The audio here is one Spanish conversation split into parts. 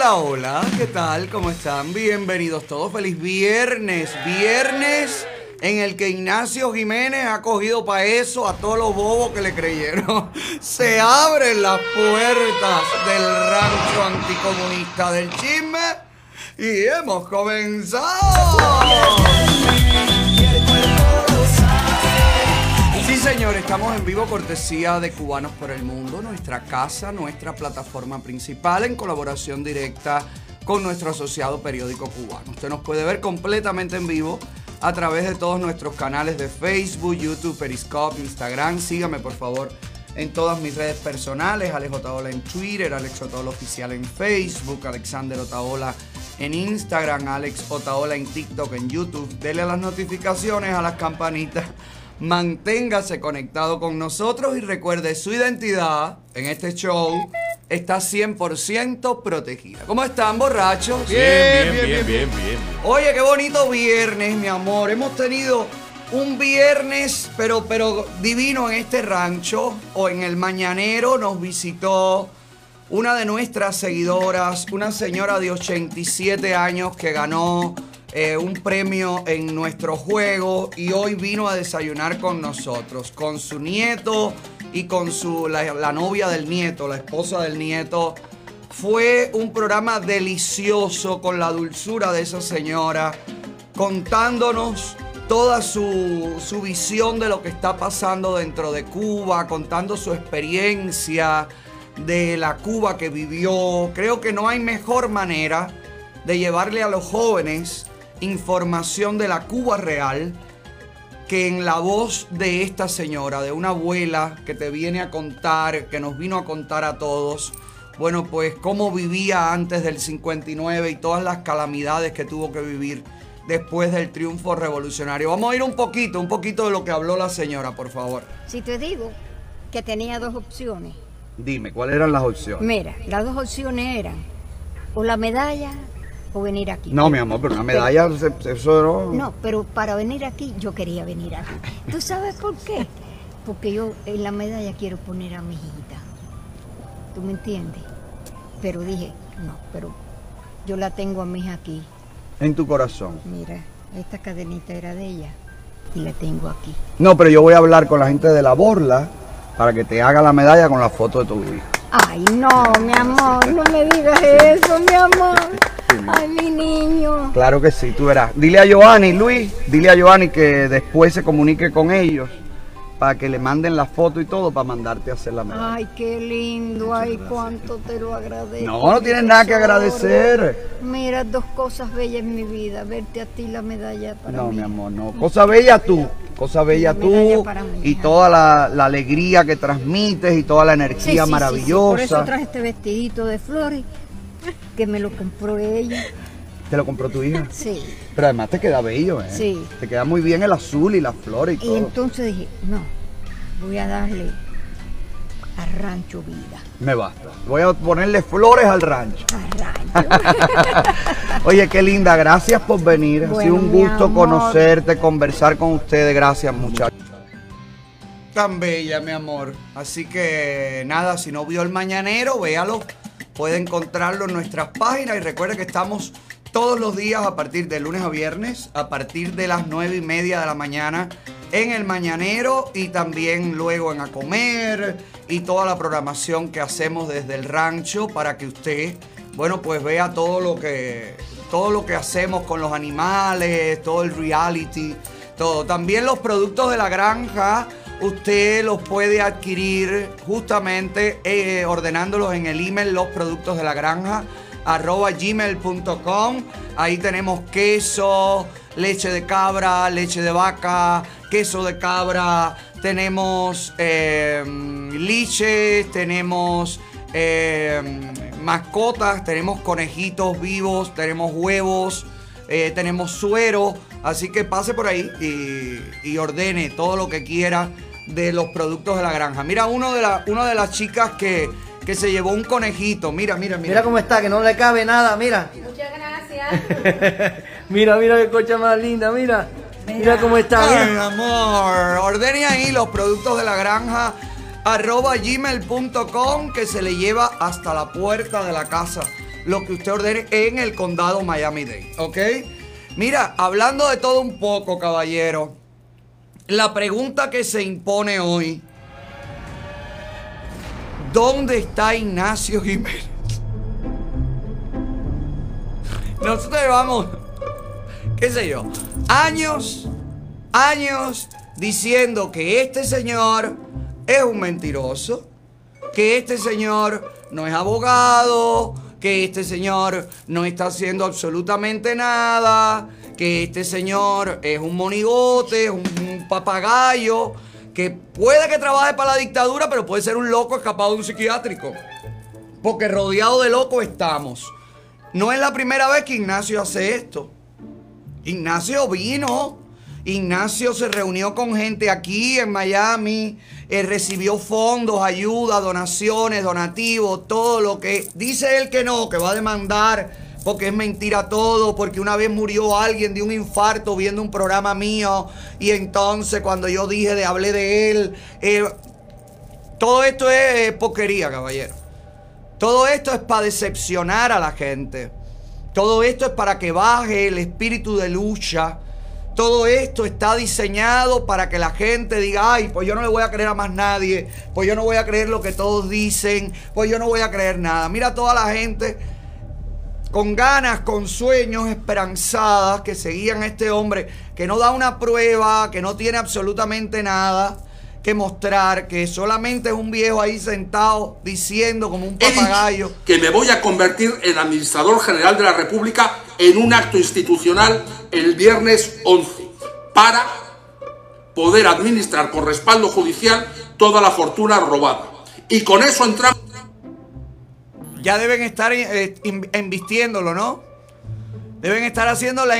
Hola, hola, ¿qué tal? ¿Cómo están? Bienvenidos todos. Feliz viernes. Viernes en el que Ignacio Jiménez ha cogido para eso a todos los bobos que le creyeron. Se abren las puertas del rancho anticomunista del chisme y hemos comenzado. Señor, estamos en vivo cortesía de Cubanos por el Mundo, nuestra casa, nuestra plataforma principal en colaboración directa con nuestro asociado periódico cubano. Usted nos puede ver completamente en vivo a través de todos nuestros canales de Facebook, YouTube, Periscope, Instagram. Sígame por favor en todas mis redes personales, Alex Otaola en Twitter, Alex Otaola Oficial en Facebook, Alexander Otaola en Instagram, Alex Otaola en TikTok, en YouTube. Dele a las notificaciones, a las campanitas Manténgase conectado con nosotros y recuerde su identidad en este show está 100% protegida. ¿Cómo están, borrachos? Bien, bien, bien, bien, bien. Oye, qué bonito viernes, mi amor. Hemos tenido un viernes, pero, pero divino en este rancho. O en el mañanero nos visitó una de nuestras seguidoras, una señora de 87 años que ganó eh, un premio en nuestro juego y hoy vino a desayunar con nosotros, con su nieto y con su, la, la novia del nieto, la esposa del nieto. Fue un programa delicioso con la dulzura de esa señora, contándonos toda su, su visión de lo que está pasando dentro de Cuba, contando su experiencia de la Cuba que vivió. Creo que no hay mejor manera de llevarle a los jóvenes información de la Cuba real que en la voz de esta señora, de una abuela que te viene a contar, que nos vino a contar a todos, bueno, pues cómo vivía antes del 59 y todas las calamidades que tuvo que vivir después del triunfo revolucionario. Vamos a ir un poquito, un poquito de lo que habló la señora, por favor. Si te digo que tenía dos opciones. Dime, ¿cuáles eran las opciones? Mira, las dos opciones eran o la medalla o venir aquí. No, mi amor, pero una medalla, se- eso no... No, pero para venir aquí yo quería venir aquí. ¿Tú sabes por qué? Porque yo en la medalla quiero poner a mi hijita. ¿Tú me entiendes? Pero dije, no, pero yo la tengo a mi hija aquí. En tu corazón. Mira, esta cadenita era de ella y la tengo aquí. No, pero yo voy a hablar con la gente de la borla para que te haga la medalla con la foto de tu hija. Ay, no, mi amor, no me digas eso, mi amor. Ay, mi niño. Claro que sí, tú verás. Dile a Giovanni, Luis, dile a Giovanni que después se comunique con ellos para que le manden la foto y todo para mandarte a hacer la medalla. Ay, qué lindo, ay, cuánto te lo agradezco. No, no tienes nada que agradecer. Mira, dos cosas bellas en mi vida, verte a ti la medalla para No, mí. mi amor, no. Cosa bella tú, cosa bella La tú y toda la, la alegría que transmites y toda la Sí, sí, energía sí, sí, Por maravillosa. eso traje este vestidito de flores que me lo compró ella. Te lo compró tu hija. Sí. Pero además te queda bello, ¿eh? Sí. Te queda muy bien el azul y las flores y Y todo. entonces dije, no, voy a darle a Rancho Vida. Me basta. Voy a ponerle flores al rancho. A Rancho. Oye, qué linda. Gracias por venir. ha Bueno, sido un gusto amor. conocerte, conversar con ustedes. Gracias, muchachos. Tan bella, mi amor. Así que nada, si no vio el mañanero, véalo. Puede encontrarlo en nuestras páginas. Y recuerde que estamos todos los días a partir de lunes a viernes, a partir de las nueve y media de la mañana en el mañanero y también luego en A Comer y toda la programación que hacemos desde el rancho para que usted, bueno, pues vea todo lo que todo lo que hacemos con los animales, todo el reality, todo. También los productos de la granja, usted los puede adquirir justamente eh, ordenándolos en el email los productos de la granja arroba gmail.com. Ahí tenemos queso, leche de cabra, leche de vaca, queso de cabra, tenemos eh, liches, tenemos eh, mascotas, tenemos conejitos vivos, tenemos huevos, eh, tenemos suero. Así que pase por ahí y, y ordene todo lo que quiera de los productos de la granja. Mira, uno de, la, una de las chicas que, que se llevó un conejito. Mira, mira, mira. Mira cómo está, que no le cabe nada, mira. Muchas gracias. mira, mira qué cocha más linda, mira. Mira cómo está, Ay, mira. amor. Ordene ahí los productos de la granja arroba gmail.com que se le lleva hasta la puerta de la casa. lo que usted ordene en el condado Miami-Dade, ¿ok? Mira, hablando de todo un poco, caballero, la pregunta que se impone hoy, ¿dónde está Ignacio Jiménez? Nosotros llevamos, qué sé yo, años, años diciendo que este señor es un mentiroso, que este señor no es abogado, que este señor no está haciendo absolutamente nada, que este señor es un monigote, un papagayo, que puede que trabaje para la dictadura, pero puede ser un loco escapado de un psiquiátrico. Porque rodeado de locos estamos. No es la primera vez que Ignacio hace esto. Ignacio vino. Ignacio se reunió con gente aquí en Miami. Él recibió fondos, ayuda, donaciones, donativos, todo lo que dice él que no, que va a demandar porque es mentira todo, porque una vez murió alguien de un infarto viendo un programa mío y entonces cuando yo dije de hablé de él, eh, todo esto es poquería, caballero. Todo esto es para decepcionar a la gente. Todo esto es para que baje el espíritu de lucha. Todo esto está diseñado para que la gente diga, ay, pues yo no le voy a creer a más nadie, pues yo no voy a creer lo que todos dicen, pues yo no voy a creer nada. Mira toda la gente con ganas, con sueños, esperanzadas, que seguían a este hombre, que no da una prueba, que no tiene absolutamente nada que mostrar, que solamente es un viejo ahí sentado diciendo como un papagayo. que me voy a convertir en administrador general de la República en un acto institucional el viernes 11 para poder administrar con respaldo judicial toda la fortuna robada. Y con eso entramos... Ya deben estar eh, invistiéndolo, ¿no? Deben estar haciendo la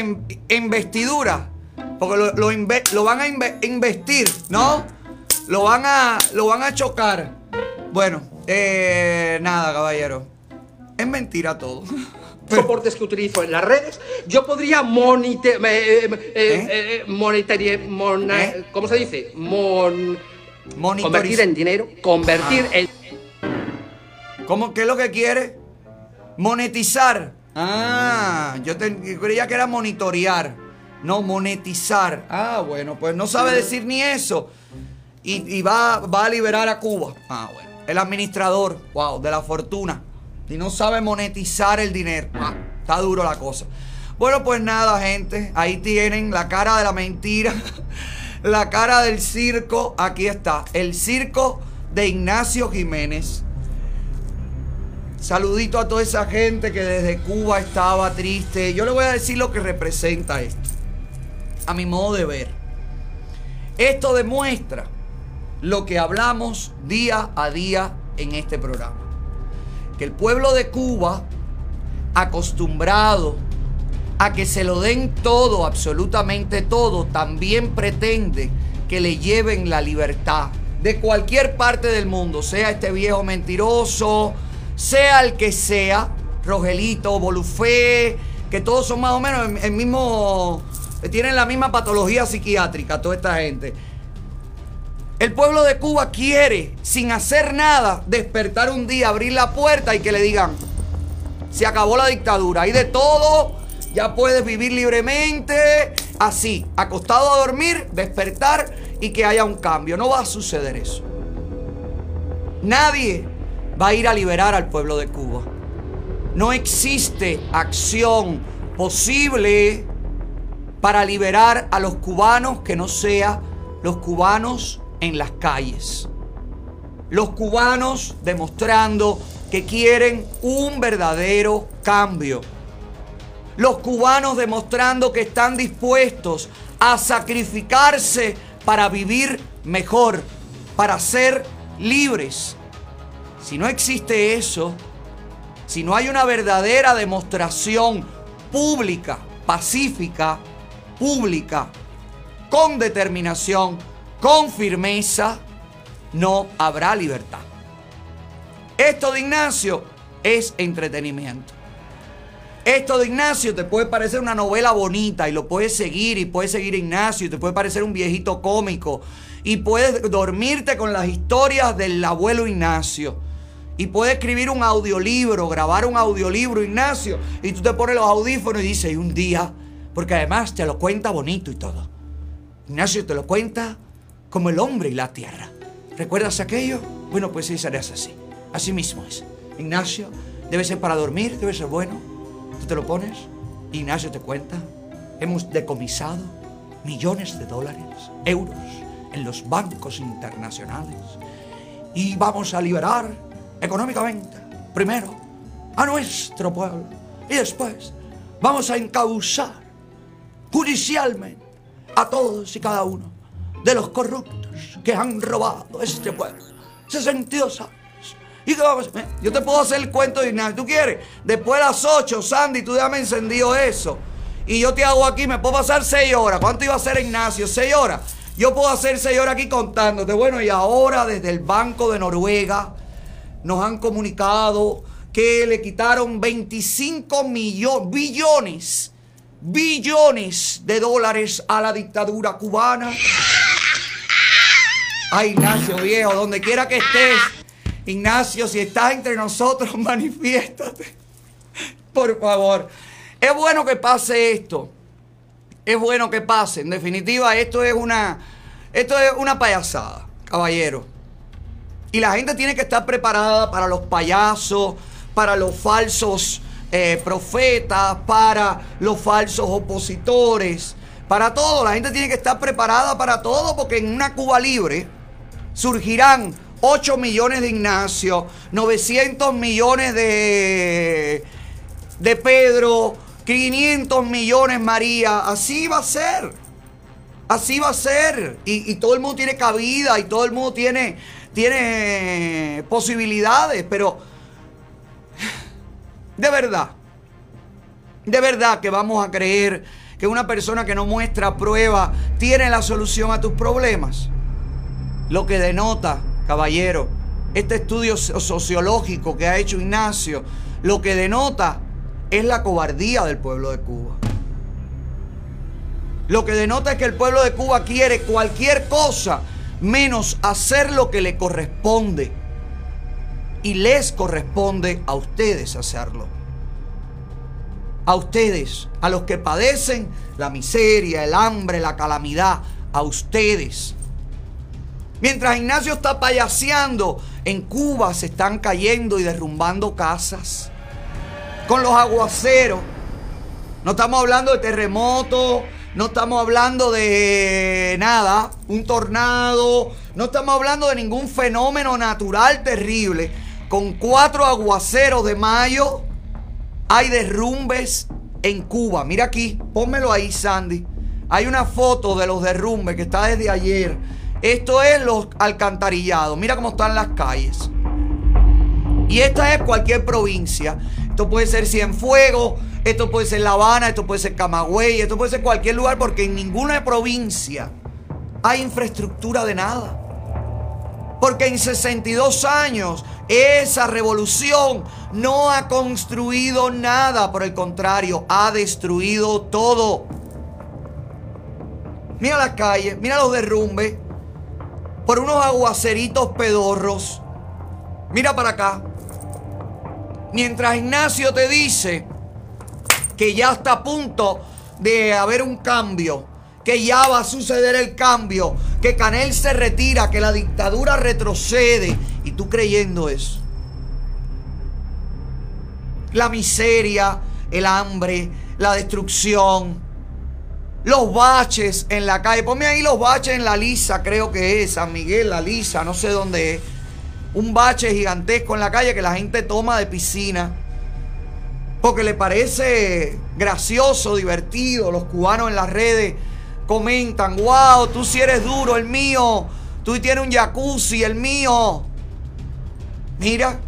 investidura. Porque lo, lo van a investir, ¿no? Lo van a, lo van a chocar. Bueno, eh, nada, caballero. Es mentira todo. soportes que utilizo en las redes, yo podría monite, eh, eh, ¿Eh? ¿cómo se dice? Mon, convertir en dinero, convertir ah. en... ¿Cómo, ¿Qué es lo que quiere? Monetizar. Ah, yo creía que era monitorear, no monetizar. Ah, bueno, pues no sabe decir ni eso y, va, va, a liberar a Cuba. Ah, bueno. El administrador, wow, de la fortuna. Y no sabe monetizar el dinero. Ah, está duro la cosa. Bueno, pues nada, gente. Ahí tienen la cara de la mentira. la cara del circo. Aquí está. El circo de Ignacio Jiménez. Saludito a toda esa gente que desde Cuba estaba triste. Yo le voy a decir lo que representa esto. A mi modo de ver. Esto demuestra lo que hablamos día a día en este programa. Que el pueblo de Cuba, acostumbrado a que se lo den todo, absolutamente todo, también pretende que le lleven la libertad de cualquier parte del mundo, sea este viejo mentiroso, sea el que sea, Rogelito, Bolufé, que todos son más o menos el mismo, tienen la misma patología psiquiátrica, toda esta gente el pueblo de Cuba quiere, sin hacer nada, despertar un día, abrir la puerta y que le digan, se acabó la dictadura, hay de todo, ya puedes vivir libremente, así, acostado a dormir, despertar y que haya un cambio. No va a suceder eso. Nadie va a ir a liberar al pueblo de Cuba. No existe acción posible para liberar a los cubanos que no sea los cubanos en las calles. Los cubanos demostrando que quieren un verdadero cambio. Los cubanos demostrando que están dispuestos a sacrificarse para vivir mejor, para ser libres. Si no existe eso, si no hay una verdadera demostración pública, pacífica, pública, con determinación, con firmeza, no habrá libertad. Esto de Ignacio es entretenimiento. Esto de Ignacio te puede parecer una novela bonita y lo puedes seguir y puedes seguir Ignacio y te puede parecer un viejito cómico y puedes dormirte con las historias del abuelo Ignacio Y puede escribir un audiolibro, grabar un audiolibro, Ignacio. Y tú te pones los audífonos y dices, y un día, porque además te lo cuenta bonito y todo. Ignacio te lo cuenta como el hombre y la tierra. ¿Recuerdas aquello? Bueno, pues sí, serás así. Así mismo es. Ignacio, debe ser para dormir, debe ser bueno. Tú te lo pones. Ignacio te cuenta. Hemos decomisado millones de dólares, euros, en los bancos internacionales. Y vamos a liberar económicamente, primero, a nuestro pueblo. Y después vamos a encauzar judicialmente a todos y cada uno de los corruptos que han robado este pueblo. 62 años. ¿Y vamos hacer? Yo te puedo hacer el cuento de Ignacio. ¿Tú quieres? Después de las 8, Sandy, tú ya me encendió eso. Y yo te hago aquí, me puedo pasar 6 horas. ¿Cuánto iba a hacer Ignacio? 6 horas. Yo puedo hacer 6 horas aquí contándote. Bueno, y ahora desde el Banco de Noruega nos han comunicado que le quitaron 25 millones, billones, billones de dólares a la dictadura cubana. Ay, Ignacio, viejo, donde quiera que estés, Ignacio, si estás entre nosotros, manifiéstate. Por favor. Es bueno que pase esto. Es bueno que pase. En definitiva, esto es una. Esto es una payasada, caballero. Y la gente tiene que estar preparada para los payasos, para los falsos eh, profetas, para los falsos opositores, para todo. La gente tiene que estar preparada para todo porque en una Cuba libre surgirán 8 millones de Ignacio, 900 millones de, de Pedro, 500 millones María. Así va a ser. Así va a ser. Y, y todo el mundo tiene cabida y todo el mundo tiene tiene posibilidades, pero de verdad, de verdad que vamos a creer que una persona que no muestra prueba tiene la solución a tus problemas. Lo que denota, caballero, este estudio sociológico que ha hecho Ignacio, lo que denota es la cobardía del pueblo de Cuba. Lo que denota es que el pueblo de Cuba quiere cualquier cosa menos hacer lo que le corresponde. Y les corresponde a ustedes hacerlo. A ustedes, a los que padecen la miseria, el hambre, la calamidad, a ustedes. Mientras Ignacio está payaseando, en Cuba se están cayendo y derrumbando casas. Con los aguaceros. No estamos hablando de terremotos, no estamos hablando de nada, un tornado, no estamos hablando de ningún fenómeno natural terrible. Con cuatro aguaceros de mayo hay derrumbes en Cuba. Mira aquí, pónmelo ahí, Sandy. Hay una foto de los derrumbes que está desde ayer. Esto es los alcantarillados. Mira cómo están las calles. Y esta es cualquier provincia. Esto puede ser Cienfuegos, esto puede ser La Habana, esto puede ser Camagüey, esto puede ser cualquier lugar porque en ninguna provincia hay infraestructura de nada. Porque en 62 años esa revolución no ha construido nada, por el contrario, ha destruido todo. Mira las calles, mira los derrumbes, por unos aguaceritos pedorros. Mira para acá. Mientras Ignacio te dice que ya está a punto de haber un cambio, que ya va a suceder el cambio, que Canel se retira, que la dictadura retrocede, y tú creyendo eso. La miseria, el hambre, la destrucción, los baches en la calle. Ponme ahí los baches en la Lisa, creo que es, San Miguel, la Lisa, no sé dónde es. Un bache gigantesco en la calle que la gente toma de piscina porque le parece gracioso, divertido. Los cubanos en las redes comentan, wow, tú si sí eres duro, el mío. Tú tienes un jacuzzi, el mío. Mira,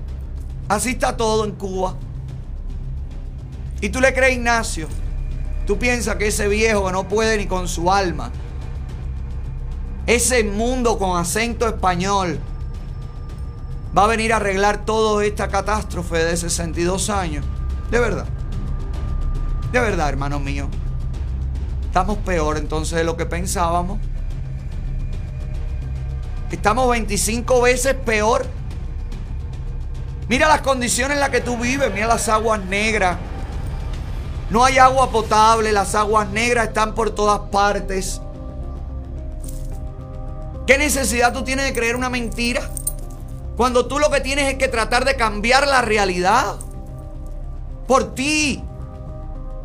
así está todo en Cuba. Y tú le crees, Ignacio. Tú piensas que ese viejo no puede ni con su alma. Ese mundo con acento español va a venir a arreglar toda esta catástrofe de 62 años. De verdad. De verdad, hermano mío. Estamos peor entonces de lo que pensábamos. Estamos 25 veces peor. Mira las condiciones en las que tú vives, mira las aguas negras. No hay agua potable, las aguas negras están por todas partes. ¿Qué necesidad tú tienes de creer una mentira? Cuando tú lo que tienes es que tratar de cambiar la realidad. Por ti.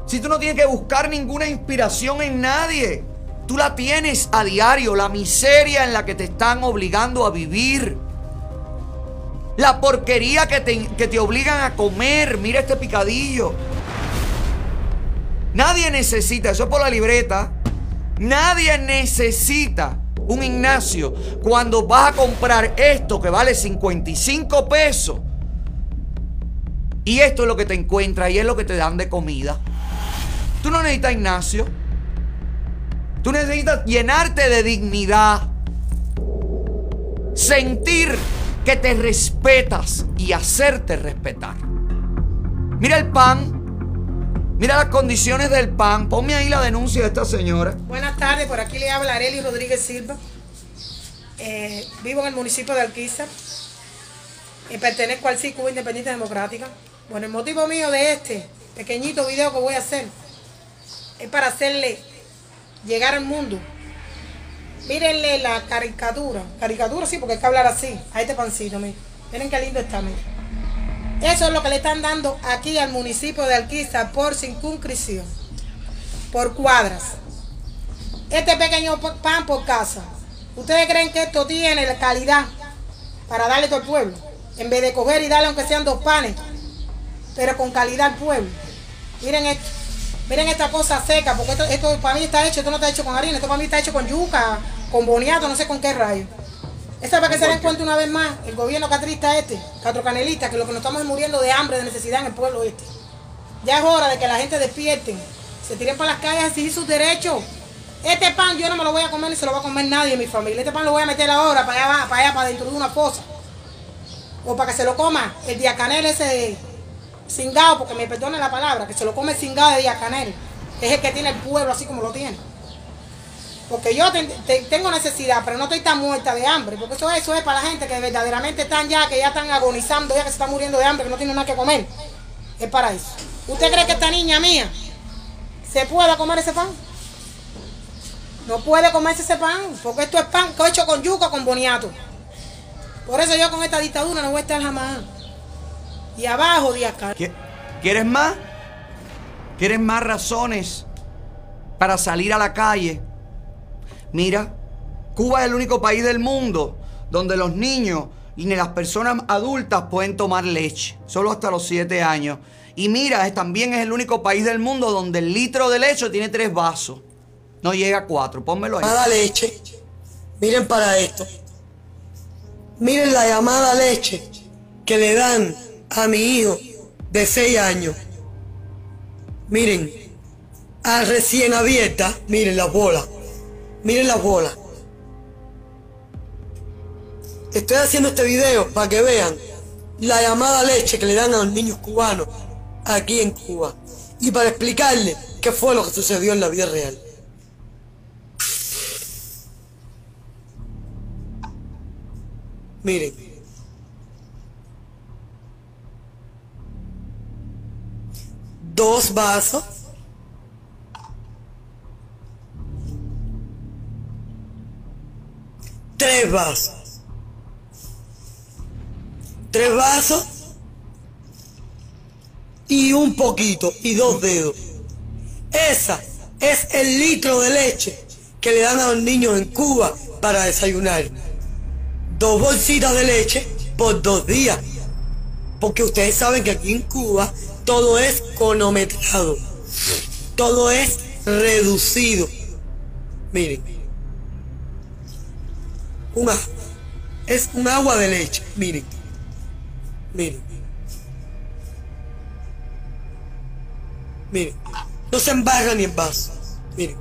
Si tú no tienes que buscar ninguna inspiración en nadie. Tú la tienes a diario. La miseria en la que te están obligando a vivir. La porquería que te, que te obligan a comer. Mira este picadillo. Nadie necesita, eso es por la libreta. Nadie necesita un Ignacio cuando vas a comprar esto que vale 55 pesos. Y esto es lo que te encuentras y es lo que te dan de comida. Tú no necesitas Ignacio. Tú necesitas llenarte de dignidad. Sentir que te respetas y hacerte respetar. Mira el pan. Mira las condiciones del pan. Ponme ahí la denuncia de esta señora. Buenas tardes, por aquí le habla Arely Rodríguez Silva. Eh, vivo en el municipio de Alquiza. Y pertenezco al Cuba Independiente Democrática. Bueno, el motivo mío de este pequeñito video que voy a hacer es para hacerle llegar al mundo. Mírenle la caricatura. Caricatura sí, porque hay que hablar así. A este pancito, miren. Miren qué lindo está, miren. Eso es lo que le están dando aquí al municipio de Alquiza por circunscripción, por cuadras. Este pequeño pan por casa. ¿Ustedes creen que esto tiene la calidad para darle todo al pueblo? En vez de coger y darle aunque sean dos panes, pero con calidad al pueblo. Miren esto. Miren esta cosa seca, porque esto, esto para mí está hecho, esto no está hecho con harina, esto para mí está hecho con yuca, con boniato, no sé con qué rayo. Esta para que se den cuenta una vez más, el gobierno catrista este, catrocanelista, que lo que nos estamos muriendo de hambre, de necesidad en el pueblo este. Ya es hora de que la gente despierten, se tiren para las calles a exigir sus derechos. Este pan yo no me lo voy a comer ni se lo va a comer nadie en mi familia. Este pan lo voy a meter ahora para allá, para allá, para dentro de una fosa. O para que se lo coma el diacanel ese cingado, porque me perdone la palabra, que se lo come el cingado de diacanel. Es el que tiene el pueblo así como lo tiene. Porque yo tengo necesidad, pero no estoy tan muerta de hambre. Porque eso, es para la gente que verdaderamente están ya, que ya están agonizando, ya que se están muriendo de hambre, que no tienen nada que comer. Es para eso. ¿Usted cree que esta niña mía se pueda comer ese pan? No puede comerse ese pan, porque esto es pan hecho con yuca, con boniato. Por eso yo con esta dictadura no voy a estar jamás. Y abajo de acá. ¿Quieres más? ¿Quieres más razones para salir a la calle? Mira, Cuba es el único país del mundo donde los niños y ni las personas adultas pueden tomar leche, solo hasta los 7 años. Y mira, también es el único país del mundo donde el litro de leche tiene tres vasos. No llega a cuatro, pónmelo ahí. Llamada leche. Miren para esto. Miren la llamada leche que le dan a mi hijo de 6 años. Miren, a recién abierta, miren la bola. Miren la bola. Estoy haciendo este video para que vean la llamada leche que le dan a los niños cubanos aquí en Cuba. Y para explicarles qué fue lo que sucedió en la vida real. Miren. Dos vasos tres vasos. Tres vasos y un poquito y dos dedos. Esa es el litro de leche que le dan a los niños en Cuba para desayunar. Dos bolsitas de leche por dos días. Porque ustedes saben que aquí en Cuba todo es cronometrado. Todo es reducido. Miren es un agua de leche, miren, miren, miren, no se embarga ni en vaso, miren,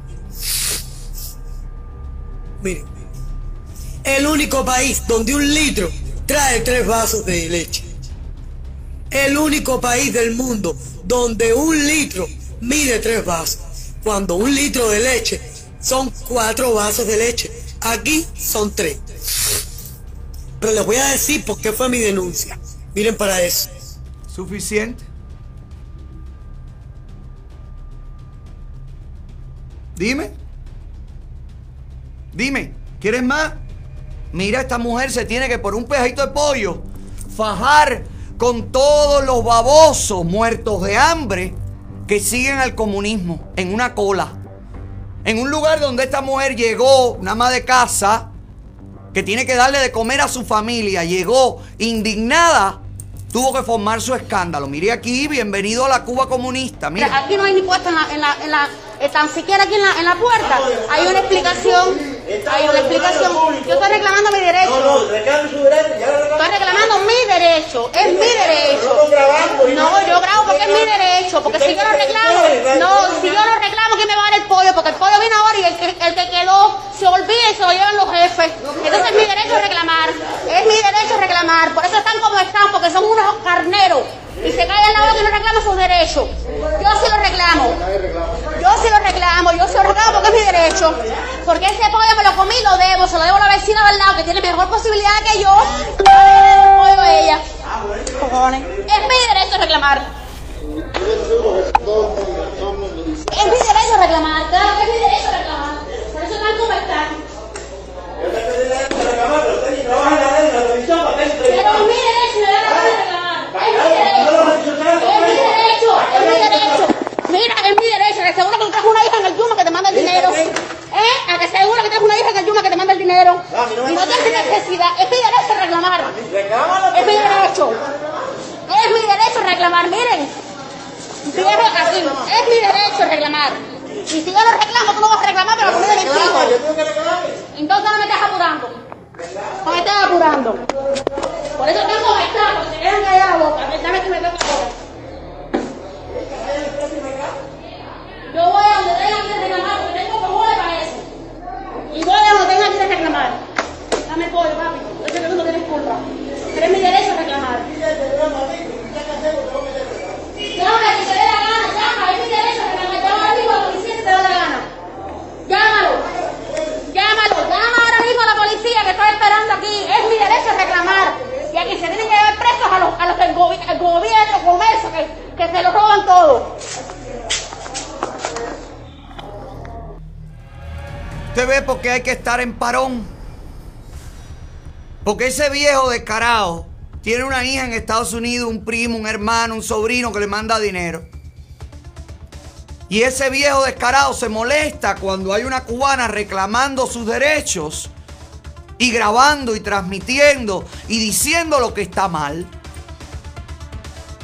miren, el único país donde un litro trae tres vasos de leche, el único país del mundo donde un litro mide tres vasos, cuando un litro de leche son cuatro vasos de leche, aquí son tres. Pero les voy a decir por qué fue mi denuncia. Miren para eso. ¿Suficiente? Dime. Dime, ¿quieres más? Mira, esta mujer se tiene que por un pejito de pollo fajar con todos los babosos muertos de hambre que siguen al comunismo en una cola. En un lugar donde esta mujer llegó, una ama de casa, que tiene que darle de comer a su familia, llegó indignada, tuvo que formar su escándalo. Mire aquí, bienvenido a la Cuba comunista. Mira. Aquí no hay ni puesto en la, en la, en eh, tan siquiera aquí en la, en la puerta. Hay una explicación, hay una explicación. Yo estoy reclamando mi derecho. No, no, reclame su derecho. Estoy reclamando mi derecho, es mi derecho. No, yo grabo porque es mi derecho, porque si yo lo reclamo, no, si yo lo reclamo, ¿quién me va a dar el pollo? Porque el pollo viene ahora y el que, el que quedó se olvida y se lo llevan los jefes. Entonces es mi derecho reclamar, es mi derecho reclamar. Por eso están como están, porque son unos carneros y se cae al lado que no reclama sus derechos. Yo sí lo reclamo. Yo sí lo reclamo, yo sí lo reclamo porque es mi derecho. Porque ese pollo me lo comí lo debo, se lo debo a la vecina del lado que tiene mejor posibilidad que yo. pollo a ella. Es mi derecho reclamar. Es mi derecho reclamar, claro que es mi derecho reclamar. Por eso están como están. Pero es mi derecho, me da la gana de reclamar. Es mi derecho. Es mi derecho, es mi derecho. Mira, es mi derecho. Que seguro que tú una hija en el Yuma que te manda el dinero. ¿Eh? A que seguro que tienes una hija en el Yuma que te manda el dinero. No tienes necesidad. Es mi derecho reclamar. Es mi derecho. Es mi derecho reclamar. Miren. Viejo así. Es mi derecho reclamar. Y si yo lo reclamo, tú no vas a reclamar, pero de mis hijos. Entonces no me estás apurando. No me estás apurando. Por eso tengo que estar, porque quedan callados la boca. Dame que me toca ahora. Yo voy a donde tenga que reclamar, porque tengo cojones para eso. Y voy a donde tenga que reclamar. Dame pollo, papi. Yo sé que tú no tienes culpa. Pero es mi derecho a reclamar. Llama si te dé la gana, llama, es mi derecho a reclamar. Llama ahora mismo a la policía si te da la gana. Llámalo. Llámalo, llama ahora mismo a la policía que estoy esperando aquí. Es mi derecho a reclamar. Y aquí se tienen que llevar presos a los, a los gobi- al gobierno, comercio, que, que se lo roban todo. ¿Usted ve por qué hay que estar en parón? Porque ese viejo descarado tiene una hija en Estados Unidos, un primo, un hermano, un sobrino que le manda dinero. Y ese viejo descarado se molesta cuando hay una cubana reclamando sus derechos y grabando y transmitiendo y diciendo lo que está mal.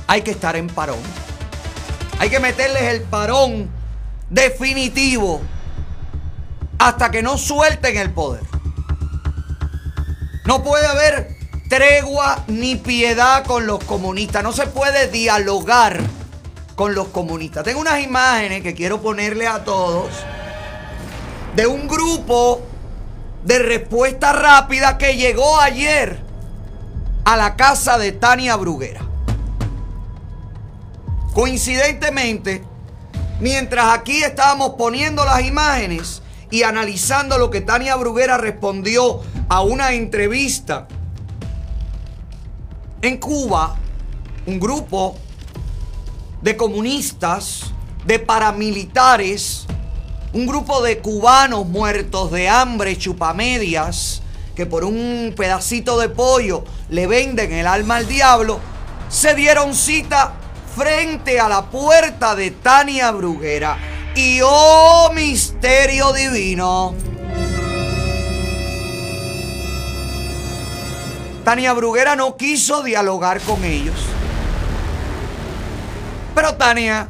Hay que estar en parón. Hay que meterles el parón definitivo hasta que no suelten el poder. No puede haber tregua ni piedad con los comunistas. No se puede dialogar con los comunistas. Tengo unas imágenes que quiero ponerle a todos de un grupo de respuesta rápida que llegó ayer a la casa de Tania Bruguera. Coincidentemente, mientras aquí estábamos poniendo las imágenes y analizando lo que Tania Bruguera respondió a una entrevista en Cuba, un grupo de comunistas, de paramilitares, un grupo de cubanos muertos de hambre, chupamedias, que por un pedacito de pollo le venden el alma al diablo, se dieron cita frente a la puerta de Tania Bruguera. Y oh misterio divino. Tania Bruguera no quiso dialogar con ellos. Pero Tania,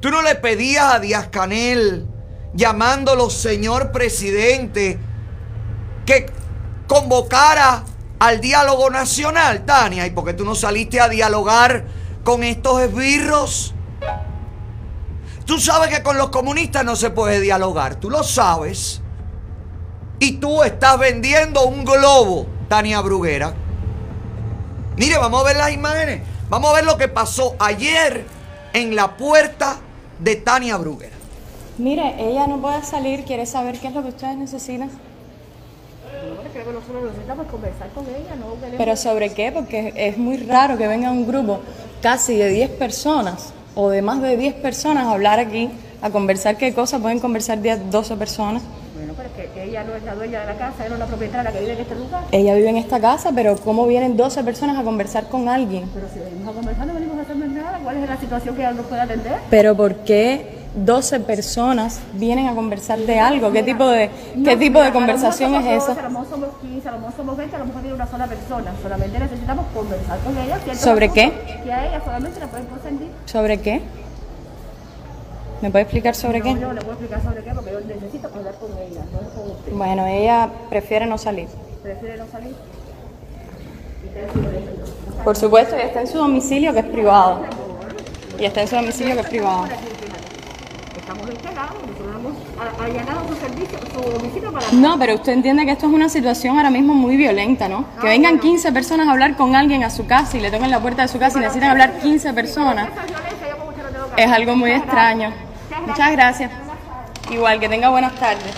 tú no le pedías a Díaz Canel, llamándolo señor presidente, que convocara al diálogo nacional, Tania. ¿Y por qué tú no saliste a dialogar con estos esbirros? Tú sabes que con los comunistas no se puede dialogar, tú lo sabes. Y tú estás vendiendo un globo, Tania Bruguera. Mire, vamos a ver las imágenes. Vamos a ver lo que pasó ayer en la puerta de Tania Bruguera. Mire, ella no puede salir, quiere saber qué es lo que ustedes necesitan. que nosotros necesitamos conversar con ella, no. ¿Pero sobre qué? Porque es muy raro que venga un grupo casi de 10 personas o de más de 10 personas a hablar aquí, a conversar qué cosas pueden conversar 10, 12 personas. Bueno, pero es que ella no es la dueña de la casa, ella no es la propietaria que vive en este lugar. Ella vive en esta casa, pero ¿cómo vienen 12 personas a conversar con alguien? Pero si venimos a conversar, no venimos a hacer nada. ¿Cuál es la situación que ella nos puede atender? Pero ¿por qué 12 personas vienen a conversar de algo? ¿Qué tipo de, qué tipo de conversación es esa? A lo mejor somos 15, a lo mejor somos 20, a lo mejor tiene una sola persona. Solamente necesitamos conversar con ella. ¿Sobre qué? Que a ella solamente la pueden consentir. ¿Sobre qué? ¿Me puede explicar sobre no, qué? Yo no le puedo explicar sobre qué porque yo necesito hablar con ella, no con usted. Bueno, ella prefiere no salir. ¿Prefiere no salir? Por supuesto, y está en su domicilio que es privado. Y está en su domicilio que es privado. Estamos instalados, nosotros hemos allanado su servicio, su domicilio para... No, pero usted entiende que esto es una situación ahora mismo muy violenta, ¿no? Que vengan 15 personas a hablar con alguien a su casa y le toquen la puerta de su casa y necesitan hablar 15 personas. Es algo muy extraño. Muchas gracias. Igual, que tenga buenas tardes.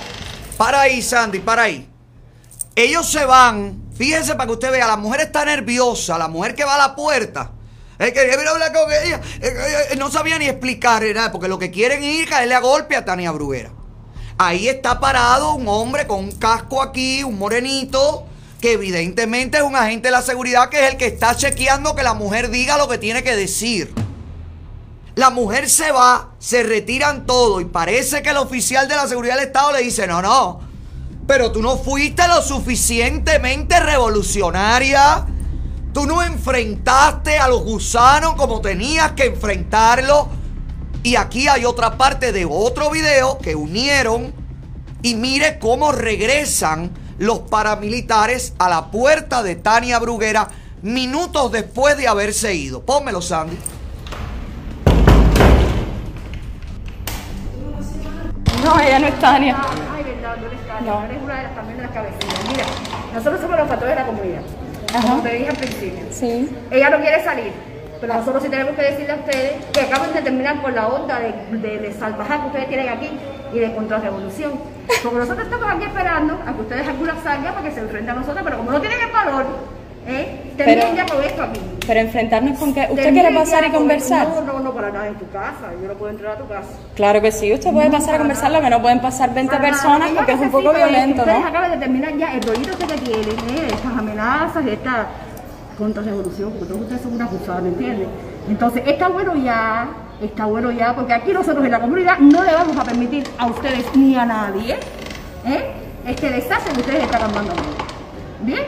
Para ahí, Sandy, para ahí. Ellos se van. Fíjense para que usted vea, la mujer está nerviosa, la mujer que va a la puerta. Hablar con ella. eh, No sabía ni explicar, ¿verdad? Porque lo que quieren es ir caerle a golpe a Tania Bruguera. Ahí está parado un hombre con un casco aquí, un morenito, que evidentemente es un agente de la seguridad que es el que está chequeando que la mujer diga lo que tiene que decir. La mujer se va, se retiran todo y parece que el oficial de la seguridad del Estado le dice, no, no, pero tú no fuiste lo suficientemente revolucionaria. Tú no enfrentaste a los gusanos como tenías que enfrentarlo. Y aquí hay otra parte de otro video que unieron. Y mire cómo regresan los paramilitares a la puerta de Tania Bruguera minutos después de haberse ido. Pónmelo, Sandy. No, ella no es Tania. Ay, verdad, no eres Tania, no. eres una de las también de las cabecitas. Mira, nosotros somos los factores de la comunidad. Como te dije al principio. Sí. Ella no quiere salir, pero nosotros sí tenemos que decirle a ustedes que acaban de terminar con la onda de, de, de salvajada que ustedes tienen aquí y de contrarrevolución. Como nosotros estamos aquí esperando a que ustedes alguna salgan para que se enfrenten a nosotros, pero como no tienen el valor, ¿eh? terminen ya con esto aquí. Pero enfrentarnos con qué. ¿Usted quiere pasar y con- conversar? No, no, no, para nada en tu casa. Yo no puedo entrar a tu casa. Claro que sí, usted puede pasar a conversar, lo que no pueden pasar 20 Para nada, personas que porque es un poco que violento, Ustedes ¿no? acaban de terminar ya el rollito que tienen, ¿eh? estas amenazas, esta contrarrevolución, porque todos ustedes son una acusada, ¿me entiendes? Entonces, está bueno ya, está bueno ya, porque aquí nosotros en la comunidad no le vamos a permitir a ustedes ni a nadie, ¿eh? Este desastre que ustedes están armando. ¿Bien?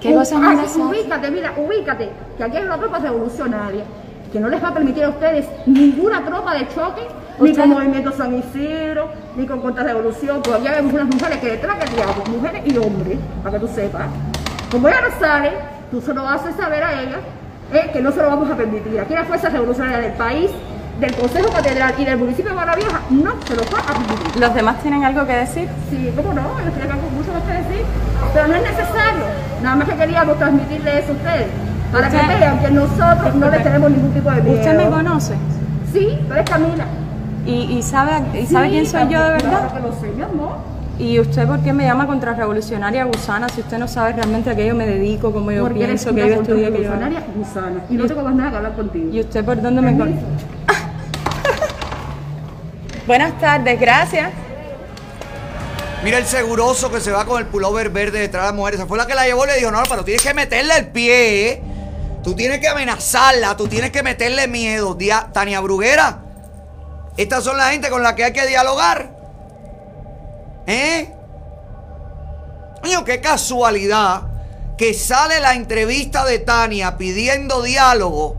¿Qué cosa es un Ah, desastre? Ubícate, mira, ubícate, que aquí hay una tropa revolucionaria que no les va a permitir a ustedes ninguna tropa de choque, ni con Movimiento San Isidro, ni con contrarrevolución, aquí hay unas mujeres que detrás que diablos, mujeres y hombres, para que tú sepas. Como ella no sale, tú se lo haces saber a ella, eh, que no se lo vamos a permitir. Aquí la fuerza revolucionaria del país, del Consejo Catedral y del municipio de Maravilla no se lo va a permitir. ¿Los demás tienen algo que decir? Sí, cómo no, ellos tienen algo mucho más que decir, pero no es necesario. Nada más que queríamos transmitirle eso a ustedes, para que vean que nosotros no les tenemos ningún tipo de miedo. ¿Usted me conoce? Sí, tú eres Camila. ¿Y, y sabe, y sabe Sí, quién soy yo de verdad? Claro que lo sé, mi amor. ¿Y usted por qué me llama contrarrevolucionaria gusana si usted no sabe realmente a qué yo me dedico, cómo yo Porque pienso, una qué yo estudié, qué yo hago? revolucionaria gusana. Y no tengo más nada que hablar contigo. ¿Y usted por dónde me conoce? Buenas tardes, gracias. Mira el seguroso que se va con el pullover verde detrás de la mujer. Esa fue la que la llevó y le dijo, no, pero tienes que meterle el pie. ¿eh? Tú tienes que amenazarla, tú tienes que meterle miedo. Tania Bruguera, estas son la gente con la que hay que dialogar. ¿Eh? Coño, qué casualidad que sale la entrevista de Tania pidiendo diálogo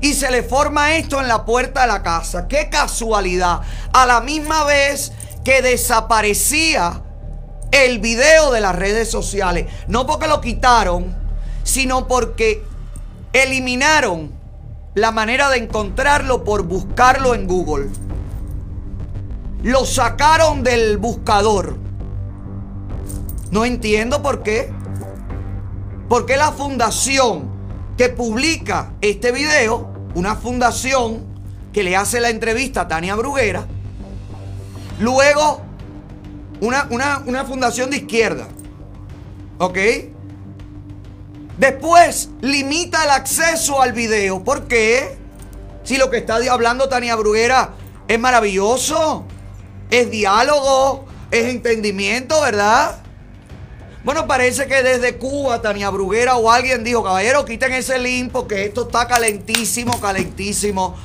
y se le forma esto en la puerta de la casa. Qué casualidad. A la misma vez que desaparecía el video de las redes sociales. No porque lo quitaron, sino porque eliminaron la manera de encontrarlo por buscarlo en Google. Lo sacaron del buscador. No entiendo por qué. Porque la fundación que publica este video, una fundación que le hace la entrevista a Tania Bruguera, luego una, una- una fundación de izquierda, ¿Ok? Después, limita el acceso al video. ¿Por qué? Si lo que está hablando Tania Bruguera es maravilloso, es diálogo, es entendimiento, ¿verdad? Bueno, parece que desde Cuba, Tania Bruguera o alguien dijo, caballero, quiten ese link porque esto está calentísimo, calentísimo.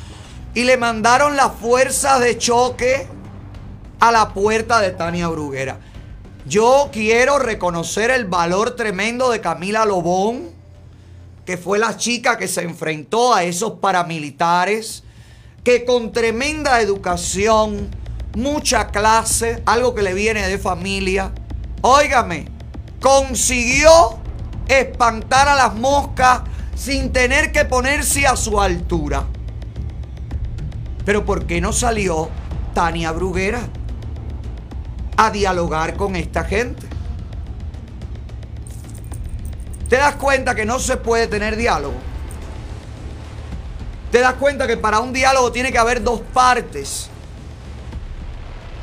Y le mandaron las fuerzas de choque a la puerta de Tania Bruguera. Yo quiero reconocer el valor tremendo de Camila Lobón, que fue la chica que se enfrentó a esos paramilitares, que con tremenda educación, mucha clase, algo que le viene de familia, óigame, consiguió espantar a las moscas sin tener que ponerse a su altura. Pero ¿por qué no salió Tania Bruguera a dialogar con esta gente? ¿Te das cuenta que no se puede tener diálogo? ¿Te das cuenta que para un diálogo tiene que haber dos partes?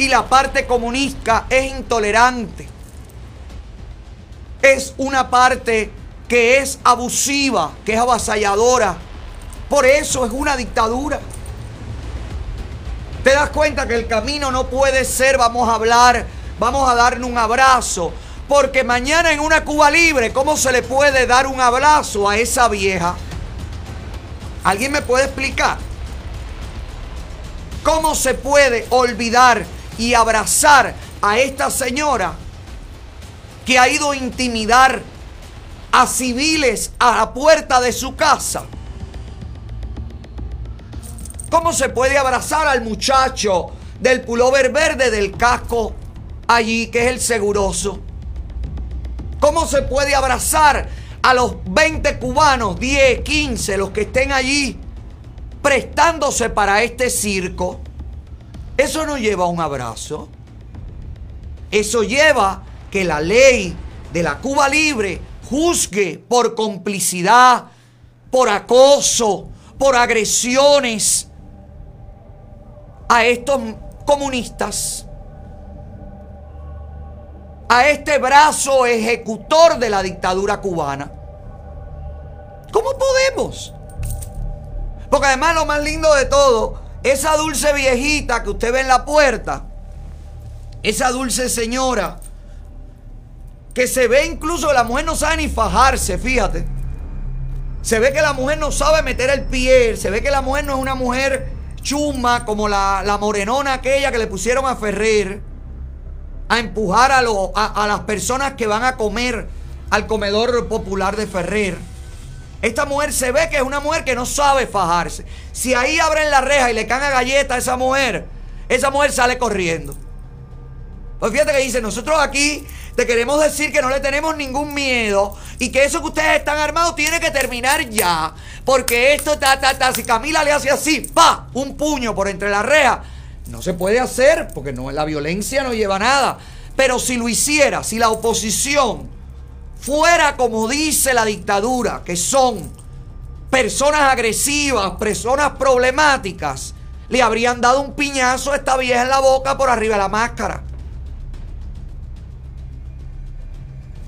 Y la parte comunista es intolerante es una parte que es abusiva, que es avasalladora. Por eso es una dictadura. Te das cuenta que el camino no puede ser, vamos a hablar, vamos a darle un abrazo. Porque mañana en una Cuba libre, ¿cómo se le puede dar un abrazo a esa vieja? ¿Alguien me puede explicar? ¿Cómo se puede olvidar y abrazar a esta señora que ha ido a intimidar a civiles a la puerta de su casa. ¿Cómo se puede abrazar al muchacho del pullover verde del casco allí, que es el seguroso? ¿Cómo se puede abrazar a los 20 cubanos, 10, 15, los que estén allí, prestándose para este circo? Eso no lleva un abrazo. Eso lleva que la ley de la Cuba libre juzgue por complicidad, por acoso, por agresiones a estos comunistas, a este brazo ejecutor de la dictadura cubana. ¿Cómo podemos? Porque además lo más lindo de todo, esa dulce viejita que usted ve en la puerta, esa dulce señora, que se ve incluso la mujer no sabe ni fajarse, fíjate. Se ve que la mujer no sabe meter el pie, se ve que la mujer no es una mujer chuma como la, morenona aquella que le pusieron a Ferrer a empujar a, a, las personas que van a comer al comedor popular de Ferrer. Esta mujer se ve que es una mujer que no sabe fajarse. Si ahí abren la reja y le caen a galleta a esa mujer, esa mujer sale corriendo. Pues fíjate que dice, nosotros aquí te queremos decir que no le tenemos ningún miedo y que eso que ustedes están armados tiene que terminar ya. Porque esto, ta, ta, ta, si Camila le hace así, pa, un puño por entre las rejas, no se puede hacer porque no, la violencia no lleva nada. Pero si lo hiciera, si la oposición fuera como dice la dictadura, que son personas agresivas, personas problemáticas, le habrían dado un piñazo a esta vieja en la boca por arriba de la máscara.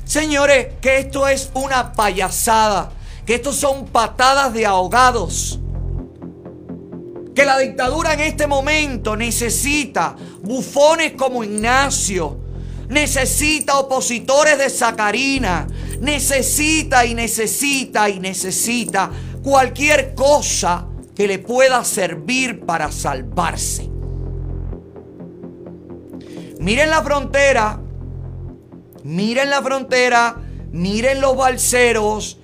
Señores, que esto es una payasada, que esto son patadas de ahogados. Que la dictadura en este momento necesita bufones como Ignacio, necesita opositores de Sacarina, necesita y necesita y necesita cualquier cosa que le pueda servir para salvarse. Miren la frontera. Miren la frontera, miren los balseros,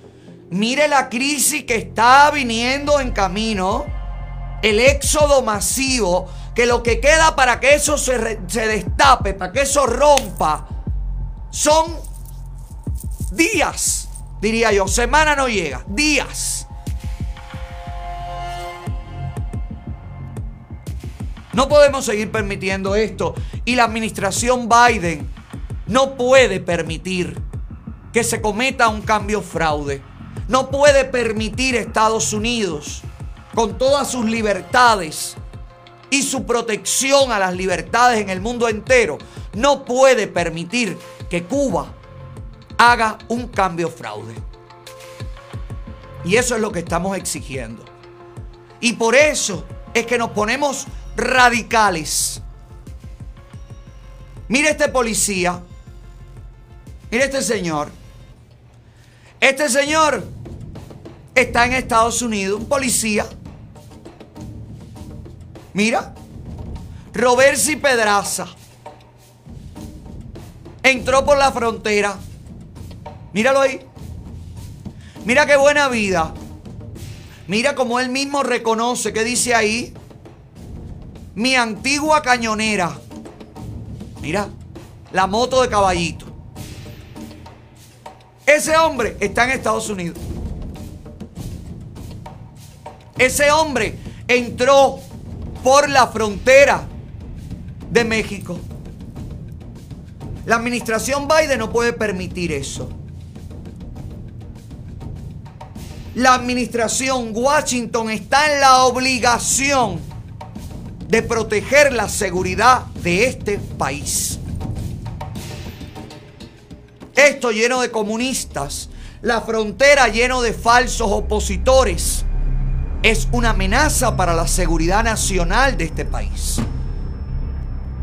miren la crisis que está viniendo en camino, el éxodo masivo, que lo que queda para que eso se, destape, para que eso rompa, son días, diría yo, semana no llega, días. No podemos seguir permitiendo esto. Y la administración Biden no puede permitir que se cometa un cambio fraude. No puede permitir Estados Unidos, con todas sus libertades y su protección a las libertades en el mundo entero, no puede permitir que Cuba haga un cambio fraude. Y eso es lo que estamos exigiendo. Y por eso es que nos ponemos radicales. Mire este policía. Mire este señor. Este señor está en Estados Unidos, un policía. Mira, Robersi Pedraza entró por la frontera. Míralo ahí. Mira qué buena vida. Mira cómo él mismo reconoce que dice ahí. Mi antigua cañonera. Mira, la moto de caballito. Ese hombre está en Estados Unidos. Ese hombre entró por la frontera de México. La administración Biden no puede permitir eso. La administración Washington está en la obligación de proteger la seguridad de este país. Esto lleno de comunistas, la frontera lleno de falsos opositores, es una amenaza para la seguridad nacional de este país.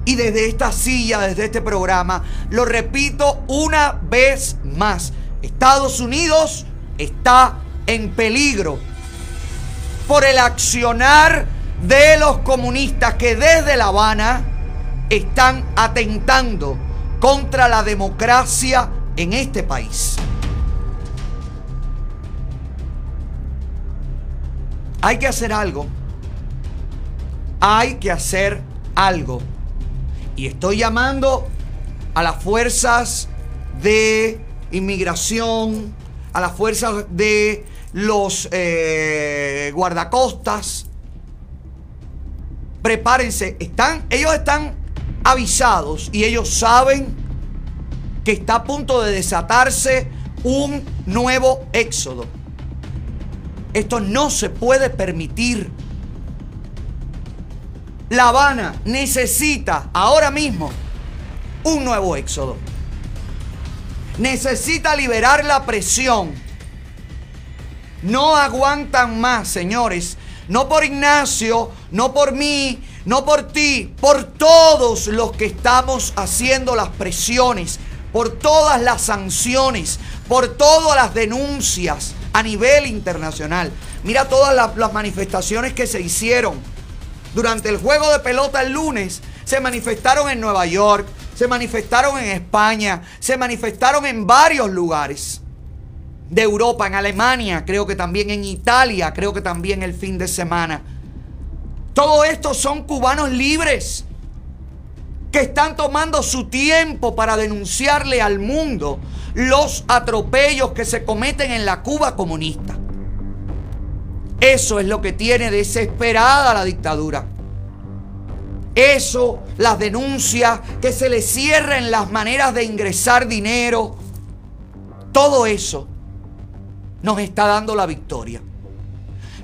Y desde esta silla, desde este programa, lo repito una vez más, Estados Unidos está en peligro por el accionar de los comunistas que desde La Habana están atentando contra la democracia en este país. Hay que hacer algo. Hay que hacer algo. Y estoy llamando a las fuerzas de inmigración, a las fuerzas de los eh, guardacostas. Prepárense, están, ellos están avisados y ellos saben que está a punto de desatarse un nuevo éxodo. Esto no se puede permitir. La Habana necesita ahora mismo un nuevo éxodo. Necesita liberar la presión. No aguantan más, señores. No por Ignacio, no por mí, no por ti, por todos los que estamos haciendo las presiones por todas las sanciones, por todas las denuncias a nivel internacional. Mira todas las, manifestaciones que se hicieron. Durante el juego de pelota el lunes se manifestaron en Nueva York, se manifestaron en España, se manifestaron en varios lugares de Europa, en Alemania, creo que también en Italia, creo que también el fin de semana. Todo esto son cubanos libres que están tomando su tiempo para denunciarle al mundo los atropellos que se cometen en la Cuba comunista. Eso es lo que tiene desesperada la dictadura. Eso, las denuncias, que se le cierren las maneras de ingresar dinero, todo eso nos está dando la victoria.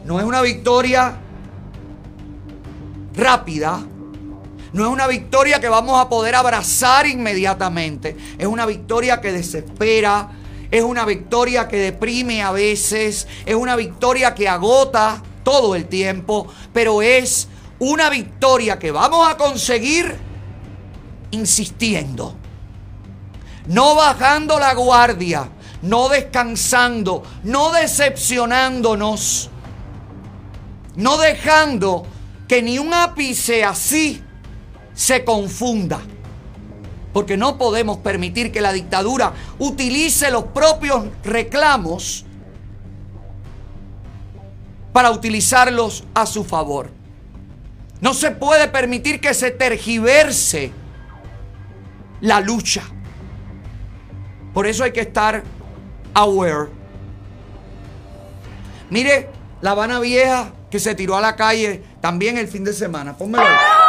No es una victoria rápida, no es una victoria que vamos a poder abrazar inmediatamente. Es una victoria que desespera. Es una victoria que deprime a veces. Es una victoria que agota todo el tiempo. Pero es una victoria que vamos a conseguir insistiendo. No bajando la guardia. No descansando. No decepcionándonos. No dejando que ni un ápice así se confunda. Porque no podemos permitir que la dictadura utilice los propios reclamos para utilizarlos a su favor. No se puede permitir que se tergiverse la lucha. Por eso hay que estar aware. Mire, La Habana Vieja que se tiró a la calle también el fin de semana. Pónmelo. parte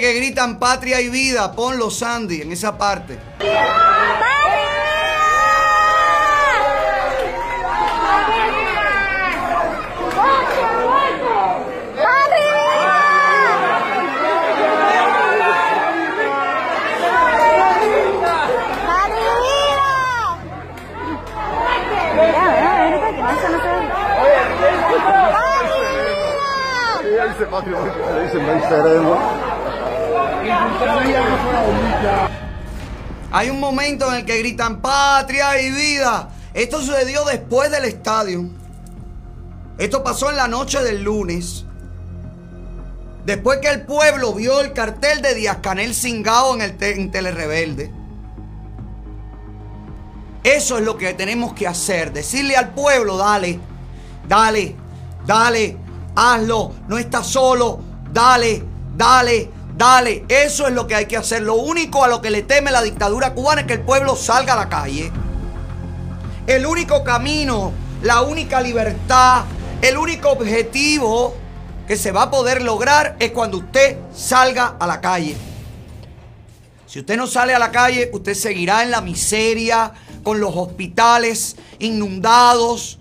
que gritan patria y vida, ponlo Sandy en esa parte. Hay un momento en el gritan patria y vida. Esto sucedió después del estadio. Esto pasó en la noche del lunes. Después que el pueblo vio el cartel de Díaz Canel Singao en el en Telerebelde. Eso es lo que tenemos que hacer. Decirle al pueblo, dale, dale, dale, hazlo. No estás solo. Dale, dale, dale. Eso es lo que hay que hacer. Lo único a lo que le teme la dictadura cubana es que el pueblo salga a la calle. El único camino, la única libertad, el único objetivo que se va a poder lograr es cuando usted salga a la calle. Si usted no sale a la calle, usted seguirá en la miseria, con los hospitales inundados,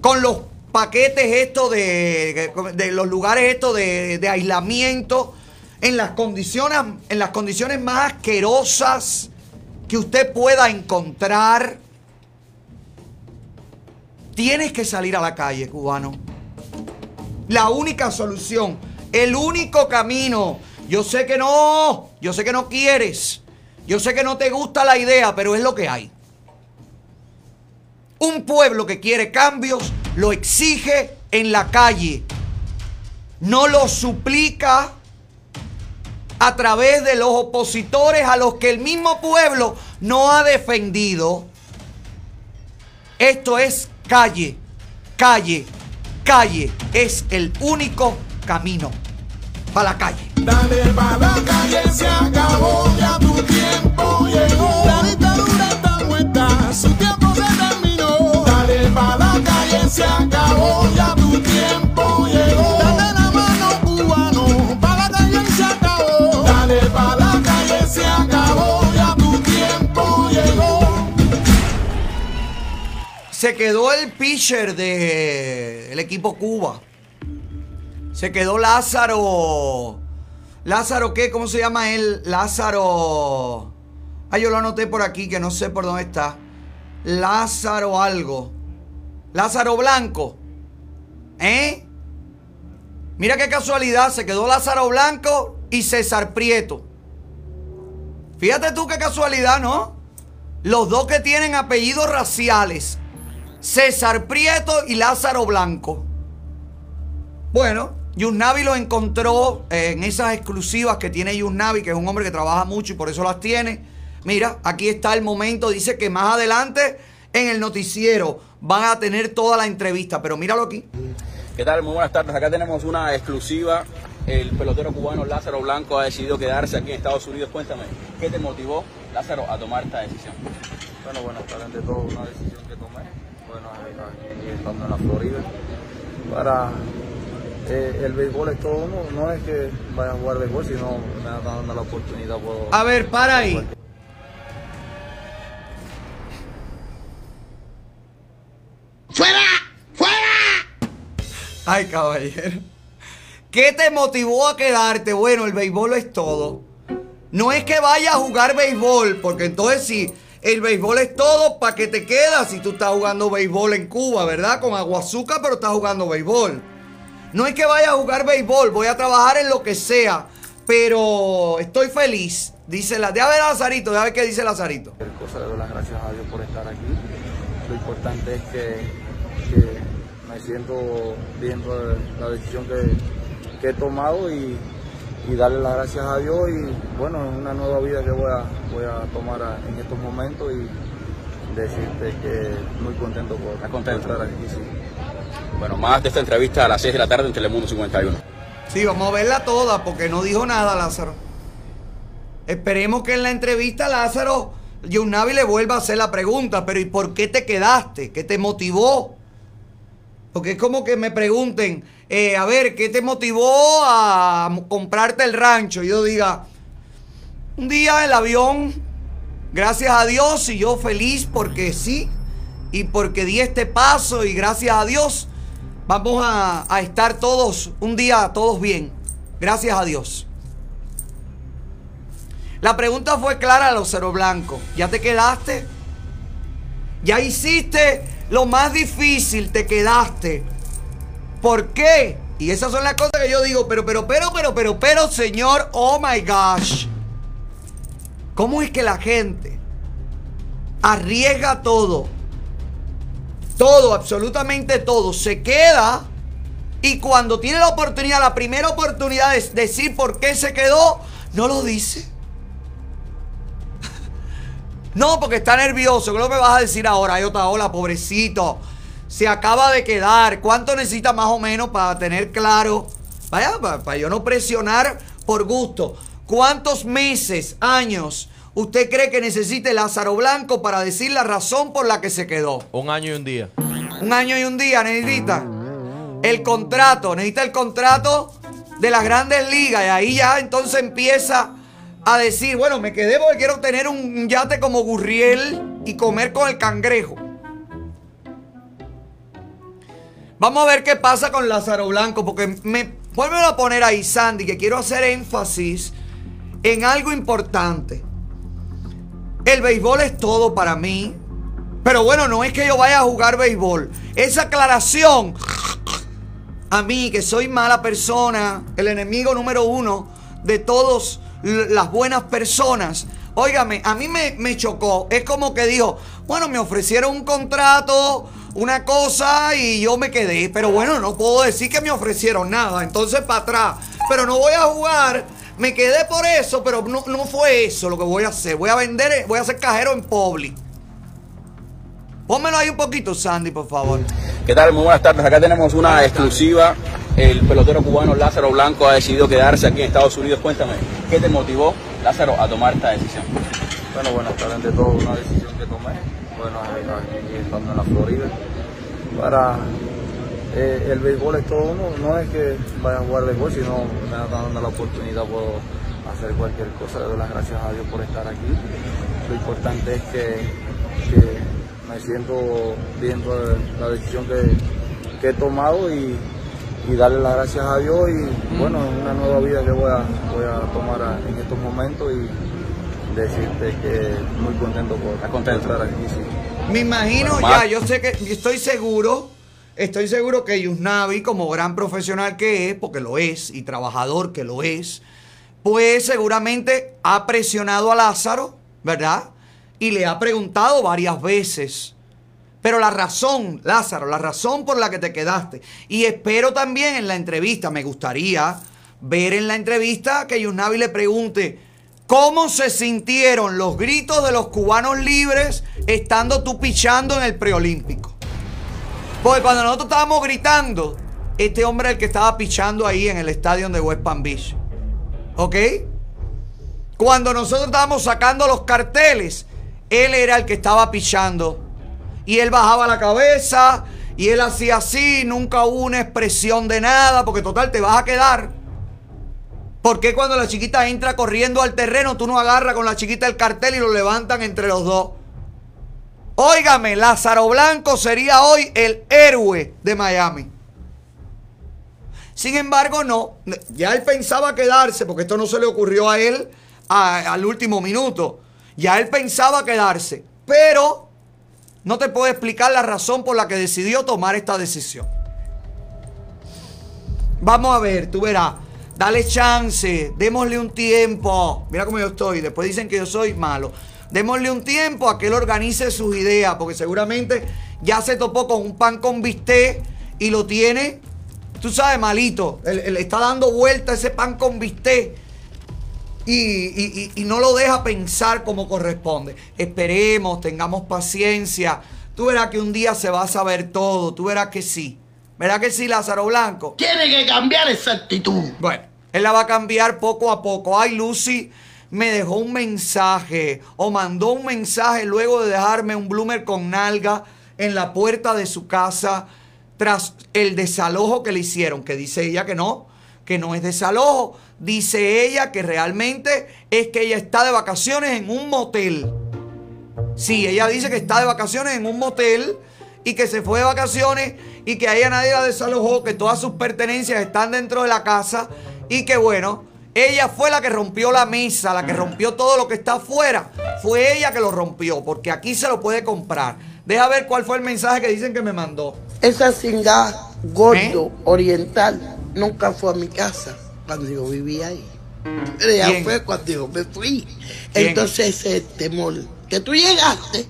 con los paquetes estos de, de los lugares estos de, de, aislamiento, en las, condiciones, en las condiciones más asquerosas que usted pueda encontrar. Tienes que salir a la calle, cubano. La única solución, el único camino. Yo sé que no, yo sé que no quieres, yo sé que no te gusta la idea, pero es lo que hay. Un pueblo que quiere cambios lo exige en la calle. No lo suplica a través de los opositores a los que el mismo pueblo no ha defendido. Esto es calle, calle, calle. Es el único camino para la calle. Dale para la calle, se acabó, ya tu tiempo llegó. La dictadura está muerta, su tiempo se terminó. Dale para la calle, se acabó, ya tu Se quedó el pitcher del equipo Cuba. Se quedó Lázaro. Lázaro, ¿qué? ¿Cómo se llama él? Lázaro. Ah, yo lo anoté por aquí, que no sé por dónde está. Lázaro algo. Lázaro Blanco. ¿Eh? Mira qué casualidad. Se quedó Lázaro Blanco y César Prieto. Fíjate tú qué casualidad, ¿no? Los dos que tienen apellidos raciales. César Prieto y Lázaro Blanco. Bueno, Yusnavi lo encontró en esas exclusivas que tiene Yusnavi, que es un hombre que trabaja mucho y por eso las tiene. Mira, aquí está el momento. Dice que más adelante en el noticiero van a tener toda la entrevista. Pero míralo aquí. ¿Qué tal? Muy buenas tardes. Acá tenemos una exclusiva. El pelotero cubano Lázaro Blanco ha decidido quedarse aquí en Estados Unidos. Cuéntame, ¿qué te motivó, Lázaro, a tomar esta decisión? Bueno, bueno, está ante todo una decisión que tomé. Bueno, aquí estando en la Florida. Para eh, el béisbol es todo uno, no es que vaya a jugar béisbol, sino me está dando la oportunidad. Puedo, A ver, para ahí. ¡Fuera! ¡Fuera! Ay, caballero. ¿Qué te motivó a quedarte? Bueno, el béisbol es todo. No es que vayas a jugar béisbol, porque entonces si el béisbol es todo, ¿para qué te quedas si tú estás jugando béisbol en Cuba, verdad? Con aguazuca, pero estás jugando béisbol. No es que vaya a jugar béisbol, voy a trabajar en lo que sea, pero estoy feliz. Dice la, déjame ver a Lazarito, déjame ver qué dice Lazarito. Cosa, le doy las gracias a Dios por estar aquí. Lo importante es que, que me siento bien por la decisión que, que he tomado y, y, darle las gracias a Dios y bueno, es una nueva vida que voy a, voy a tomar a, en estos momentos y decirte que muy contento por, ¿Estás contento? por estar aquí. Sí. Bueno, más de esta entrevista a las 6 de la tarde en Telemundo 51. Sí, vamos a verla toda porque no dijo nada Lázaro. Esperemos que en la entrevista Lázaro, Yunavi le vuelva a hacer la pregunta, pero ¿y por qué te quedaste? ¿Qué te motivó? Porque es como que me pregunten, eh, a ver, ¿qué te motivó a comprarte el rancho? Y yo diga, un día el avión, gracias a Dios, y yo feliz porque sí, y porque di este paso, y gracias a Dios, vamos a, a estar todos, un día todos bien. Gracias a Dios. La pregunta fue clara a los cero blancos. ¿Ya te quedaste? ¿Ya hiciste lo más difícil? ¿Te quedaste? ¿Por qué? Y esas son las cosas que yo digo, pero, pero, pero, pero, pero, pero, señor, oh my gosh. ¿Cómo es que la gente arriesga todo? Todo, absolutamente todo. Se queda y cuando tiene la oportunidad, la primera oportunidad de decir por qué se quedó, no lo dice. No, porque está nervioso. ¿Qué lo me vas a decir ahora? Ay, otra hola, pobrecito. Se acaba de quedar. ¿Cuánto necesita más o menos para tener claro? Vaya, para, yo no presionar por gusto. ¿Cuántos meses, años usted cree que necesite Lázaro Blanco para decir la razón por la que se quedó? Un año y un día. Un año y un día necesita. El contrato, necesita el contrato de las grandes ligas. Y ahí ya entonces empieza a decir, bueno, me quedé porque quiero tener un yate como Gurriel y comer con el cangrejo. Vamos a ver qué pasa con Lázaro Blanco, porque me vuelven a poner ahí, Sandy, que quiero hacer énfasis en algo importante. El béisbol es todo para mí. Pero bueno, no es que yo vaya a jugar béisbol. Esa aclaración a mí, que soy mala persona, el enemigo número uno de todos las buenas personas. Óigame, a mí me, chocó. Es como que dijo, bueno, me ofrecieron un contrato, una cosa y yo me quedé. Pero bueno, no puedo decir que me ofrecieron nada. Entonces para atrás. Pero no voy a jugar. Me quedé por eso, pero no, no fue eso lo que voy a hacer. Voy a vender, voy a ser cajero en Publi. Pónmelo ahí un poquito, Sandy, por favor. ¿Qué tal? Muy buenas tardes. Acá tenemos una exclusiva el pelotero cubano Lázaro Blanco ha decidido quedarse aquí en Estados Unidos. Cuéntame, ¿qué te motivó, Lázaro, a tomar esta decisión? Bueno, buenas tardes ante todo, una decisión que tomé, bueno, aquí estando en la Florida, para eh, el béisbol es todo uno, no es que vaya a jugar béisbol, sino me da dando la oportunidad, puedo hacer cualquier cosa, le doy las gracias a Dios por estar aquí. Lo importante es que, me siento viendo la decisión que, que he tomado y y darle las gracias a Dios y bueno, es una nueva vida que voy a, voy a tomar en estos momentos y decirte que muy contento por, estar aquí. Me imagino ya, yo sé que estoy seguro, estoy seguro que Yusnavi, como gran profesional que es, porque lo es, y trabajador que lo es, pues seguramente ha presionado a Lázaro, ¿verdad? Y le ha preguntado varias veces pero la razón, Lázaro, la razón por la que te quedaste. Y espero también en la entrevista, me gustaría ver en la entrevista que Yunavi le pregunte cómo se sintieron los gritos de los cubanos libres estando tú pichando en el preolímpico. Porque cuando nosotros estábamos gritando, este hombre era el que estaba pichando ahí en el estadio de West Palm Beach. ¿Ok? Cuando nosotros estábamos sacando los carteles, él era el que estaba pichando y él bajaba la cabeza y él hacía así, nunca hubo una expresión de nada, porque total te vas a quedar. ¿Por qué cuando la chiquita entra corriendo al terreno, tú no agarras con la chiquita el cartel y lo levantan entre los dos? Óigame, Lázaro Blanco sería hoy el héroe de Miami. Sin embargo, no. Ya él pensaba quedarse, porque esto no se le ocurrió a él al último minuto. Ya él pensaba quedarse. Pero no te puedo explicar la razón por la que decidió tomar esta decisión. Vamos a ver, tú verás. Dale chance, démosle un tiempo. Mira cómo yo estoy. Después dicen que yo soy malo. Démosle un tiempo a que él organice sus ideas, porque seguramente ya se topó con un pan con bistec y lo tiene, tú sabes, malito. Él, está dando vuelta ese pan con bistec y, no lo deja pensar como corresponde. Esperemos, tengamos paciencia. Tú verás que un día se va a saber todo. Tú verás que sí. ¿Verdad que sí, Lázaro Blanco? Tiene que cambiar esa actitud. Bueno, él la va a cambiar poco a poco. Ay, Lucy me dejó un mensaje o mandó un mensaje luego de dejarme un bloomer con nalga en la puerta de su casa tras el desalojo que le hicieron, que dice ella que no, que no es desalojo. Dice ella que realmente es que ella está de vacaciones en un motel. Sí, ella dice que está de vacaciones en un motel y que se fue de vacaciones y que a ella nadie la desalojó, que todas sus pertenencias están dentro de la casa y que bueno, ella fue la que rompió la mesa, la que rompió todo lo que está afuera. Fue ella que lo rompió, porque aquí se lo puede comprar. Deja ver cuál fue el mensaje que dicen que me mandó. Esa cingada gordo oriental nunca fue a mi casa cuando yo vivía ahí. Pero ya ¿Quién? fue cuando yo me fui. ¿Quién? Entonces ese temor que tú llegaste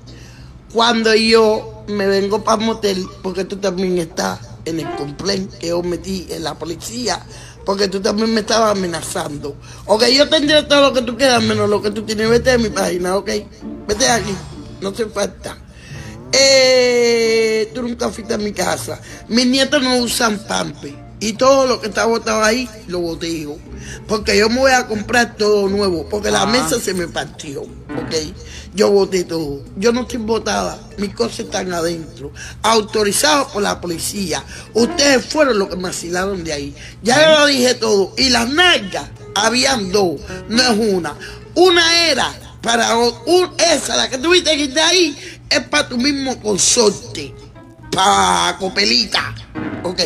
cuando yo me vengo para motel, porque tú también estás en el complaint que yo metí en la policía, porque tú también me estabas amenazando. Ok, yo tendré todo lo que tú quieras, menos lo que tú tienes. Vete de mi página, ok. Vete de aquí, no te falta. Eh, tú nunca fuiste a mi casa. Mis nietos no usan pampe. Y todo lo que está botado ahí, lo boté yo. Porque yo me voy a comprar todo nuevo. Porque la Ah. mesa se me partió. ¿Ok? Yo boté todo. Yo no estoy botada. Mis cosas están adentro. Autorizados por la policía. Ustedes fueron los que me asilaron de ahí. Ya yo lo dije todo. Y las nalgas, habían dos. No es una. Una era para un- esa, la que tuviste que ir ahí, es para tu mismo consorte. Pa' copelita. Ok.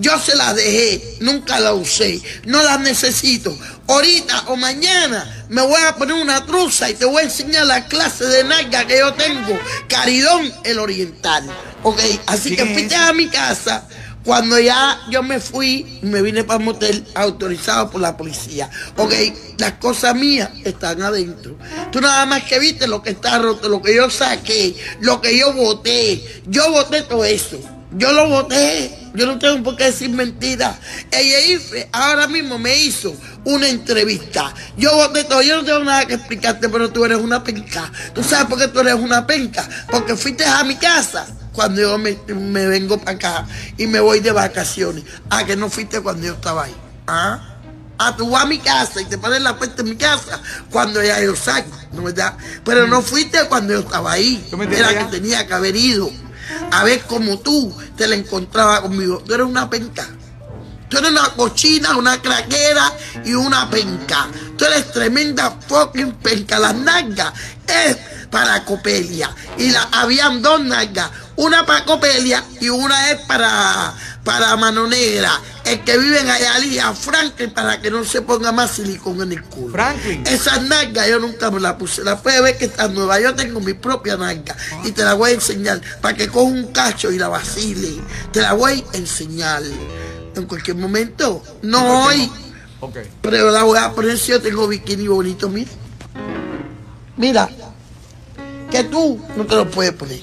Yo se las dejé, nunca la usé, no las necesito. Ahorita o mañana me voy a poner una truza y te voy a enseñar la clase de nalga que yo tengo. Caridón el oriental. Ok. Así que ¿Quién es fuiste ese? a mi casa. Cuando ya yo me fui, me vine para el motel autorizado por la policía. Ok, las cosas mías están adentro. Tú nada más que viste lo que está roto, lo que yo saqué, lo que yo voté. Yo voté todo eso. Yo lo voté. Yo no tengo por qué decir mentiras. Ella ahora mismo me hizo una entrevista. Yo voté todo. Yo no tengo nada que explicarte, pero tú eres una penca. ¿Tú sabes por qué tú eres una penca? Porque fuiste a mi casa cuando yo me, me vengo para acá y me voy de vacaciones. Ah, que no fuiste cuando yo estaba ahí. Ah, ah tú vas a mi casa y te pones la puerta en mi casa cuando ya yo salgo, ¿no verdad? Pero no fuiste cuando yo estaba ahí. Era que tenía que haber ido. A ver cómo tú te la encontrabas conmigo. Tú eres una penca. Tú eres una cochina, una craquera y una penca. Tú eres tremenda fucking penca. Las nalgas es para Copelia. Y la, habían dos nalgas. Una para Copelia y una es para, para Mano Negra. El que vive en Ayalía, Franklin, para que no se ponga más silicón en el culo. Franklin. Esas nalgas yo nunca me las puse. La puedes ver que está nueva. Yo tengo mi propia nalga. Y te la voy a enseñar para que coja un cacho y la vacile. Te la voy a enseñar. En cualquier momento. No hoy. Pero la voy a poner si yo tengo bikini bonito, mira. Mira. Que tú no te lo puedes poner.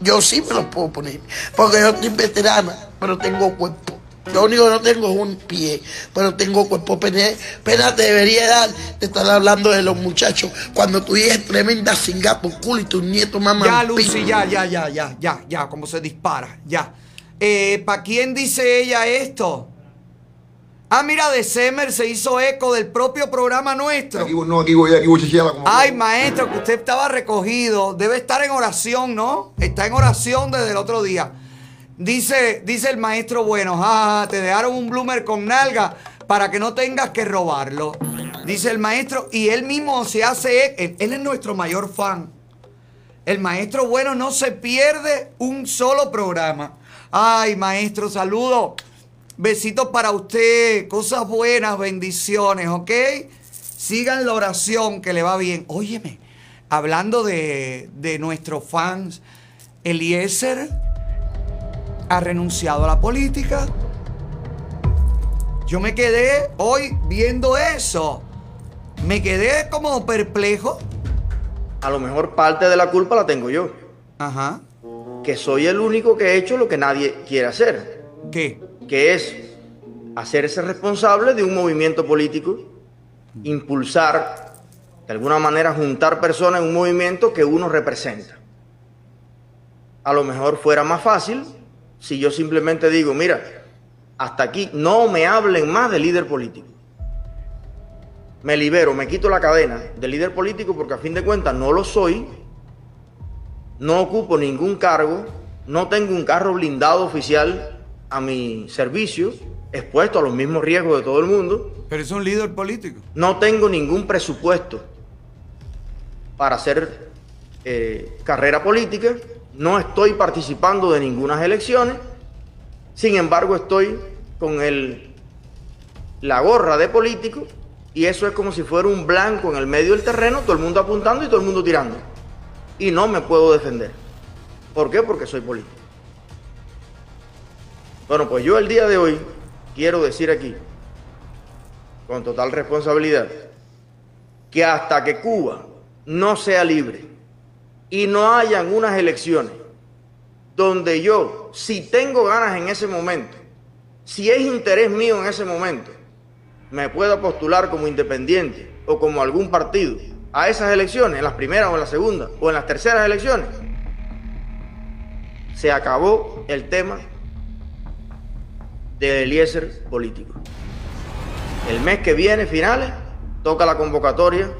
Yo sí me lo puedo poner. Porque yo estoy veterana, pero tengo cuerpo. Lo único que no tengo es un pie, pero tengo cuerpo. Pena, pena te debería dar de estar hablando de los muchachos cuando tu hija es tremenda singa por culo y tus nietos maman Ya. Lucy, ya, ya, ya, ya, ya, ya, como se dispara, ya. Eh, ¿Para quién dice ella esto? Ah, mira, de Semer se hizo eco del propio programa nuestro. Aquí, no, aquí voy, aquí voy como. Ay, maestro, que usted estaba recogido. Debe estar en oración, ¿no? Está en oración desde el otro día. Dice, dice el maestro, bueno, jaja, te dejaron un bloomer con nalga para que no tengas que robarlo. Dice el maestro, y él mismo se hace, él, él es nuestro mayor fan. El maestro bueno no se pierde un solo programa. Ay, maestro, saludo. Besitos para usted. Cosas buenas, bendiciones, ¿ok? Sigan la oración que le va bien. Óyeme, hablando de, de nuestros fans, Eliezer ha renunciado a la política. Yo me quedé hoy viendo eso. Me quedé como perplejo. A lo mejor parte de la culpa la tengo yo. Ajá. Que soy el único que he hecho lo que nadie quiere hacer. ¿Qué? Que es hacerse responsable de un movimiento político, impulsar, de alguna manera juntar personas en un movimiento que uno representa. A lo mejor fuera más fácil si yo simplemente digo, mira, hasta aquí no me hablen más de líder político. Me libero, me quito la cadena de líder político porque a fin de cuentas no lo soy, no ocupo ningún cargo, no tengo un carro blindado oficial a mi servicio, expuesto a los mismos riesgos de todo el mundo. Pero es un líder político. No tengo ningún presupuesto para hacer eh, carrera política, no estoy participando de ninguna elecciones, sin embargo estoy con el, la gorra de político y eso es como si fuera un blanco en el medio del terreno, todo el mundo apuntando y todo el mundo tirando. Y no me puedo defender. ¿Por qué? Porque soy político. Bueno, pues yo el día de hoy quiero decir aquí, con total responsabilidad, que hasta que Cuba no sea libre y no hayan unas elecciones donde yo, si tengo ganas en ese momento, si es interés mío en ese momento, me pueda postular como independiente o como algún partido a esas elecciones, en las primeras o en las segundas o en las terceras elecciones, se acabó el tema del Eliezer político. El mes que viene, finales, toca la convocatoria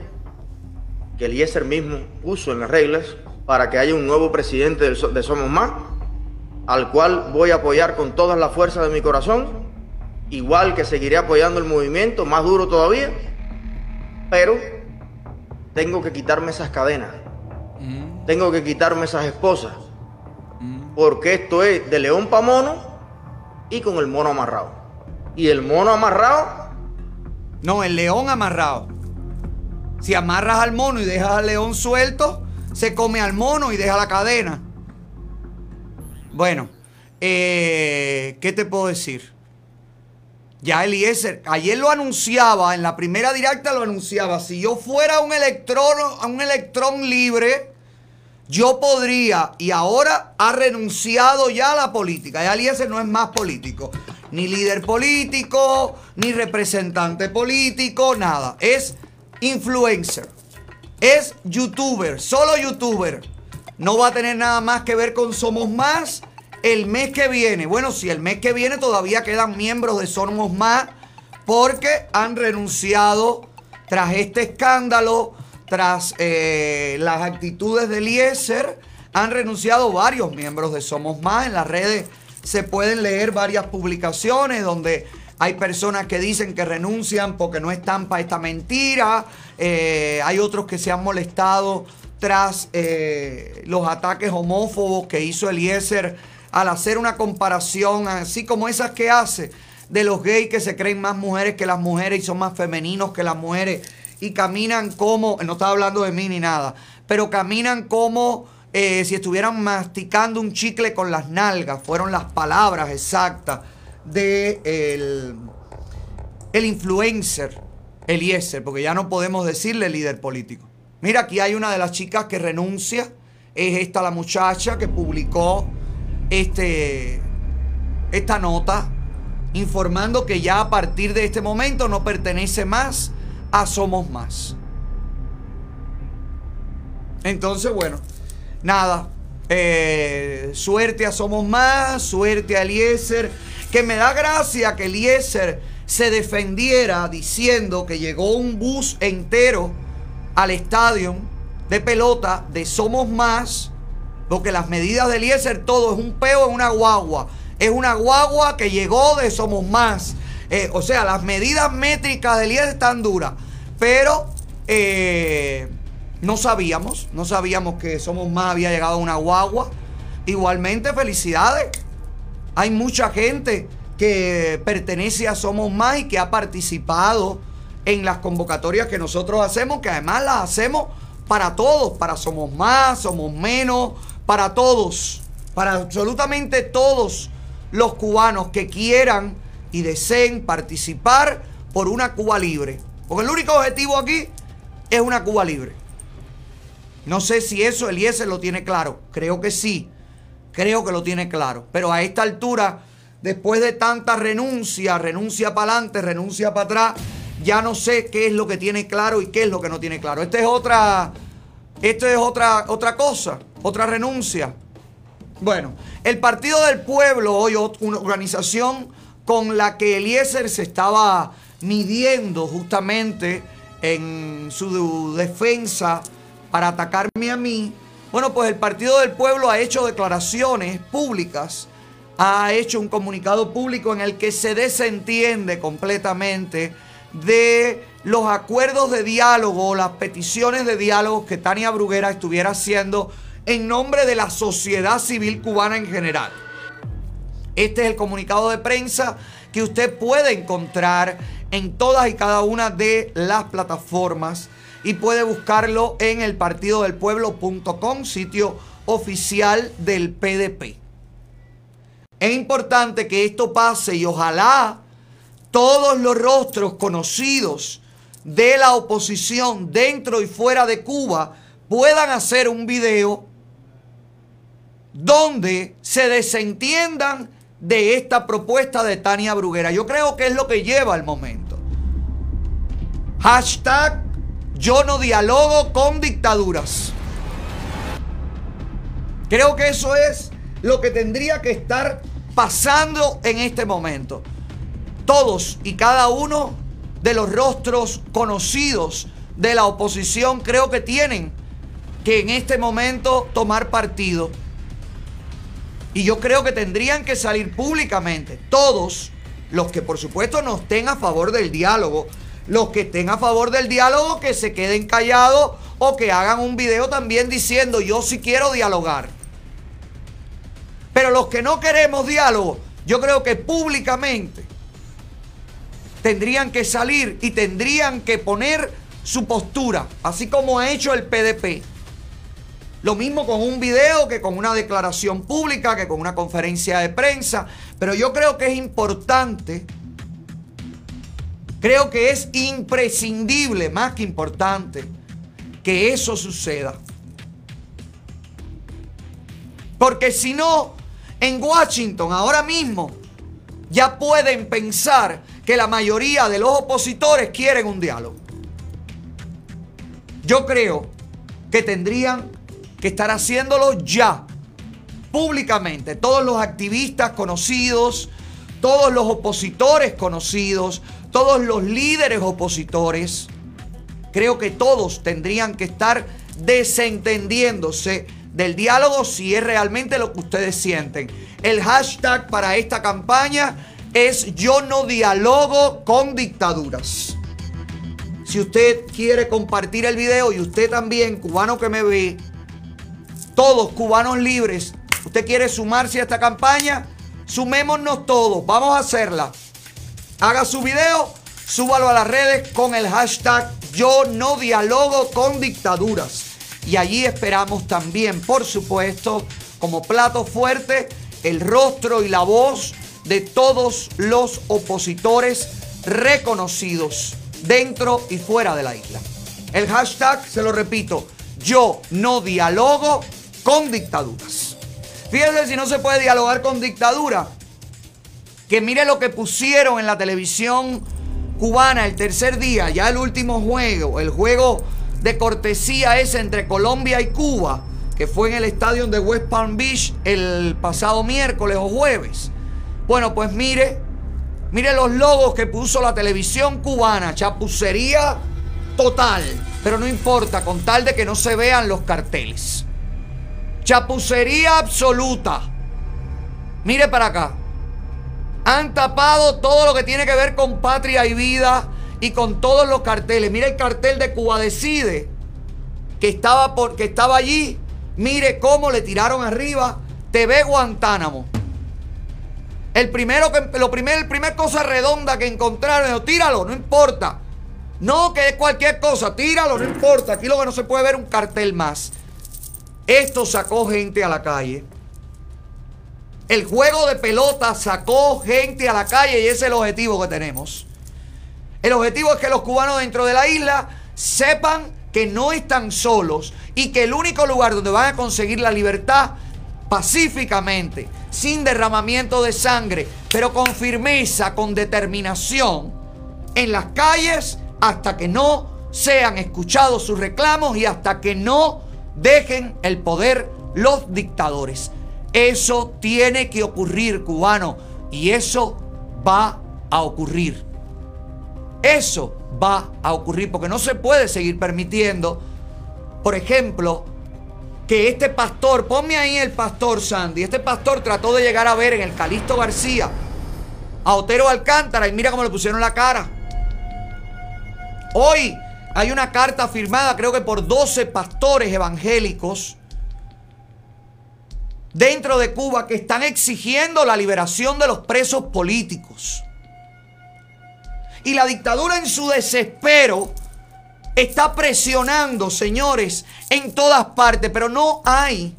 que Eliezer mismo puso en las reglas para que haya un nuevo presidente de Somos Más, al cual voy a apoyar con todas las fuerzas de mi corazón, igual que seguiré apoyando el movimiento, más duro todavía, pero tengo que quitarme esas cadenas, tengo que quitarme esas esposas, porque esto es de león para mono y con el mono amarrado. Y el mono amarrado... No, el león amarrado. Si amarras al mono y dejas al león suelto, se come al mono y deja la cadena. Bueno, eh, ¿qué te puedo decir? Ya Eliezer, ayer lo anunciaba, en la primera directa lo anunciaba. Si yo fuera un electrón, un electrón libre, yo podría, y ahora ha renunciado ya a la política. Ya Eliezer no es más político. Ni líder político, ni representante político, nada. Es influencer. Es youtuber, solo youtuber. No va a tener nada más que ver con Somos Más el mes que viene. Bueno, si el mes que viene todavía quedan miembros de Somos Más porque han renunciado tras este escándalo, tras eh, las actitudes de Eliezer, han renunciado varios miembros de Somos Más. En las redes se pueden leer varias publicaciones donde hay personas que dicen que renuncian porque no están para esta mentira. Eh, hay otros que se han molestado tras eh, los ataques homófobos que hizo Eliezer al hacer una comparación, así como esas que hace de los gays que se creen más mujeres que las mujeres y son más femeninos que las mujeres y caminan como, no estaba hablando de mí ni nada, pero caminan como eh, si estuvieran masticando un chicle con las nalgas, fueron las palabras exactas de el, el influencer Eliezer, porque ya no podemos decirle líder político. Mira, aquí hay una de las chicas que renuncia, es esta la muchacha que publicó este, esta nota informando que ya a partir de este momento no pertenece más a Somos Más. Entonces, bueno, nada, eh, suerte a Somos Más, suerte a Eliezer que me da gracia que Eliezer se defendiera diciendo que llegó un bus entero al estadio de pelota de Somos Más, porque las medidas de Eliezer todo es un peo, es una guagua. Es una guagua que llegó de Somos Más. Eh, o sea, las medidas métricas de Eliezer están duras. Pero eh, no sabíamos, no sabíamos que Somos Más había llegado a una guagua. Igualmente, felicidades. Hay mucha gente que pertenece a Somos Más y que ha participado en las convocatorias que nosotros hacemos, que además las hacemos para todos, para Somos Más, Somos Menos, para todos, para absolutamente todos los cubanos que quieran y deseen participar por una Cuba libre. Porque el único objetivo aquí es una Cuba libre. No sé si eso Eliezer lo tiene claro. Creo que sí. Creo que lo tiene claro. Pero a esta altura, después de tanta renuncia, renuncia para adelante, renuncia para atrás, ya no sé qué es lo que tiene claro y qué es lo que no tiene claro. Esta es otra, esto es otra, otra cosa, otra renuncia. Bueno, el Partido del Pueblo, hoy una organización con la que Eliezer se estaba midiendo justamente en su defensa para atacarme a mí, bueno, pues el Partido del Pueblo ha hecho declaraciones públicas ha hecho un comunicado público en el que se desentiende completamente de los acuerdos de diálogo, las peticiones de diálogo que Tania Bruguera estuviera haciendo en nombre de la sociedad civil cubana en general. Este es el comunicado de prensa que usted puede encontrar en todas y cada una de las plataformas y puede buscarlo en el partidodelpueblo.com, sitio oficial del PDP. Es importante que esto pase y ojalá todos los rostros conocidos de la oposición dentro y fuera de Cuba puedan hacer un video donde se desentiendan de esta propuesta de Tania Bruguera. Yo creo que es lo que lleva al momento. Hashtag yo no dialogo con dictaduras. Creo que eso es lo que tendría que estar pasando en este momento. Todos y cada uno de los rostros conocidos de la oposición creo que tienen que en este momento tomar partido. Y yo creo que tendrían que salir públicamente todos los que por supuesto no estén a favor del diálogo, los que estén a favor del diálogo que se queden callados o que hagan un video también diciendo yo sí quiero dialogar. Pero los que no queremos diálogo, yo creo que públicamente tendrían que salir y tendrían que poner su postura, así como ha hecho el PDP. Lo mismo con un video que con una declaración pública, que con una conferencia de prensa. Pero yo creo que es importante, creo que es imprescindible, más que importante, que eso suceda. Porque si no, en Washington ahora mismo ya pueden pensar que la mayoría de los opositores quieren un diálogo. Yo creo que tendrían que estar haciéndolo ya, públicamente. Todos los activistas conocidos, todos los opositores conocidos, todos los líderes opositores, creo que todos tendrían que estar desentendiéndose del diálogo si es realmente lo que ustedes sienten. El hashtag para esta campaña es yo no dialogo con dictaduras. Si usted quiere compartir el video y usted también, cubano que me ve, todos cubanos libres, usted quiere sumarse a esta campaña, sumémonos todos, vamos a hacerla. Haga su video, súbalo a las redes con el hashtag yo no dialogo con dictaduras. Y allí esperamos también, por supuesto, como plato fuerte, el rostro y la voz de todos los opositores reconocidos dentro y fuera de la isla. El hashtag, se lo repito, yo no dialogo con dictaduras. Fíjense si no se puede dialogar con dictadura. Que mire lo que pusieron en la televisión cubana el tercer día, ya el último juego, el juego de cortesía ese entre Colombia y Cuba, que fue en el estadio de West Palm Beach el pasado miércoles o jueves. Bueno, pues mire, mire los logos que puso la televisión cubana, chapucería total, pero no importa, con tal de que no se vean los carteles. Chapucería absoluta. Mire para acá. Han tapado todo lo que tiene que ver con patria y vida y con todos los carteles. Mire el cartel de Cuba Decide que estaba, por, que estaba allí. Mire cómo le tiraron arriba TV Guantánamo. El primero que lo primer, el primer cosa redonda que encontraron, tíralo, no importa. No, que es cualquier cosa, tíralo, no importa. Aquí lo que no se puede ver un cartel más. Esto sacó gente a la calle. El juego de pelota sacó gente a la calle y ese es el objetivo que tenemos. El objetivo es que los cubanos dentro de la isla sepan que no están solos y que el único lugar donde van a conseguir la libertad pacíficamente, sin derramamiento de sangre, pero con firmeza, con determinación, en las calles hasta que no sean escuchados sus reclamos y hasta que no dejen el poder los dictadores. Eso tiene que ocurrir, cubano, y eso va a ocurrir. Eso va a ocurrir porque no se puede seguir permitiendo, por ejemplo, que este pastor, ponme ahí el pastor Sandy, este pastor trató de llegar a ver en el Calixto García a Otero Alcántara y mira cómo le pusieron la cara. Hoy hay una carta firmada creo que por 12 pastores evangélicos dentro de Cuba que están exigiendo la liberación de los presos políticos. Y la dictadura en su desespero está presionando, señores, en todas partes, pero no hay,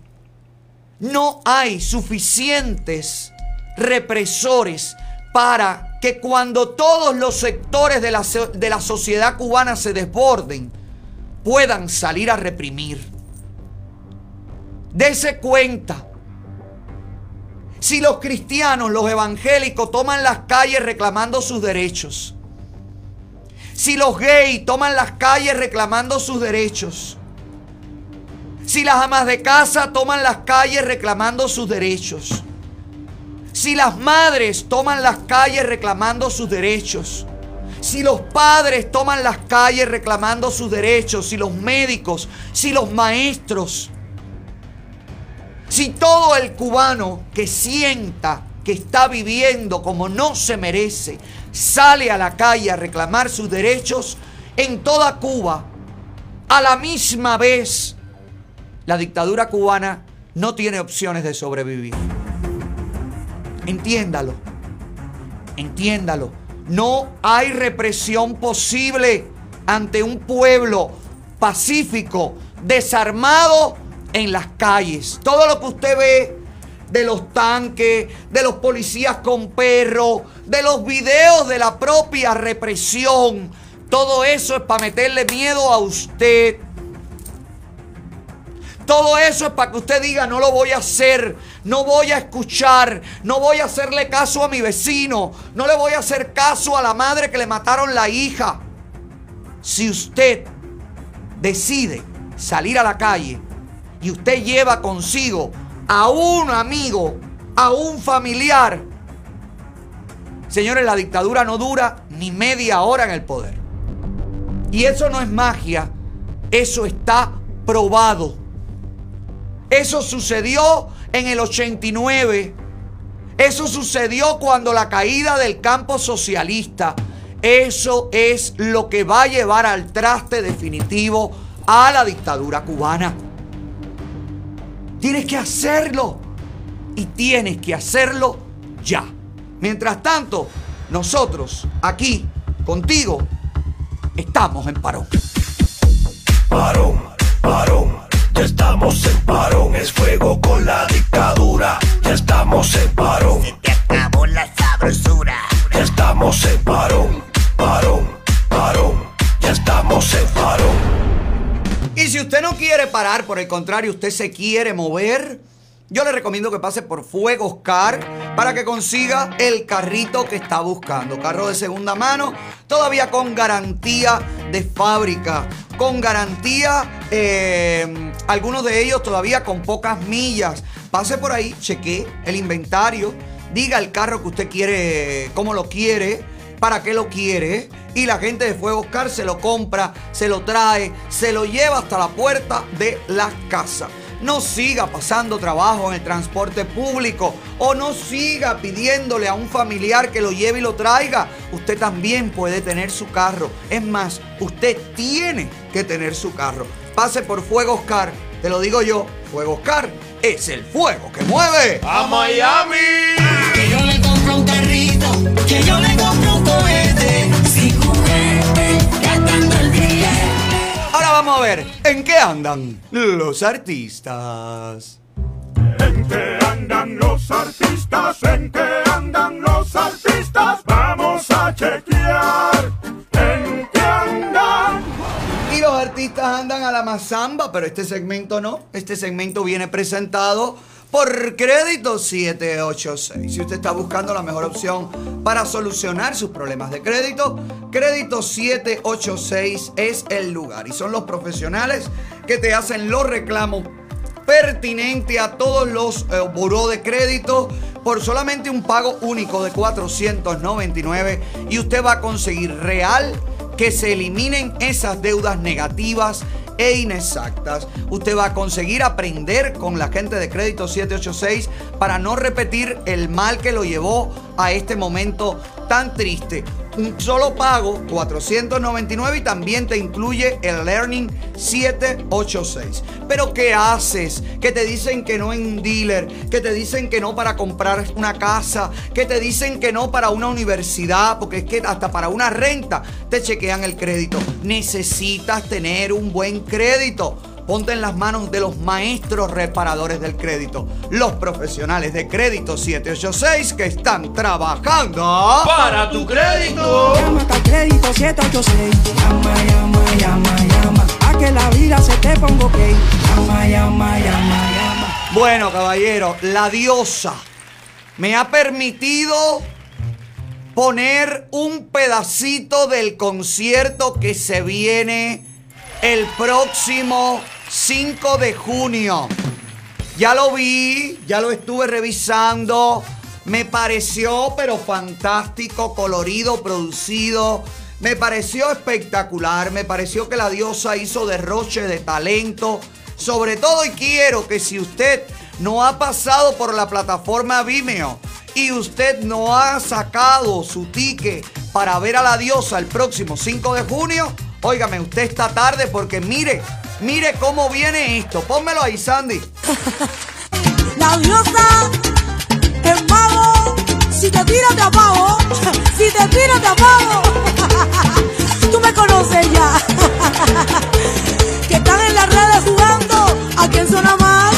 no hay suficientes represores para que cuando todos los sectores de la, de la sociedad cubana se desborden, puedan salir a reprimir. Dese cuenta. Si los cristianos, los evangélicos toman las calles reclamando sus derechos, si los gays toman las calles reclamando sus derechos. Si las amas de casa toman las calles reclamando sus derechos. Si las madres toman las calles reclamando sus derechos. Si los padres toman las calles reclamando sus derechos. Si los médicos. Si los maestros. Si todo el cubano que sienta que está viviendo como no se merece sale a la calle a reclamar sus derechos en toda Cuba, a la misma vez, la dictadura cubana no tiene opciones de sobrevivir. Entiéndalo, entiéndalo. No hay represión posible ante un pueblo pacífico, desarmado en las calles. Todo lo que usted ve de los tanques, de los policías con perros, de los videos de la propia represión. Todo eso es para meterle miedo a usted. Todo eso es para que usted diga, no lo voy a hacer, no voy a escuchar, no voy a hacerle caso a mi vecino, no le voy a hacer caso a la madre que le mataron la hija. Si usted decide salir a la calle y usted lleva consigo a un amigo, a un familiar. Señores, la dictadura no dura ni media hora en el poder. Y eso no es magia, eso está probado. Eso sucedió en el 89. Eso sucedió cuando la caída del campo socialista. Eso es lo que va a llevar al traste definitivo a la dictadura cubana. Tienes que hacerlo. Y tienes que hacerlo ya. Mientras tanto, nosotros aquí, contigo, estamos en parón. Parón, parón. Ya estamos en parón. Es fuego con la dictadura. Ya estamos en parón. Se te acabó la sabrosura. Ya estamos en parón, parón, parón. Ya estamos en parón. Y si usted no quiere parar, por el contrario, usted se quiere mover, yo le recomiendo que pase por Fuegos Car para que consiga el carrito que está buscando. Carro de segunda mano, todavía con garantía de fábrica, con garantía, eh, algunos de ellos todavía con pocas millas. Pase por ahí, cheque el inventario, diga el carro que usted quiere, cómo lo quiere, para qué lo quiere y la gente de Fuego Oscar se lo compra, se lo trae, se lo lleva hasta la puerta de la casa. No siga pasando trabajo en el transporte público o no siga pidiéndole a un familiar que lo lleve y lo traiga. Usted también puede tener su carro. Es más, usted tiene que tener su carro. Pase por Fuego Oscar, te lo digo yo, Fuego Oscar es el fuego que mueve a Miami. Que yo le compro un carrito, que yo le compro un cohete, Ahora vamos a ver, ¿en qué andan los artistas? ¿En qué andan los artistas? ¿En qué andan los artistas? Vamos a chequear. ¿En qué andan? Y los artistas andan a la mazamba, pero este segmento no. Este segmento viene presentado por Crédito 786. Si usted está buscando la mejor opción para solucionar sus problemas de crédito, Crédito 786 es el lugar. Y son los profesionales que te hacen los reclamos pertinentes a todos los eh, buró de crédito por solamente un pago único de 499 y usted va a conseguir real que se eliminen esas deudas negativas e inexactas. Usted va a conseguir aprender con la gente de Crédito 786 para no repetir el mal que lo llevó a este momento tan triste. Un solo pago, 499 y también te incluye el Learning 786. Pero ¿qué haces? Que te dicen que no en un dealer, que te dicen que no para comprar una casa, que te dicen que no para una universidad, porque es que hasta para una renta te chequean el crédito. Necesitas tener un buen crédito. Ponte en las manos de los maestros reparadores del crédito, los profesionales de crédito 786 que están trabajando Para tu crédito. Llama a crédito 786. Llama, llama, llama, llama. A que la vida se te ponga ok. Llama, llama, llama, llama. Bueno, caballero, la diosa me ha permitido poner un pedacito del concierto que se viene el próximo 5 de junio. Ya lo vi, ya lo estuve revisando. Me pareció, pero fantástico, colorido, producido. Me pareció espectacular. Me pareció que la diosa hizo derroche de talento. Sobre todo, y quiero que si usted no ha pasado por la plataforma Vimeo y usted no ha sacado su ticket para ver a la diosa el próximo 5 de junio, óigame, usted está tarde porque mire, mire cómo viene esto. Pónmelo ahí, Sandy. La diosa es mago. Si te tira, te apago. Si te tira, te apago. Tú me conoces ya. Que están en las redes jugando. ¿A quién suena más?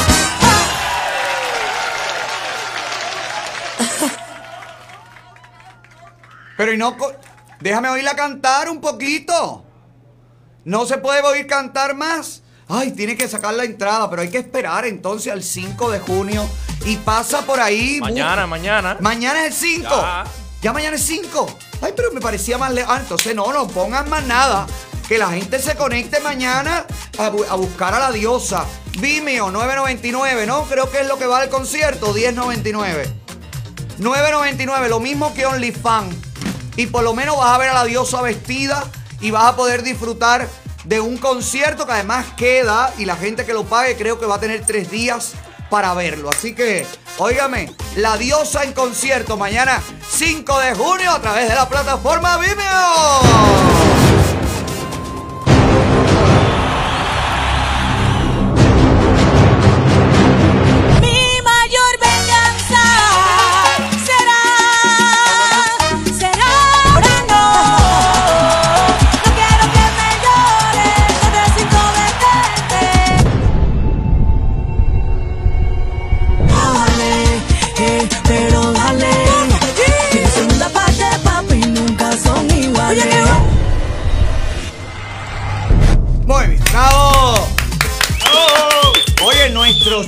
Pero y no, déjame oírla cantar un poquito. No se puede oír cantar más. Ay, tiene que sacar la entrada, pero hay que esperar entonces al 5 de junio. Y pasa por ahí. Mañana, mañana. Mañana es el 5. Ya. Ya. mañana es 5. Ay, pero me parecía más lejos. Ah, entonces no, no pongan más nada. Que la gente se conecte mañana a, bu- a buscar a la diosa. Vimeo, 9.99, ¿no? Creo que es lo que va al concierto, 10.99. 9.99, lo mismo que OnlyFans. Y por lo menos vas a ver a la diosa vestida y vas a poder disfrutar de un concierto que además queda y la gente que lo pague creo que va a tener tres días para verlo. Así que, óigame, la diosa en concierto mañana 5 de junio a través de la plataforma Vimeo.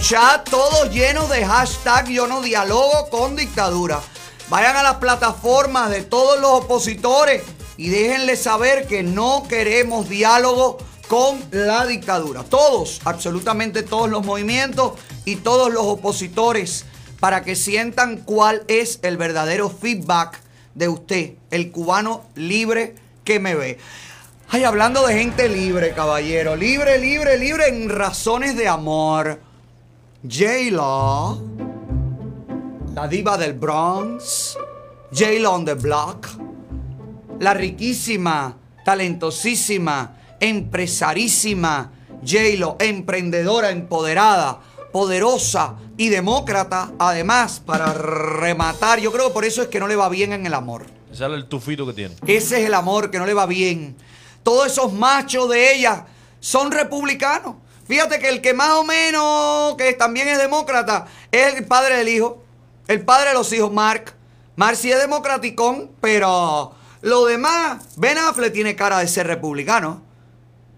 Chat todo lleno de hashtag yo no dialogo con dictadura. Vayan a las plataformas de todos los opositores y déjenle saber que no queremos diálogo con la dictadura. Todos, absolutamente todos los movimientos y todos los opositores para que sientan cuál es el verdadero feedback de usted, el cubano libre que me ve. Ay, hablando de gente libre, caballero. Libre, libre, libre en razones de amor. J-Lo, la diva del Bronx. J-Lo on the block. La riquísima, talentosísima, empresarísima J-Lo, emprendedora, empoderada, poderosa y demócrata. Además, para rematar, yo creo que por eso es que no le va bien en el amor. Ese es el tufito que tiene. Ese es el amor que no le va bien. Todos esos machos de ella son republicanos. Fíjate que el que más o menos, que también es demócrata, es el padre del hijo. El padre de los hijos, Mark. Mark sí es democraticón, pero lo demás, Ben Affleck tiene cara de ser republicano.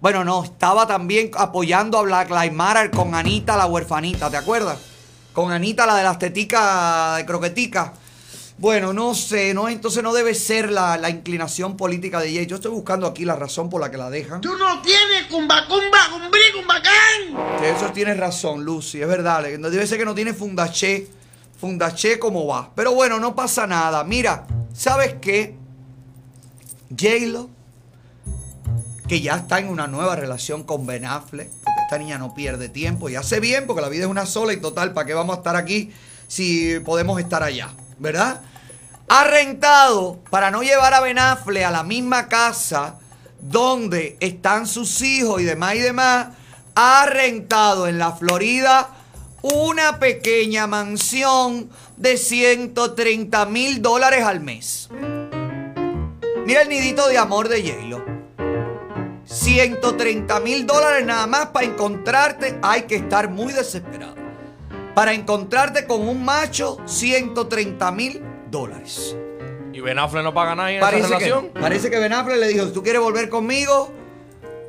Bueno, no, estaba también apoyando a Black Lives Matter con Anita la huerfanita, ¿te acuerdas? Con Anita la de las teticas de croquetica. Bueno, no sé, no, entonces no debe ser la, la inclinación política de Jay. Yo estoy buscando aquí la razón por la que la dejan. Tú no tienes cumba, cumba, cumbrí, cumbacán. Que eso tienes razón, Lucy, es verdad. Debe ser que no tiene fundaché. Fundaché como va. Pero bueno, no pasa nada. Mira, ¿sabes qué? J-Lo que ya está en una nueva relación con Ben Affleck, porque esta niña no pierde tiempo y hace bien, porque la vida es una sola y total, ¿para qué vamos a estar aquí si podemos estar allá? ¿Verdad? Ha rentado para no llevar a Ben Affleck a la misma casa donde están sus hijos y demás y demás, ha rentado en la Florida una pequeña mansión de 130 mil dólares al mes. Mira el nidito de amor de J-Lo. 130 mil dólares nada más para encontrarte. Hay que estar muy desesperado. Para encontrarte con un macho, 130 mil dólares. ¿Y Ben Affleck no paga nada en esa Parece relación? que, parece que Ben Affleck le dijo, si tú quieres volver conmigo,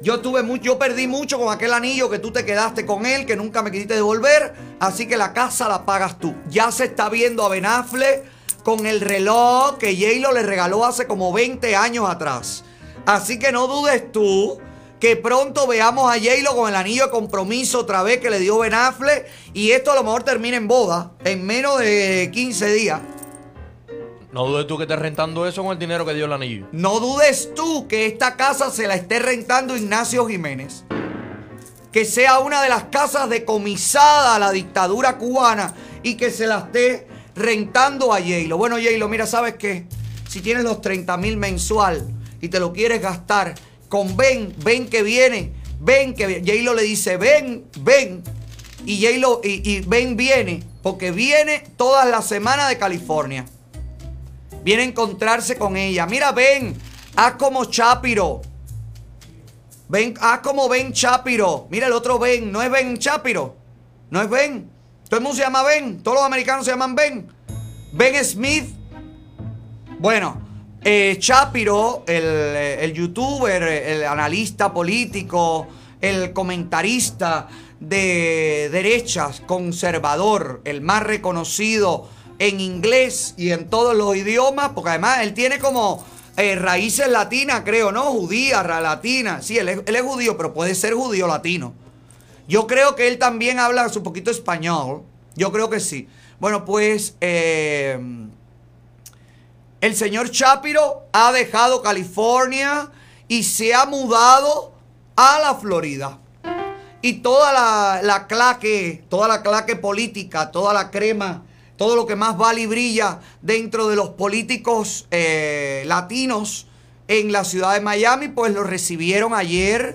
yo tuve mucho, yo perdí mucho con aquel anillo que tú te quedaste con él, que nunca me quisiste devolver, así que la casa la pagas tú. Ya se está viendo a Ben Affleck con el reloj que J-Lo le regaló hace como 20 años atrás. Así que no dudes tú que pronto veamos a J-Lo con el anillo de compromiso otra vez que le dio Ben Affleck y esto a lo mejor termina en boda en menos de 15 días. No dudes tú que estés rentando eso con el dinero que dio el anillo. No dudes tú que esta casa se la esté rentando Ignacio Jiménez. Que sea una de las casas decomisada a la dictadura cubana y que se la esté rentando a Yalo. Bueno, Yalo, mira, ¿sabes qué? Si tienes los 30 mil mensual y te lo quieres gastar con ven, ven que viene, ven que viene. Yalo le dice, ven, ven. Y Yalo, y, y viene, porque viene todas las semanas de California. Viene a encontrarse con ella. Mira, ven, haz como Chapiro. Ven, haz como Ben Chapiro. Mira el otro Ben, no es Ben Chapiro. No es Ben. Todo el mundo se llama Ben. Todos los americanos se llaman Ben. Ben Smith. Bueno, eh, Chapiro, el, eh, el youtuber, el analista político, el comentarista de derechas, conservador, el más reconocido en inglés y en todos los idiomas, porque además él tiene como eh, raíces latinas, creo, ¿no? Judía, latina. Sí, él es, él es judío, pero puede ser judío latino. Yo creo que él también habla un poquito español. Yo creo que sí. Bueno, pues eh, el señor Chapiro ha dejado California y se ha mudado a la Florida. Y toda la, la claque, toda la claque política, toda la crema, todo lo que más vale y brilla dentro de los políticos eh, latinos en la ciudad de Miami, pues lo recibieron ayer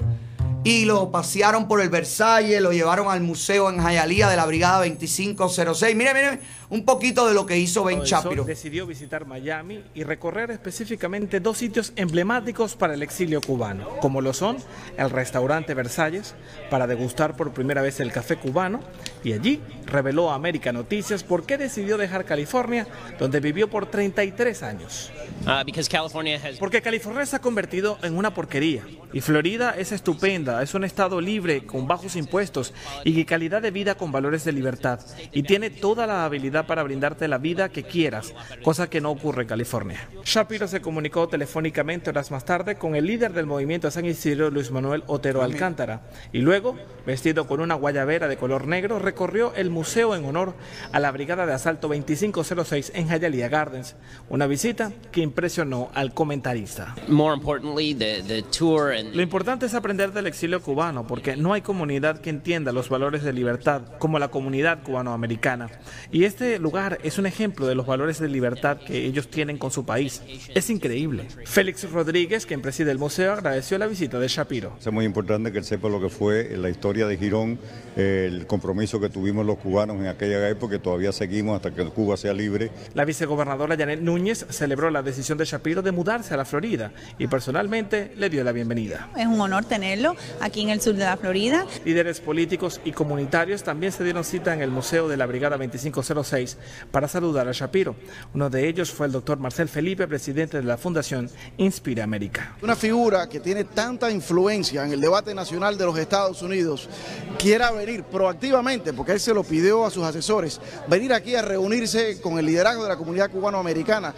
y lo pasearon por el Versalles, lo llevaron al museo en Hialeah de la Brigada 2506. Mire, mire, un poquito de lo que hizo Ben Chapiro. decidió visitar Miami y recorrer específicamente dos sitios emblemáticos para el exilio cubano, como lo son el restaurante Versalles, para degustar por primera vez el café cubano, y allí reveló a América Noticias por qué decidió dejar California, donde vivió por 33 años. Uh, because California has Porque California se ha convertido en una porquería y Florida es estupenda, es un estado libre con bajos impuestos y calidad de vida con valores de libertad y tiene toda la habilidad para brindarte la vida que quieras, cosa que no ocurre en California. Shapiro se comunicó telefónicamente horas más tarde con el líder del movimiento San Isidro, Luis Manuel Otero Alcántara, y luego, vestido con una guayabera de color negro, recorrió el museo en honor a la Brigada de Asalto 2506 en Hialeah Gardens, una visita que impresionó al comentarista. more importantly the the tour and Lo importante es aprender del exilio cubano, porque no hay comunidad que entienda los valores de libertad como la comunidad cubanoamericana. Y este lugar es un ejemplo de los valores de libertad que ellos tienen con su país. Es increíble. Félix Rodríguez, quien preside el museo, agradeció la visita de Shapiro. Es muy importante que él sepa lo que fue la historia de Girón, el compromiso que tuvimos los cubanos en aquella época, que todavía seguimos hasta que Cuba sea libre. La vicegobernadora Janet Núñez celebró la decisión de Shapiro de mudarse a la Florida y personalmente le dio la bienvenida. Es un honor tenerlo aquí en el sur de la Florida. Líderes políticos y comunitarios también se dieron cita en el Museo de la Brigada 2506 para saludar a Shapiro. Uno de ellos fue el doctor Marcel Felipe, presidente de la Fundación Inspira América. Una figura que tiene tanta influencia en el debate nacional de los Estados Unidos quiera venir proactivamente, porque él se lo pidió a sus asesores, venir aquí a reunirse con el liderazgo de la comunidad cubanoamericana,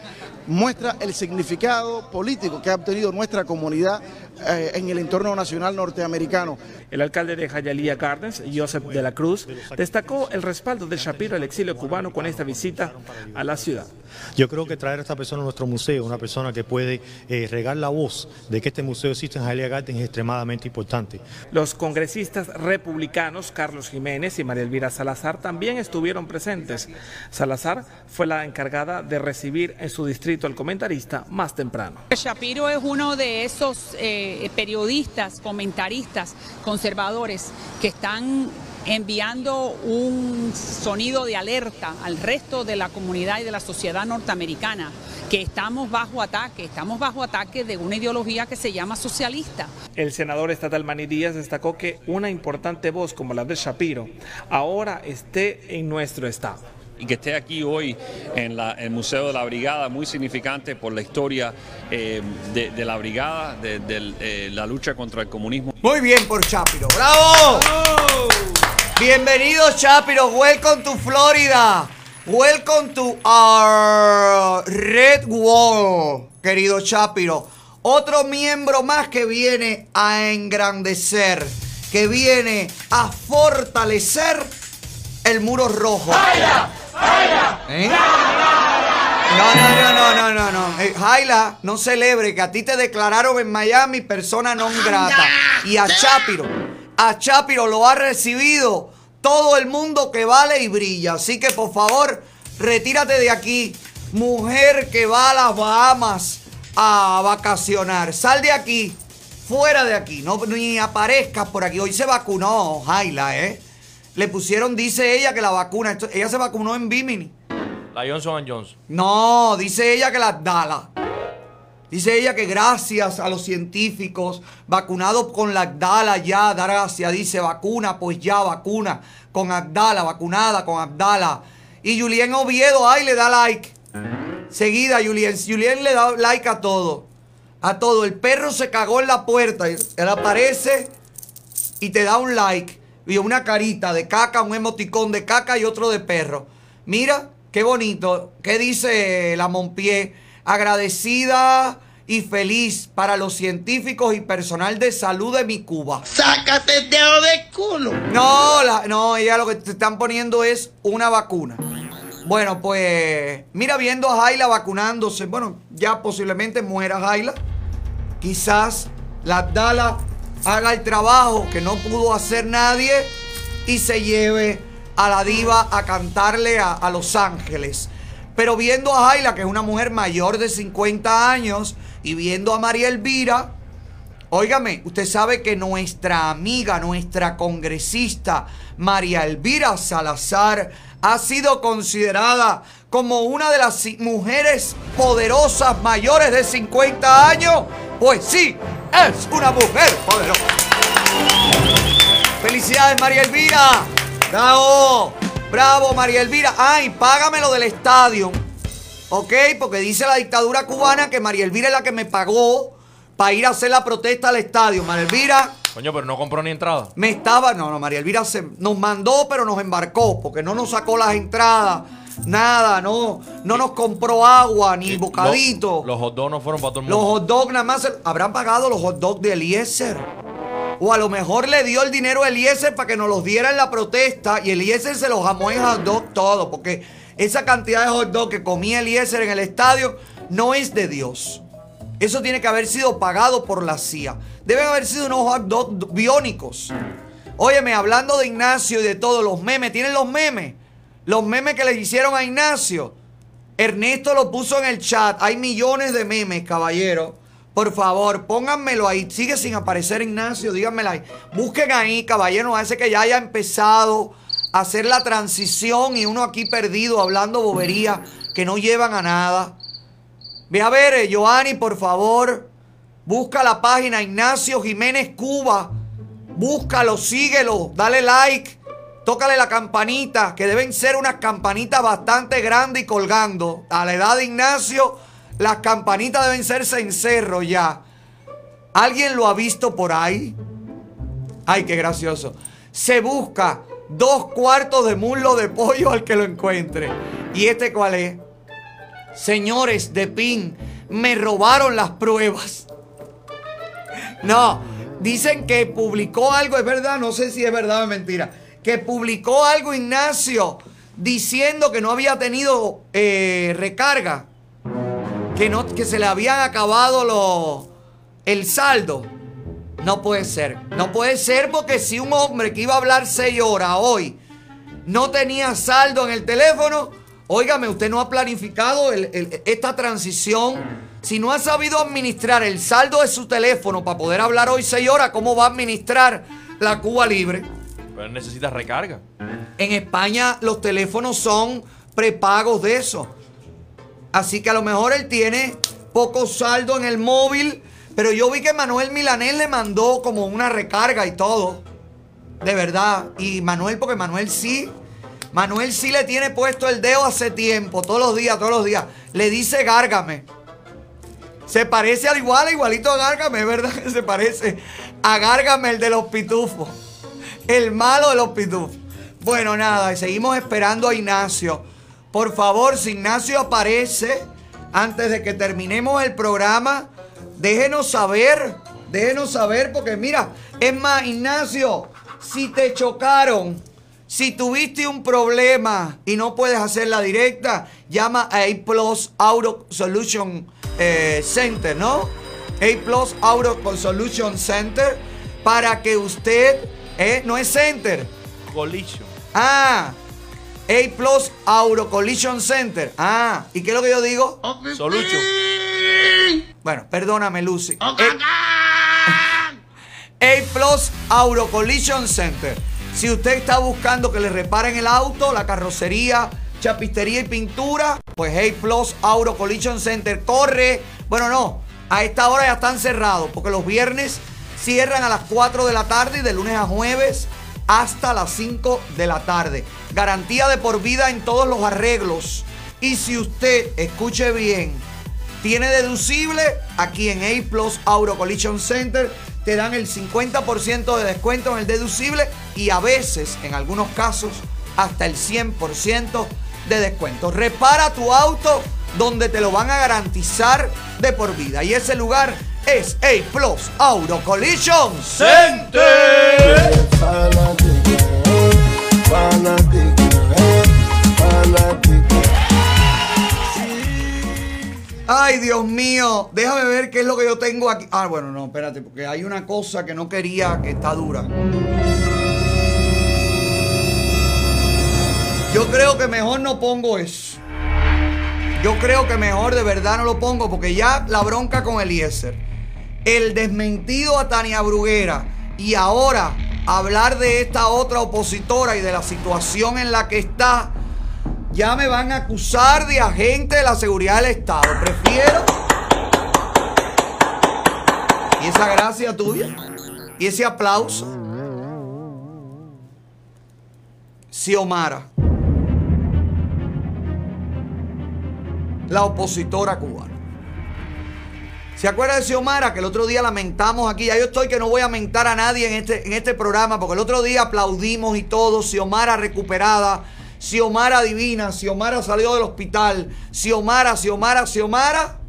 muestra el significado político que ha obtenido nuestra comunidad eh, en el entorno nacional norteamericano. El alcalde de Hialeah Gardens, Joseph de la Cruz, destacó el respaldo de Shapiro al exilio cubano con esta visita a la ciudad. Yo creo que traer a esta persona a nuestro museo, una persona que puede eh, regar la voz de que este museo existe en Hialeah Gardens es extremadamente importante. Los congresistas republicanos Carlos Jiménez y María Elvira Salazar también estuvieron presentes. Salazar fue la encargada de recibir en su distrito al comentarista más temprano. Shapiro es uno de esos eh, periodistas, comentaristas, conservadores que están enviando un sonido de alerta al resto de la comunidad y de la sociedad norteamericana, que estamos bajo ataque, estamos bajo ataque de una ideología que se llama socialista. El senador estatal Manny Díaz destacó que una importante voz como la de Shapiro ahora esté en nuestro estado y que esté aquí hoy en el Museo de la Brigada, muy significante por la historia eh, de, la Brigada, de, eh, la lucha contra el comunismo. Muy bien por Chapiro, ¡bravo! Bienvenido Chapiro, welcome to Florida. Welcome to our Red Wall, querido Chapiro. Otro miembro más que viene a engrandecer, que viene a fortalecer el muro rojo. ¿Eh? No, no, no, no, no, no, no. Eh, Jaila, no celebre que a ti te declararon en Miami persona non grata. Y a Chapiro, a Chapiro lo ha recibido todo el mundo que vale y brilla. Así que por favor, retírate de aquí. Mujer que va a las Bahamas a vacacionar. Sal de aquí. Fuera de aquí. No, ni aparezcas por aquí. Hoy se vacunó, Jaila, ¿eh? Le pusieron, dice ella, que la vacuna. ella se vacunó en Bimini. La Johnson Johnson. No, dice ella que la Dala. Dice ella que gracias a los científicos vacunados con la Abdala ya, gracias, dice vacuna, pues ya vacuna con Abdala, vacunada con Abdala. Y Julien Oviedo, ay, le da like. Seguida, Julien. Julien le da like a todo. A todo. El perro se cagó en la puerta. Él aparece y te da un like y una carita de caca, un emoticón de caca y otro de perro. Mira, qué bonito. ¿Qué dice la Monpié? Agradecida y feliz para los científicos y personal de salud de mi Cuba. ¡Sácate el dedo de culo! No, no, ella lo que te están poniendo es una vacuna. Bueno, pues mira viendo a Jaila vacunándose. Bueno, ya posiblemente muera Jaila. Quizás la Dala haga el trabajo que no pudo hacer nadie y se lleve a la diva a cantarle a, Los Ángeles. Pero viendo a Jaila, que es una mujer mayor de 50 años, y viendo a María Elvira, óigame, usted sabe que nuestra amiga, nuestra congresista, María Elvira Salazar, ha sido considerada como una de las mujeres poderosas mayores de 50 años. Pues sí, es una mujer poderosa. Felicidades, María Elvira. Bravo, bravo, María Elvira. Ay, págame lo del estadio. ¿Ok? Porque dice la dictadura cubana que María Elvira es la que me pagó para ir a hacer la protesta al estadio. María Elvira. Coño, pero no compró ni entrada. Me estaba. No, no, María Elvira se, nos mandó, pero nos embarcó. Porque no nos sacó las entradas. Nada, no, no nos compró agua ni bocadito. Los, hot dogs no fueron para todo el mundo. Los hot dogs nada más habrán pagado los hot dogs de Eliezer. O a lo mejor le dio el dinero a Eliezer para que nos los diera en la protesta y Eliezer se los jamó en hot dog todo. Porque esa cantidad de hot dog que comía Eliezer en el estadio no es de Dios. Eso tiene que haber sido pagado por la CIA. Deben haber sido unos hot dogs biónicos. Óyeme, hablando de Ignacio y de todos los memes, ¿tienen los memes? Los memes que le hicieron a Ignacio. Ernesto lo puso en el chat. Hay millones de memes, caballero. Por favor, pónganmelo ahí. Sigue sin aparecer Ignacio, díganmelo ahí. Busquen ahí, caballero. Hace que ya haya empezado a hacer la transición y uno aquí perdido hablando bobería que no llevan a nada. Ve a ver, eh, por favor. Busca la página Ignacio Jiménez Cuba. Búscalo, síguelo, dale like. Tócale la campanita, que deben ser unas campanitas bastante grandes y colgando. A la edad de Ignacio, las campanitas deben ser cencerro ya. ¿Alguien lo ha visto por ahí? Ay, qué gracioso. Se busca dos cuartos de muslo de pollo al que lo encuentre. ¿Y este cuál es? Señores de PIN, me robaron las pruebas. No, dicen que publicó algo, es verdad, no sé si es verdad o mentira, que publicó algo Ignacio diciendo que no había tenido eh, recarga, que, no, que se le habían acabado el saldo. No puede ser, no puede ser porque si un hombre que iba a hablar seis horas hoy no tenía saldo en el teléfono, óigame, usted no ha planificado esta transición. Si no ha sabido administrar el saldo de su teléfono para poder hablar hoy seis horas, ¿cómo va a administrar la Cuba Libre? Pero necesitas recarga. En España los teléfonos son prepagos de eso. Así que a lo mejor él tiene poco saldo en el móvil. Pero yo vi que Manuel Milanés le mandó como una recarga y todo. De verdad. Y Manuel, porque Manuel sí. Manuel sí le tiene puesto el dedo hace tiempo. Todos los días, todos los días. Le dice gárgame. Se parece al igual, igualito a Gárgame, verdad que se parece a Gárgame, el de los pitufos. El malo de los pitufos. Bueno, nada, y seguimos esperando a Ignacio. Por favor, si Ignacio aparece antes de que terminemos el programa, déjenos saber. Déjenos saber, porque mira, es más, Ignacio, si te chocaron, si tuviste un problema y no puedes hacer la directa, llama a A Plus Auto Solution eh, Center, ¿no? A Plus Auto Solution Center para que usted, eh, no es Center. Collision. Ah, A Plus Auto Collision Center. Ah, ¿y qué es lo que yo digo? Solution. Bueno, perdóname, Lucy. A Plus Auto Collision Center. Si usted está buscando que le reparen el auto, la carrocería, chapistería y pintura, pues A Plus Auto Collision Center corre. Bueno, no, a esta hora ya están cerrados porque los viernes cierran a las 4 de la tarde y de lunes a jueves hasta las 5 de la tarde. Garantía de por vida en todos los arreglos. Y si usted, escuche bien, tiene deducible aquí en A Plus Auto Collision Center. Te dan el 50% de descuento en el deducible y a veces, en algunos casos, hasta el 100% de descuento. Repara tu auto donde te lo van a garantizar de por vida. Y ese lugar es A Plus Auto Collision Center. Ay, Dios mío, déjame ver qué es lo que yo tengo aquí. Ah, bueno, no, espérate, porque hay una cosa que no quería que está dura. Yo creo que mejor no pongo eso. Yo creo que mejor de verdad no lo pongo porque ya la bronca con Eliezer, el desmentido a Tania Bruguera y ahora hablar de esta otra opositora y de la situación en la que está, ya me van a acusar de agente de la seguridad del Estado. Prefiero. Y esa gracia tuya. Y ese aplauso. Xiomara. La opositora cubana. ¿Se acuerda de Xiomara? Que el otro día lamentamos aquí. Ya yo estoy que no voy a mentar a nadie en este, en este programa. Porque el otro día aplaudimos y todo. Xiomara recuperada. Xiomara divina, Xiomara salió del hospital, Xiomara, Xiomara, Xiomara.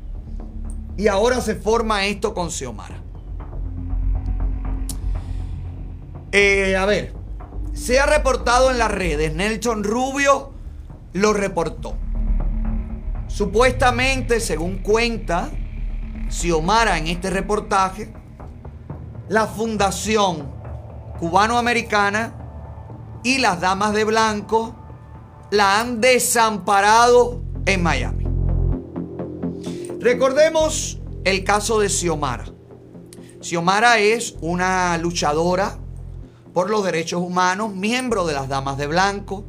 Y ahora se forma esto con Xiomara. Eh, a ver, se ha reportado en las redes, Nelson Rubio lo reportó. Supuestamente, según cuenta Xiomara en este reportaje, la Fundación Cubanoamericana y las Damas de Blanco la han desamparado en Miami. Recordemos el caso de Xiomara. Xiomara es una luchadora por los derechos humanos, miembro de las Damas de Blanco,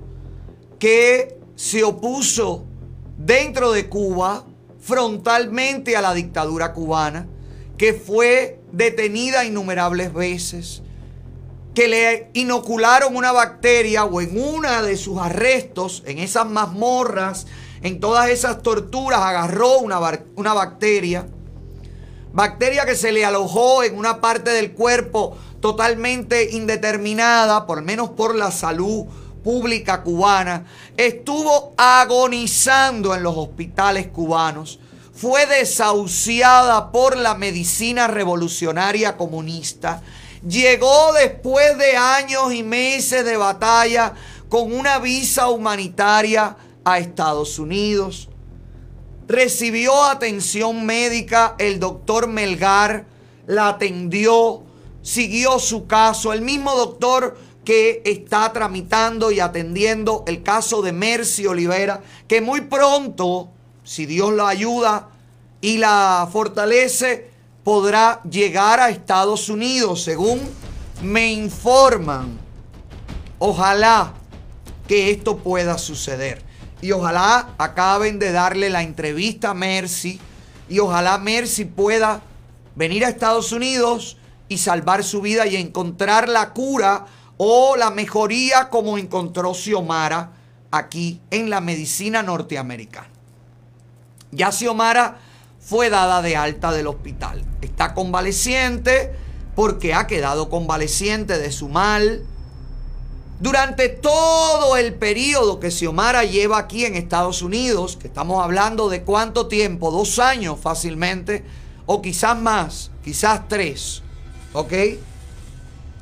que se opuso dentro de Cuba frontalmente a la dictadura cubana, que fue detenida innumerables veces, que le inocularon una bacteria o en una de sus arrestos, en esas mazmorras, en todas esas torturas, agarró una, una bacteria. Bacteria que se le alojó en una parte del cuerpo totalmente indeterminada, por menos por la salud pública cubana. Estuvo agonizando en los hospitales cubanos. fue desahuciada por la medicina revolucionaria comunista, llegó después de años y meses de batalla con una visa humanitaria a Estados Unidos. Recibió atención médica, el doctor Melgar la atendió, siguió su caso, el mismo doctor que está tramitando y atendiendo el caso de Mercy Olivera, que muy pronto, si Dios la ayuda y la fortalece, podrá llegar a Estados Unidos, según me informan. Ojalá que esto pueda suceder. Y ojalá acaben de darle la entrevista a Mercy. Y ojalá Mercy pueda venir a Estados Unidos y salvar su vida y encontrar la cura o la mejoría como encontró Xiomara aquí en la medicina norteamericana. Ya Xiomara fue dada de alta del hospital. Está convaleciente porque ha quedado convaleciente de su mal. Durante todo el periodo que Xiomara lleva aquí en Estados Unidos, que estamos hablando de cuánto tiempo, dos años fácilmente, o quizás más, quizás tres, ¿ok?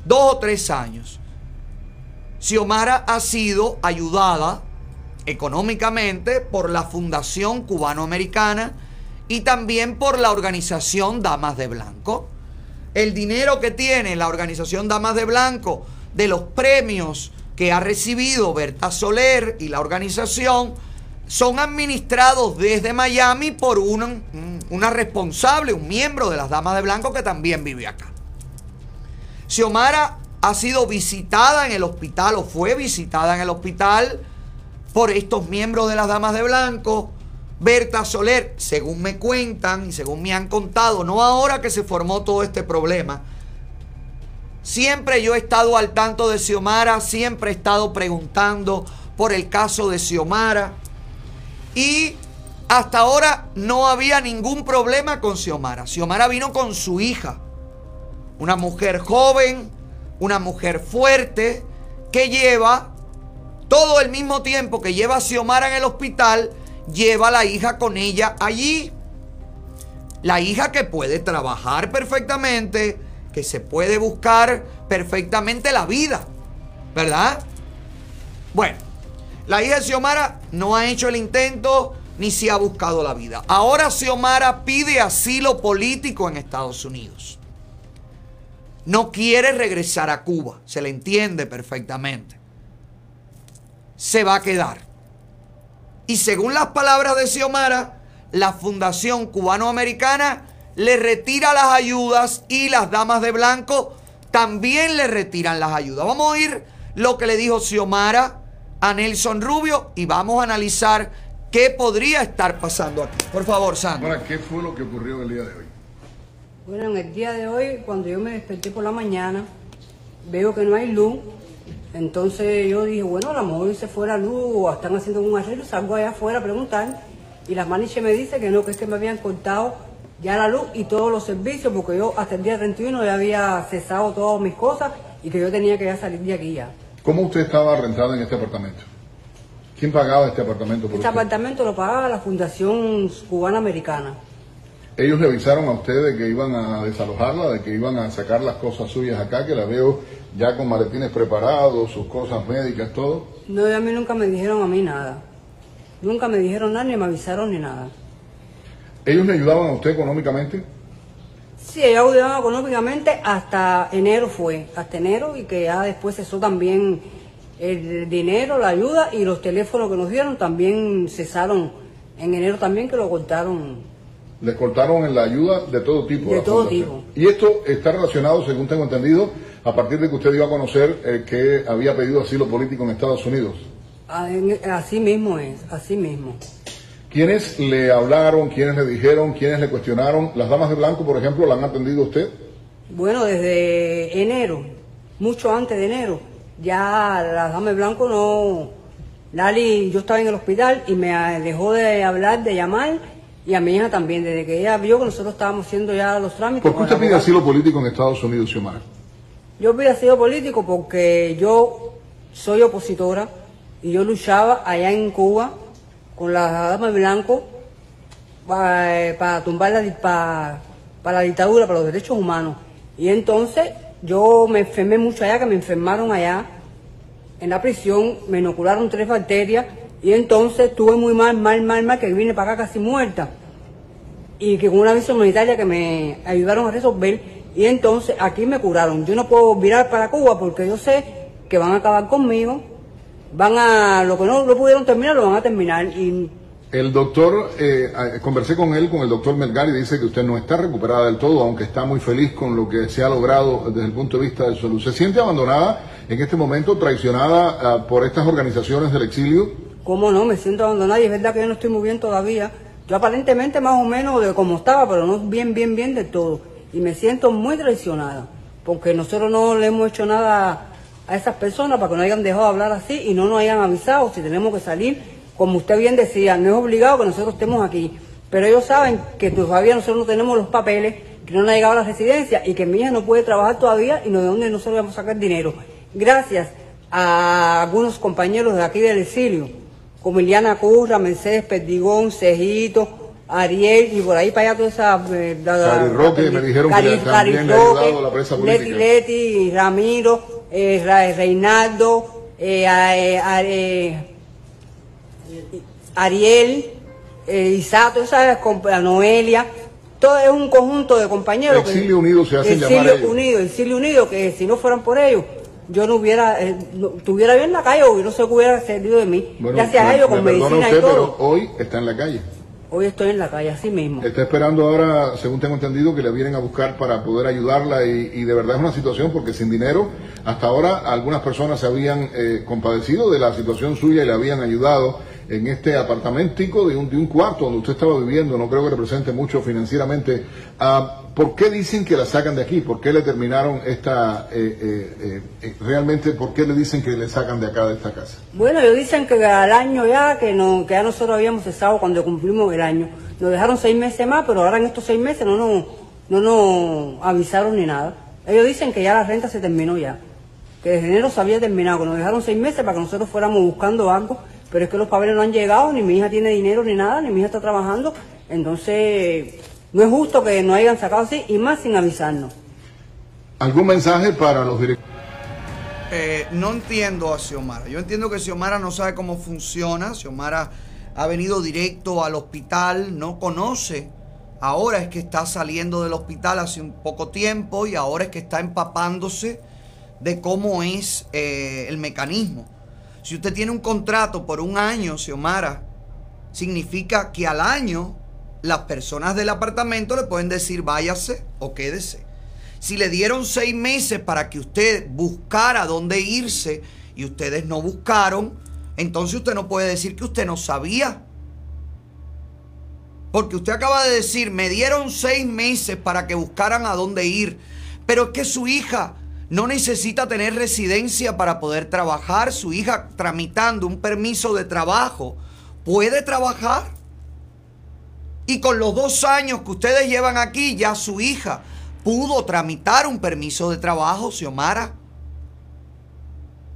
Dos o tres años. Xiomara ha sido ayudada económicamente por la Fundación Cubanoamericana y también por la organización Damas de Blanco. El dinero que tiene la organización Damas de Blanco de los premios que ha recibido Berta Soler y la organización son administrados desde Miami por una, responsable, un miembro de las Damas de Blanco que también vive acá. Xiomara ha sido visitada en el hospital o fue visitada en el hospital por estos miembros de las Damas de Blanco. Berta Soler, según me cuentan y según me han contado, no ahora que se formó todo este problema, siempre yo he estado al tanto de Xiomara, siempre he estado preguntando por el caso de Xiomara y hasta ahora no había ningún problema con Xiomara. Xiomara vino con su hija, una mujer joven, una mujer fuerte que lleva todo el mismo tiempo que lleva a Xiomara en el hospital, lleva a la hija con ella allí. La hija que puede trabajar perfectamente, que se puede buscar perfectamente la vida, ¿verdad? Bueno, la hija de Xiomara no ha hecho el intento ni se ha buscado la vida. Ahora Xiomara pide asilo político en Estados Unidos no quiere regresar a Cuba, se le entiende perfectamente. Se va a quedar. Y según las palabras de Xiomara, la Fundación Cubanoamericana le retira las ayudas y las damas de blanco también le retiran las ayudas. Vamos a oír lo que le dijo Xiomara a Nelson Rubio y vamos a analizar qué podría estar pasando aquí. Por favor, Sandra. ¿qué fue lo que ocurrió el día de hoy? Bueno, en el día de hoy, cuando yo me desperté por la mañana, veo que no hay luz. Entonces yo dije, bueno, a lo mejor se fuera luz o están haciendo un arreglo, salgo allá afuera a preguntar. Y la maniche me dice que no, que es que me habían cortado ya la luz y todos los servicios, porque yo hasta el día 31 ya había cesado todas mis cosas y que yo tenía que ya salir de aquí ya. ¿Cómo usted estaba rentado en este apartamento? ¿Quién pagaba este apartamento por Este usted? apartamento lo pagaba la Fundación Cubana Americana. Ellos le avisaron a usted de que iban a desalojarla, de que iban a sacar las cosas suyas acá, que la veo ya con maletines preparados, sus cosas médicas, todo. No, a mí nunca me dijeron a mí nada. Nunca me dijeron nada, ni me avisaron ni nada. ¿Ellos le ayudaban a usted económicamente? Sí, ellos ayudaban económicamente hasta enero fue, hasta enero y que ya después cesó también el dinero, la ayuda y los teléfonos que nos dieron también cesaron en enero también que lo cortaron. Les cortaron en la ayuda de todo tipo. De todo fundación. Y esto está relacionado, según tengo entendido, a partir de que usted dio a conocer eh, que había pedido asilo político en Estados Unidos. Ah, Así mismo es, así mismo. ¿Quiénes le hablaron, quiénes le dijeron, quiénes le cuestionaron? Las damas de blanco, por ejemplo, ¿la han atendido usted? Bueno, desde enero, mucho antes de enero, ya la dama de blanco no... Lali, yo estaba en el hospital y me dejó de hablar, de llamar, y a mi hija también, desde que ella vio que nosotros estábamos haciendo ya los trámites. ¿Por qué usted pide asilo político en Estados Unidos, Xiomara? Yo pido asilo político porque yo soy opositora y yo luchaba allá en Cuba con la dama de blanco para, para tumbar la, para, para la dictadura, para los derechos humanos. Y entonces yo me enfermé mucho allá, que me enfermaron allá en la prisión, me inocularon tres bacterias y entonces estuve muy mal, mal, mal, mal, que vine para acá casi muerta. Y que con una visa humanitaria que me ayudaron a resolver y entonces aquí me curaron. Yo no puedo virar para Cuba porque yo sé que van a acabar conmigo, van a, lo que no lo pudieron terminar, lo van a terminar. Y El doctor, eh, conversé con él, con el doctor Melgari, dice que usted no está recuperada del todo, aunque está muy feliz con lo que se ha logrado desde el punto de vista de salud. ¿Se siente abandonada en este momento, traicionada ah, por estas organizaciones del exilio? ¿Cómo no? Me siento abandonada y es verdad que yo no estoy muy bien todavía. Yo aparentemente más o menos de como estaba, pero no bien, bien, bien de todo. Y me siento muy traicionada, porque nosotros no le hemos hecho nada a esas personas para que no hayan dejado de hablar así y no nos hayan avisado si tenemos que salir. Como usted bien decía, no es obligado que nosotros estemos aquí, pero ellos saben que todavía nosotros no tenemos los papeles, que no nos ha llegado a la residencia y que mi hija no puede trabajar todavía y no de dónde nosotros vamos a sacar dinero. Gracias a algunos compañeros de aquí del exilio, como Iliana Curra, Mercedes Perdigón, Cejito, Ariel y por ahí para allá toda esa... eh, la- Cari Roque, me dijeron que Cari- también le ha Roque, a la prensa Leti política. Leti, Ramiro, eh, Ra- Reinaldo, eh, eh, eh, Ariel, eh, Isato, esa Noelia, todo es un conjunto de compañeros. que- Exilio Unido se Exilio llamar ellos. Unido, Exilio Unido, que si no fueran por ellos, yo no hubiera, eh, no- yo en la calle o no sé qué hubiera servido de mí. Bueno, Gracias a me- ellos me con perdona medicina usted, y todo. pero hoy está en la calle. Hoy estoy en la calle, así mismo. Está esperando ahora, según tengo entendido, que le vienen a buscar para poder ayudarla y, y de verdad es una situación porque sin dinero, hasta ahora algunas personas se habían eh, compadecido de la situación suya y le habían ayudado en este apartamentico de un, de un cuarto donde usted estaba viviendo, no creo que represente mucho financieramente. Ah, ¿Por qué dicen que la sacan de aquí? ¿Por qué le terminaron esta, eh, eh, eh, eh, realmente, por qué le dicen que le sacan de acá de esta casa? Bueno, ellos dicen que al año ya, que, no, que ya nosotros habíamos cesado cuando cumplimos el año. Nos dejaron seis meses más, pero ahora en estos seis meses no nos, no nos avisaron ni nada. Ellos dicen que ya la renta se terminó ya, que desde enero se había terminado, que nos dejaron seis meses para que nosotros fuéramos buscando algo, pero es que los papeles no han llegado, ni mi hija tiene dinero ni nada, ni mi hija está trabajando, entonces no es justo que nos hayan sacado así y más sin avisarnos. ¿Algún mensaje para los directores? Eh, no entiendo a Xiomara. Yo entiendo que Xiomara no sabe cómo funciona. Xiomara ha venido directo al hospital, no conoce. Ahora es que está saliendo del hospital hace un poco tiempo y ahora es que está empapándose de cómo es eh, el mecanismo. Si usted tiene un contrato por un año, Xiomara, significa que al año las personas del apartamento le pueden decir váyase o quédese. Si le dieron seis meses para que usted buscara dónde irse y ustedes no buscaron, entonces usted no puede decir que usted no sabía. Porque usted acaba de decir, me dieron seis meses para que buscaran a dónde ir. Pero es que su hija no necesita tener residencia para poder trabajar. Su hija tramitando un permiso de trabajo puede trabajar. Y con los dos años que ustedes llevan aquí, ya su hija pudo tramitar un permiso de trabajo, Xiomara.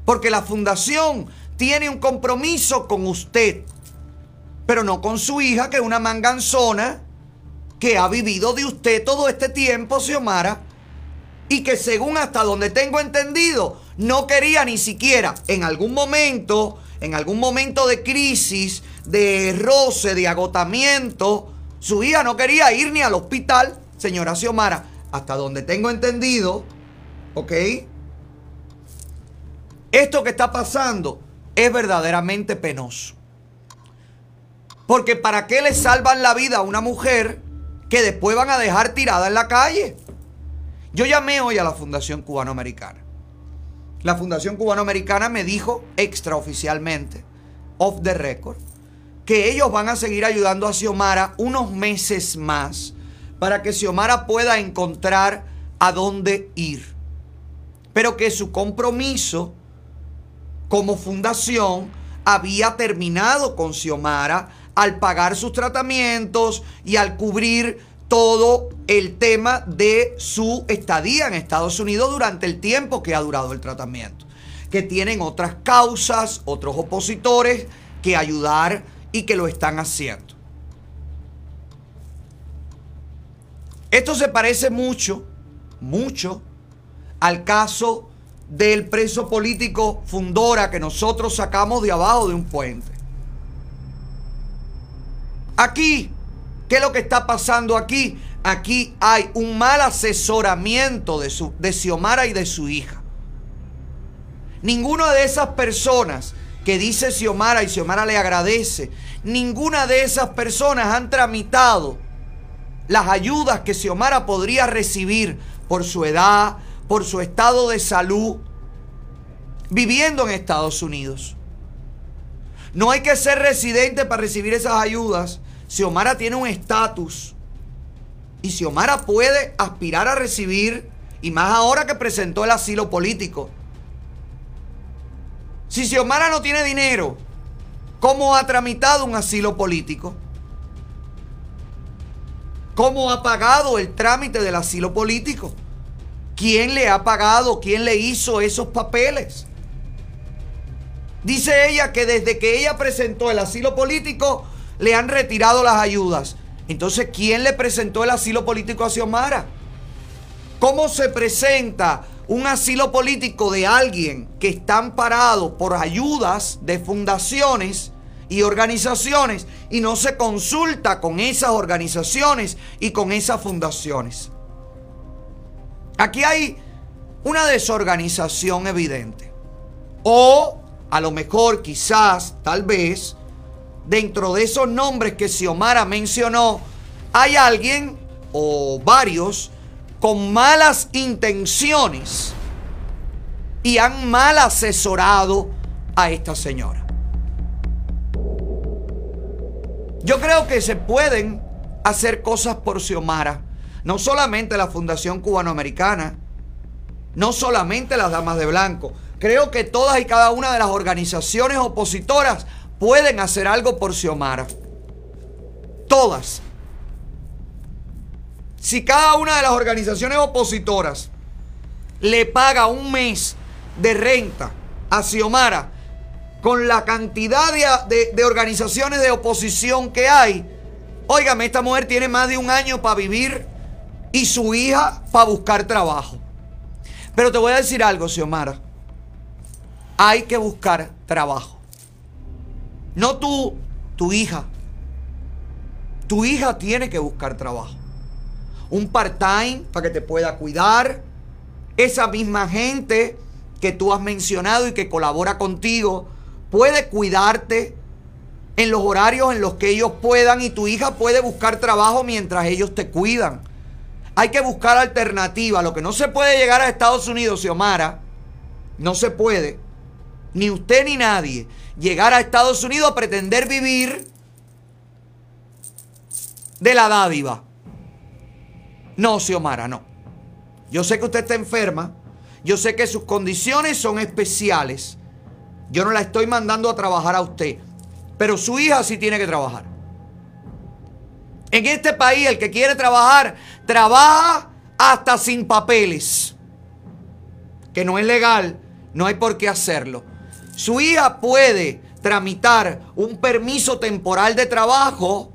Porque la fundación tiene un compromiso con usted, pero no con su hija, que es una manganzona que ha vivido de usted todo este tiempo, Xiomara, y que según hasta donde tengo entendido, no quería ni siquiera en algún momento, en algún momento de crisis, de roce, de agotamiento, su hija no quería ir ni al hospital, señora Xiomara, hasta donde tengo entendido, ¿ok? Esto que está pasando es verdaderamente penoso. Porque ¿para qué le salvan la vida a una mujer que después van a dejar tirada en la calle? Yo llamé hoy a la Fundación Cubanoamericana. La Fundación Cubanoamericana me dijo extraoficialmente, off the record, que ellos van a seguir ayudando a Xiomara unos meses más para que Xiomara pueda encontrar a dónde ir. Pero que su compromiso como fundación había terminado con Xiomara al pagar sus tratamientos y al cubrir todo el tema de su estadía en Estados Unidos durante el tiempo que ha durado el tratamiento. Que tienen otras causas, otros opositores que ayudar y que lo están haciendo. Esto se parece mucho, mucho, al caso del preso político Fundora que nosotros sacamos de abajo de un puente. Aquí, ¿qué es lo que está pasando aquí? Aquí hay un mal asesoramiento de, su, de Xiomara y de su hija. Ninguna de esas personas que dice Xiomara y Xiomara le agradece, ninguna de esas personas han tramitado las ayudas que Xiomara podría recibir por su edad, por su estado de salud, viviendo en Estados Unidos. No hay que ser residente para recibir esas ayudas. Xiomara tiene un estatus. Y Xiomara puede aspirar a recibir, y más ahora que presentó el asilo político. Si Xiomara no tiene dinero, ¿cómo ha tramitado un asilo político? ¿Cómo ha pagado el trámite del asilo político? ¿Quién le ha pagado? ¿Quién le hizo esos papeles? Dice ella que desde que ella presentó el asilo político le han retirado las ayudas. Entonces, ¿quién le presentó el asilo político a Xiomara? ¿Cómo se presenta un asilo político de alguien que está amparado por ayudas de fundaciones y organizaciones y no se consulta con esas organizaciones y con esas fundaciones? Aquí hay una desorganización evidente. O a lo mejor, quizás, tal vez, dentro de esos nombres que Xiomara mencionó, hay alguien o varios con malas intenciones y han mal asesorado a esta señora. Yo creo que se pueden hacer cosas por Xiomara. No solamente la Fundación Cubanoamericana, no solamente las Damas de Blanco. Creo que todas y cada una de las organizaciones opositoras pueden hacer algo por Xiomara. Todas. Si cada una de las organizaciones opositoras le paga un mes de renta a Xiomara con la cantidad de, de- organizaciones de oposición que hay, óigame, esta mujer tiene más de un año para vivir y su hija para buscar trabajo. Pero te voy a decir algo, Xiomara. Hay que buscar trabajo. No tú, tu hija. Tu hija tiene que buscar trabajo. Un part-time para que te pueda cuidar. Esa misma gente que tú has mencionado y que colabora contigo puede cuidarte en los horarios en los que ellos puedan y tu hija puede buscar trabajo mientras ellos te cuidan. Hay que buscar alternativas. Lo que no se puede llegar a Estados Unidos, Xiomara, no se puede, ni usted ni nadie, llegar a Estados Unidos a pretender vivir de la dádiva. No, Xiomara, no. Yo sé que usted está enferma. Yo sé que sus condiciones son especiales. Yo no la estoy mandando a trabajar a usted. Pero su hija sí tiene que trabajar. En este país el que quiere trabajar, trabaja hasta sin papeles. Que no es legal, no hay por qué hacerlo. Su hija puede tramitar un permiso temporal de trabajo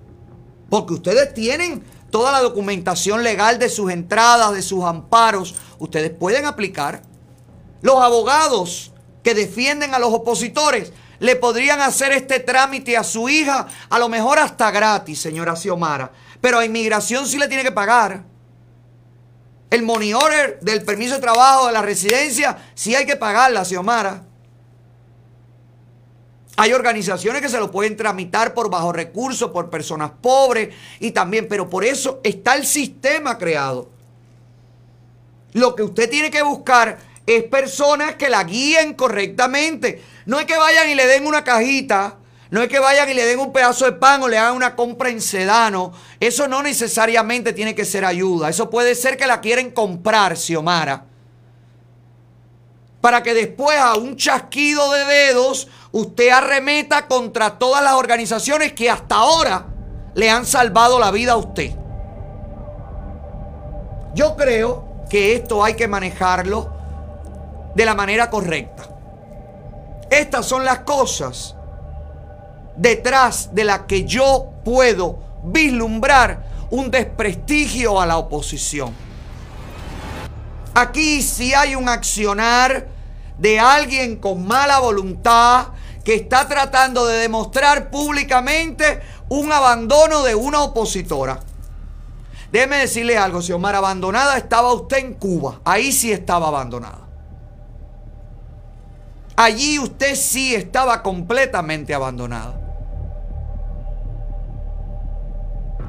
porque ustedes tienen toda la documentación legal de sus entradas, de sus amparos. Ustedes pueden aplicar. Los abogados que defienden a los opositores le podrían hacer este trámite a su hija, a lo mejor hasta gratis, señora Xiomara. Pero a inmigración sí le tiene que pagar. El money order del permiso de trabajo de la residencia, sí hay que pagarla, Xiomara. Hay organizaciones que se lo pueden tramitar por bajo recursos, por personas pobres y también, pero por eso está el sistema creado. Lo que usted tiene que buscar es personas que la guíen correctamente. No es que vayan y le den una cajita, no es que vayan y le den un pedazo de pan o le hagan una compra en sedano. Eso no necesariamente tiene que ser ayuda. Eso puede ser que la quieren comprar, Xiomara. Para que después a un chasquido de dedos usted arremeta contra todas las organizaciones que hasta ahora le han salvado la vida a usted. Yo creo que esto hay que manejarlo de la manera correcta. Estas son las cosas detrás de las que yo puedo vislumbrar un desprestigio a la oposición. Aquí sí hay un accionar de alguien con mala voluntad que está tratando de demostrar públicamente un abandono de una opositora. Déjeme decirle algo, Xiomara, abandonada estaba usted en Cuba. Ahí sí estaba abandonada. Allí usted sí estaba completamente abandonada.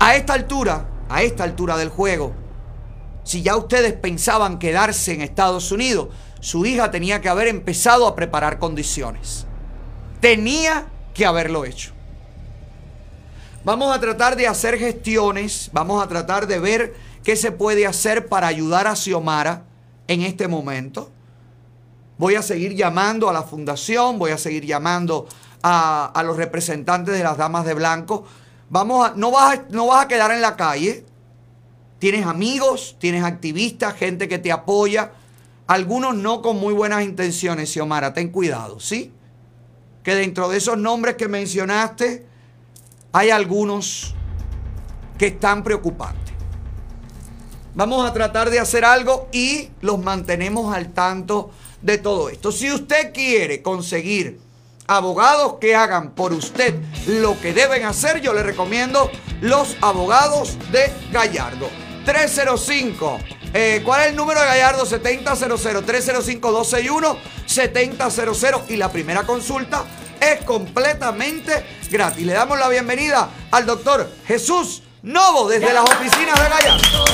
A esta altura, a esta altura del juego, si ya ustedes pensaban quedarse en Estados Unidos, su hija tenía que haber empezado a preparar condiciones. Tenía que haberlo hecho. Vamos a tratar de hacer gestiones, vamos a tratar de ver qué se puede hacer para ayudar a Xiomara en este momento. Voy a seguir llamando a la fundación, voy a seguir llamando a, a los representantes de las damas de blanco. Vamos a, no, vas a, no vas a quedar en la calle. Tienes amigos, tienes activistas, gente que te apoya. Algunos no con muy buenas intenciones, Xiomara. Ten cuidado, ¿sí? Que dentro de esos nombres que mencionaste, hay algunos que están preocupantes. Vamos a tratar de hacer algo y los mantenemos al tanto de todo esto. Si usted quiere conseguir abogados que hagan por usted lo que deben hacer, yo le recomiendo los abogados de Gallardo. 305. Eh, ¿Cuál es el número de Gallardo? 7000 305 261 7000 y la primera consulta es completamente gratis. Le damos la bienvenida al doctor Jesús Novo desde las oficinas de Gallardo.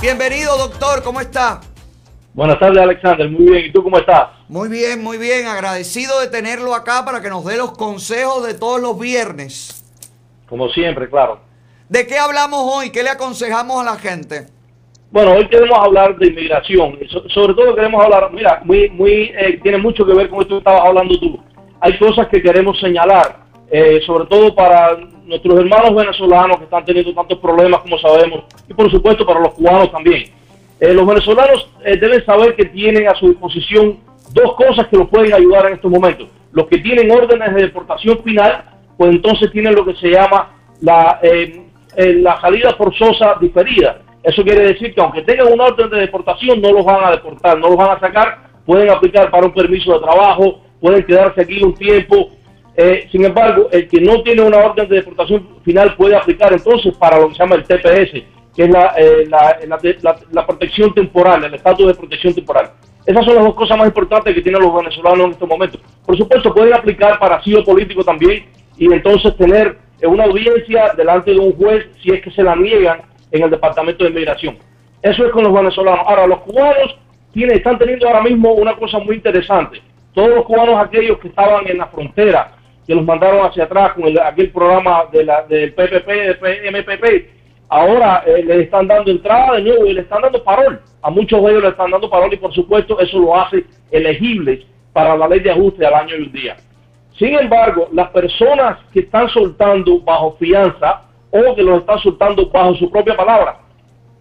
Bienvenido, doctor, ¿cómo está? Buenas tardes, Alexander. Muy bien. ¿Y tú cómo estás? Muy bien, muy bien. Agradecido de tenerlo acá para que nos dé los consejos de todos los viernes. Como siempre, claro. ¿De qué hablamos hoy? ¿Qué le aconsejamos a la gente? Bueno, hoy queremos hablar de inmigración. So- sobre todo queremos hablar, mira, muy, muy, eh, tiene mucho que ver con esto que estabas hablando tú. Hay cosas que queremos señalar, eh, sobre todo para nuestros hermanos venezolanos que están teniendo tantos problemas como sabemos, y por supuesto para los cubanos también. Eh, los venezolanos eh, deben saber que tienen a su disposición dos cosas que los pueden ayudar en estos momentos. Los que tienen órdenes de deportación final, pues entonces tienen lo que se llama la, eh, la salida forzosa diferida. Eso quiere decir que aunque tengan una orden de deportación, no los van a deportar, no los van a sacar, pueden aplicar para un permiso de trabajo, pueden quedarse aquí un tiempo. Eh, sin embargo, el que no tiene una orden de deportación final puede aplicar entonces para lo que se llama el TPS, que es la, eh, la- la- la protección temporal, el estatus de protección temporal. Esas son las dos cosas más importantes que tienen los venezolanos en estos momentos. Por supuesto, pueden aplicar para asilo político también y entonces tener eh, una audiencia delante de un juez si es que se la niegan en el Departamento de Inmigración. Eso es con los venezolanos. Ahora, los cubanos tienen, están teniendo ahora mismo una cosa muy interesante. Todos los cubanos aquellos que estaban en la frontera, que los mandaron hacia atrás con el- aquel programa de la, del PPP, del MPP, ahora eh, le están dando entrada de nuevo y le están dando parol. A muchos de ellos le están dando parol y por supuesto eso lo hace elegibles para la ley de ajuste al año y un día. Sin embargo, las personas que están soltando bajo fianza o que los están soltando bajo su propia palabra,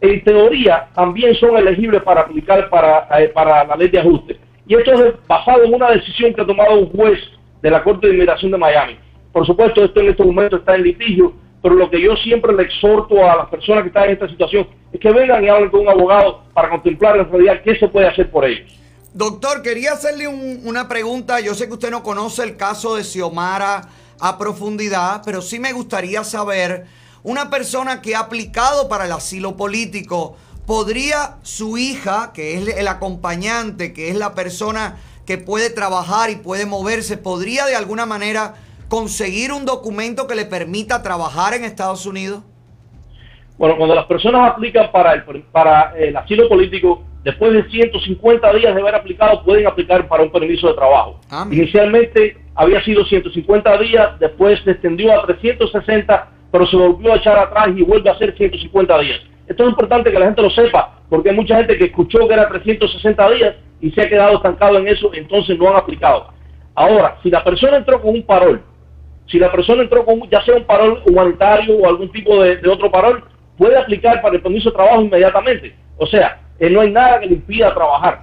en teoría también son elegibles para aplicar para, eh, para la ley de ajuste. Y esto es basado en una decisión que ha tomado un juez de la Corte de Inmigración de Miami. Por supuesto, esto en este momento está en litigio, pero lo que yo siempre le exhorto a las personas que están en esta situación es que vengan y hablen con un abogado para contemplar en realidad qué se puede hacer por ellos. Doctor, quería hacerle un- una pregunta. Yo sé que usted no conoce el caso de Xiomara a profundidad, pero sí me gustaría saber, una persona que ha aplicado para el asilo político, ¿podría su hija, que es el acompañante, que es la persona que puede trabajar y puede moverse, podría de alguna manera conseguir un documento que le permita trabajar en Estados Unidos? Bueno, cuando las personas aplican para el, para el asilo político, después de 150 días de haber aplicado, pueden aplicar para un permiso de trabajo. Inicialmente había sido 150 días, después se extendió a 360, pero se volvió a echar atrás y vuelve a ser 150 días. Esto es importante que la gente lo sepa, porque hay mucha gente que escuchó que era 360 días y se ha quedado estancado en eso, entonces no han aplicado. Ahora, si la persona entró con un parol, si la persona entró con ya sea un parol humanitario o algún tipo de, de otro parol, puede aplicar para el permiso de trabajo inmediatamente. O sea, eh, no hay nada que le impida trabajar.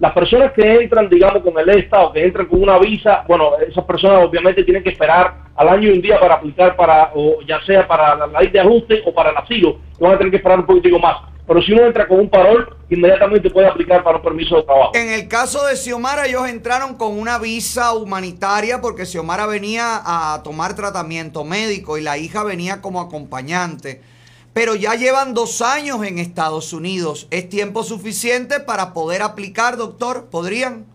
Las personas que entran, digamos, con el ESTA o que entran con una visa, bueno, esas personas obviamente tienen que esperar al año y un día para aplicar para, o ya sea para la ley de ajuste o para el asilo, van a tener que esperar un poquitico más. Pero si uno entra con un parol, inmediatamente puede aplicar para un permiso de trabajo. En el caso de Xiomara, ellos entraron con una visa humanitaria porque Xiomara venía a tomar tratamiento médico y la hija venía como acompañante. Pero ya llevan dos años en Estados Unidos. ¿Es tiempo suficiente para poder aplicar, doctor? ¿Podrían?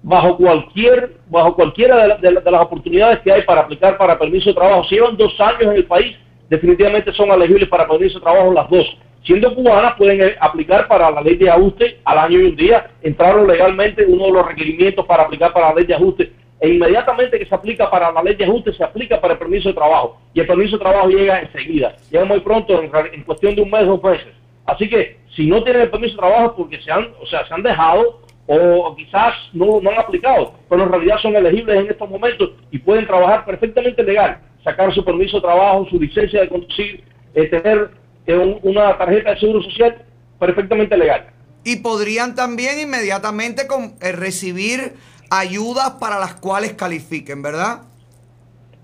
bajo cualquier bajo cualquiera de, la- de de las oportunidades que hay para aplicar para permiso de trabajo. Si llevan dos años en el país, definitivamente son elegibles para permiso de trabajo las dos. Siendo cubanas, pueden eh, aplicar para la ley de ajuste al año y un día, entraron legalmente uno de los requerimientos para aplicar para la ley de ajuste. E inmediatamente que se aplica para la ley de ajuste, se aplica para el permiso de trabajo. Y el permiso de trabajo llega enseguida. Llega muy pronto, en, en cuestión de un mes, dos meses. Así que si no tienen el permiso de trabajo porque se han, o sea, se han dejado o quizás no, no han aplicado, pero en realidad son elegibles en estos momentos y pueden trabajar perfectamente legal, sacar su permiso de trabajo, su licencia de conducir, eh, tener eh, un- una tarjeta de seguro social perfectamente legal. Y podrían también inmediatamente eh, recibir ayudas para las cuales califiquen, ¿verdad?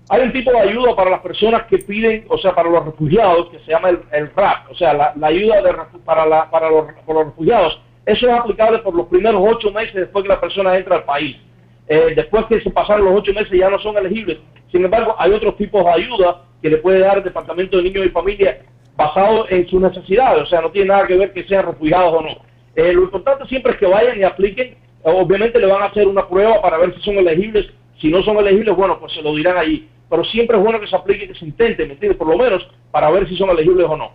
Hay un tipo de ayuda para las personas que piden, o sea, para los refugiados, que se llama el, el RAP, o sea, la, ayuda de para, para los, para los refugiados. Eso es aplicable por los primeros ocho meses después que la persona entra al país. Eh, después que se pasaron los ocho meses ya no son elegibles. Sin embargo, hay otros tipos de ayuda que le puede dar el Departamento de Niños y Familia basado en sus necesidades. O sea, no tiene nada que ver que sean refugiados o no. Eh, lo importante siempre es que vayan y apliquen. Obviamente le van a hacer una prueba para ver si son elegibles. Si no son elegibles, bueno, pues se lo dirán allí. Pero siempre es bueno que se aplique, que se intente, ¿me entiendes? Por lo menos para ver si son elegibles o no.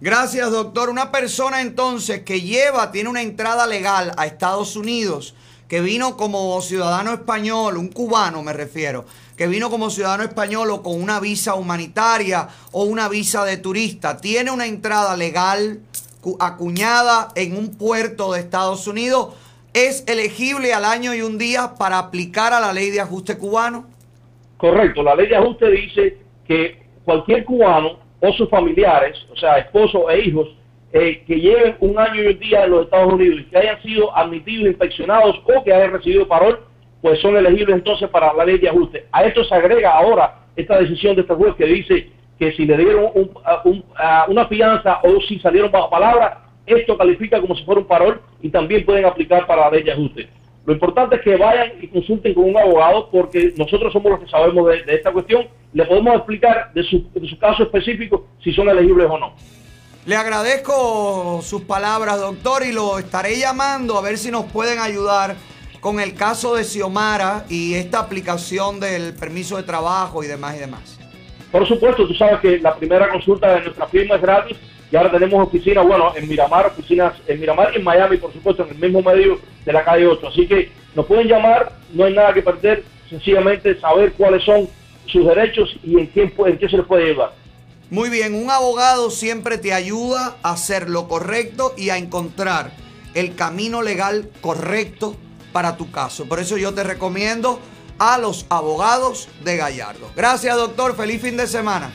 Gracias, doctor. Una persona entonces que lleva, tiene una entrada legal a Estados Unidos, que vino como ciudadano español, un cubano me refiero, que vino como ciudadano español o con una visa humanitaria o una visa de turista, tiene una entrada legal cu- acuñada en un puerto de Estados Unidos, es elegible al año y un día para aplicar a la ley de ajuste cubano. Correcto, la ley de ajuste dice que cualquier cubano o sus familiares, o sea, esposos e hijos, eh, que lleven un año y un día en los Estados Unidos y que hayan sido admitidos, inspeccionados o que hayan recibido parol, pues son elegibles entonces para la ley de ajuste. A esto se agrega ahora esta decisión de este juez que dice que si le dieron un- un- a una fianza o si salieron bajo palabra, esto califica como si fuera un parol y también pueden aplicar para la ley de ajuste. Lo importante es que vayan y consulten con un abogado porque nosotros somos los que sabemos de, de esta cuestión. Le podemos explicar de su, de su caso específico si son elegibles o no. Le agradezco sus palabras, doctor, y lo estaré llamando a ver si nos pueden ayudar con el caso de Xiomara y esta aplicación del permiso de trabajo y demás y demás. Por supuesto, tú sabes que la primera consulta de nuestra firma es gratis y ahora tenemos oficinas, bueno, en Miramar, oficinas en Miramar y en Miami, por supuesto, en el mismo medio de la calle 8. Así que nos pueden llamar, no hay nada que perder, sencillamente saber cuáles son sus derechos y en qué, en qué se les puede ayudar. Muy bien, un abogado siempre te ayuda a hacer lo correcto y a encontrar el camino legal correcto para tu caso. Por eso yo te recomiendo a los abogados de Gallardo. Gracias, doctor. Feliz fin de semana.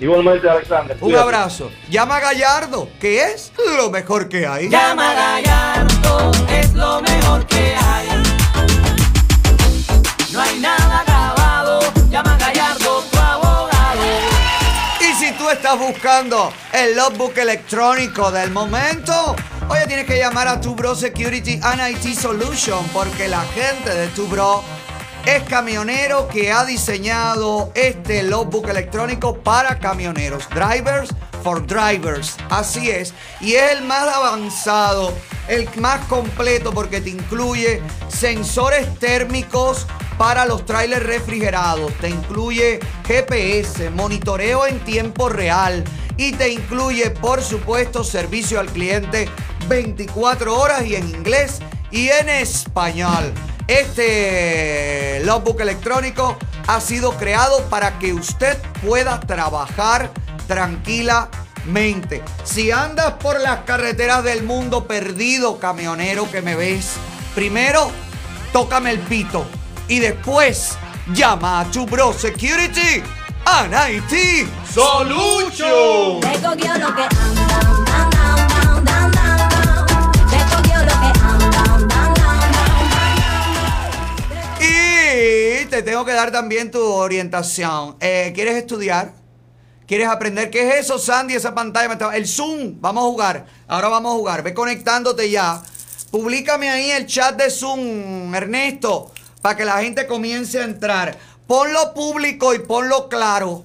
Igualmente, Alexander. Un cuídate. abrazo. Llama a Gallardo, que es lo mejor que hay. Llama a Gallardo, es lo mejor que hay. No hay nada acabado, llama a Gallardo, tu abogado. Y si tú estás buscando el logbook electrónico del momento, oye, tienes que llamar a tu Bro Security and IT Solution porque la gente de tu Bro es camionero que ha diseñado este logbook electrónico para camioneros. Drivers for drivers. Así es. Y es el más avanzado, el más completo porque te incluye sensores térmicos para los trailers refrigerados. Te incluye GPS, monitoreo en tiempo real y te incluye, por supuesto, servicio al cliente 24 horas y en inglés y en español. Este logbook electrónico ha sido creado para que usted pueda trabajar tranquilamente. Si andas por las carreteras del mundo perdido, camionero que me ves, primero tócame el pito y después llama a tu Bro Security and IT Solution. Te tengo que dar también tu orientación. Eh, ¿Quieres estudiar? ¿Quieres aprender? ¿Qué es eso, Sandy? Esa pantalla. El Zoom. Vamos a jugar. Ahora vamos a jugar. Ve conectándote ya. Públicame ahí el chat de Zoom, Ernesto, para que la gente comience a entrar. Ponlo público y ponlo claro.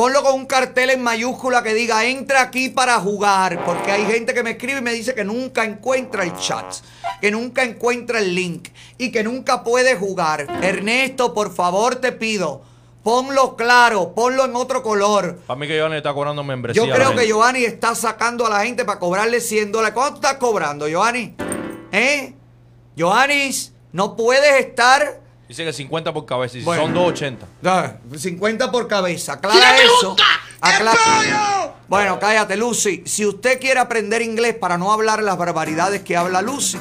Ponlo con un cartel en mayúscula que diga entra aquí para jugar. Porque hay gente que me escribe y me dice que nunca encuentra el chat. Que nunca encuentra el link. Y que nunca puede jugar. Ernesto, por favor te pido. Ponlo claro. Ponlo en otro color. Para mí que Giovanni está cobrando membresía. Yo creo que Giovanni está sacando a la gente para cobrarle 100 dólares. ¿Cuánto estás cobrando, Giovanni? ¿Eh? Giovannis, no puedes estar... Dice que 50 por cabeza y Bueno. son 280. Ah, 50 por cabeza. Aclara eso. Bueno, cállate, Lucy. Si usted quiere aprender inglés para no hablar las barbaridades que habla Lucy,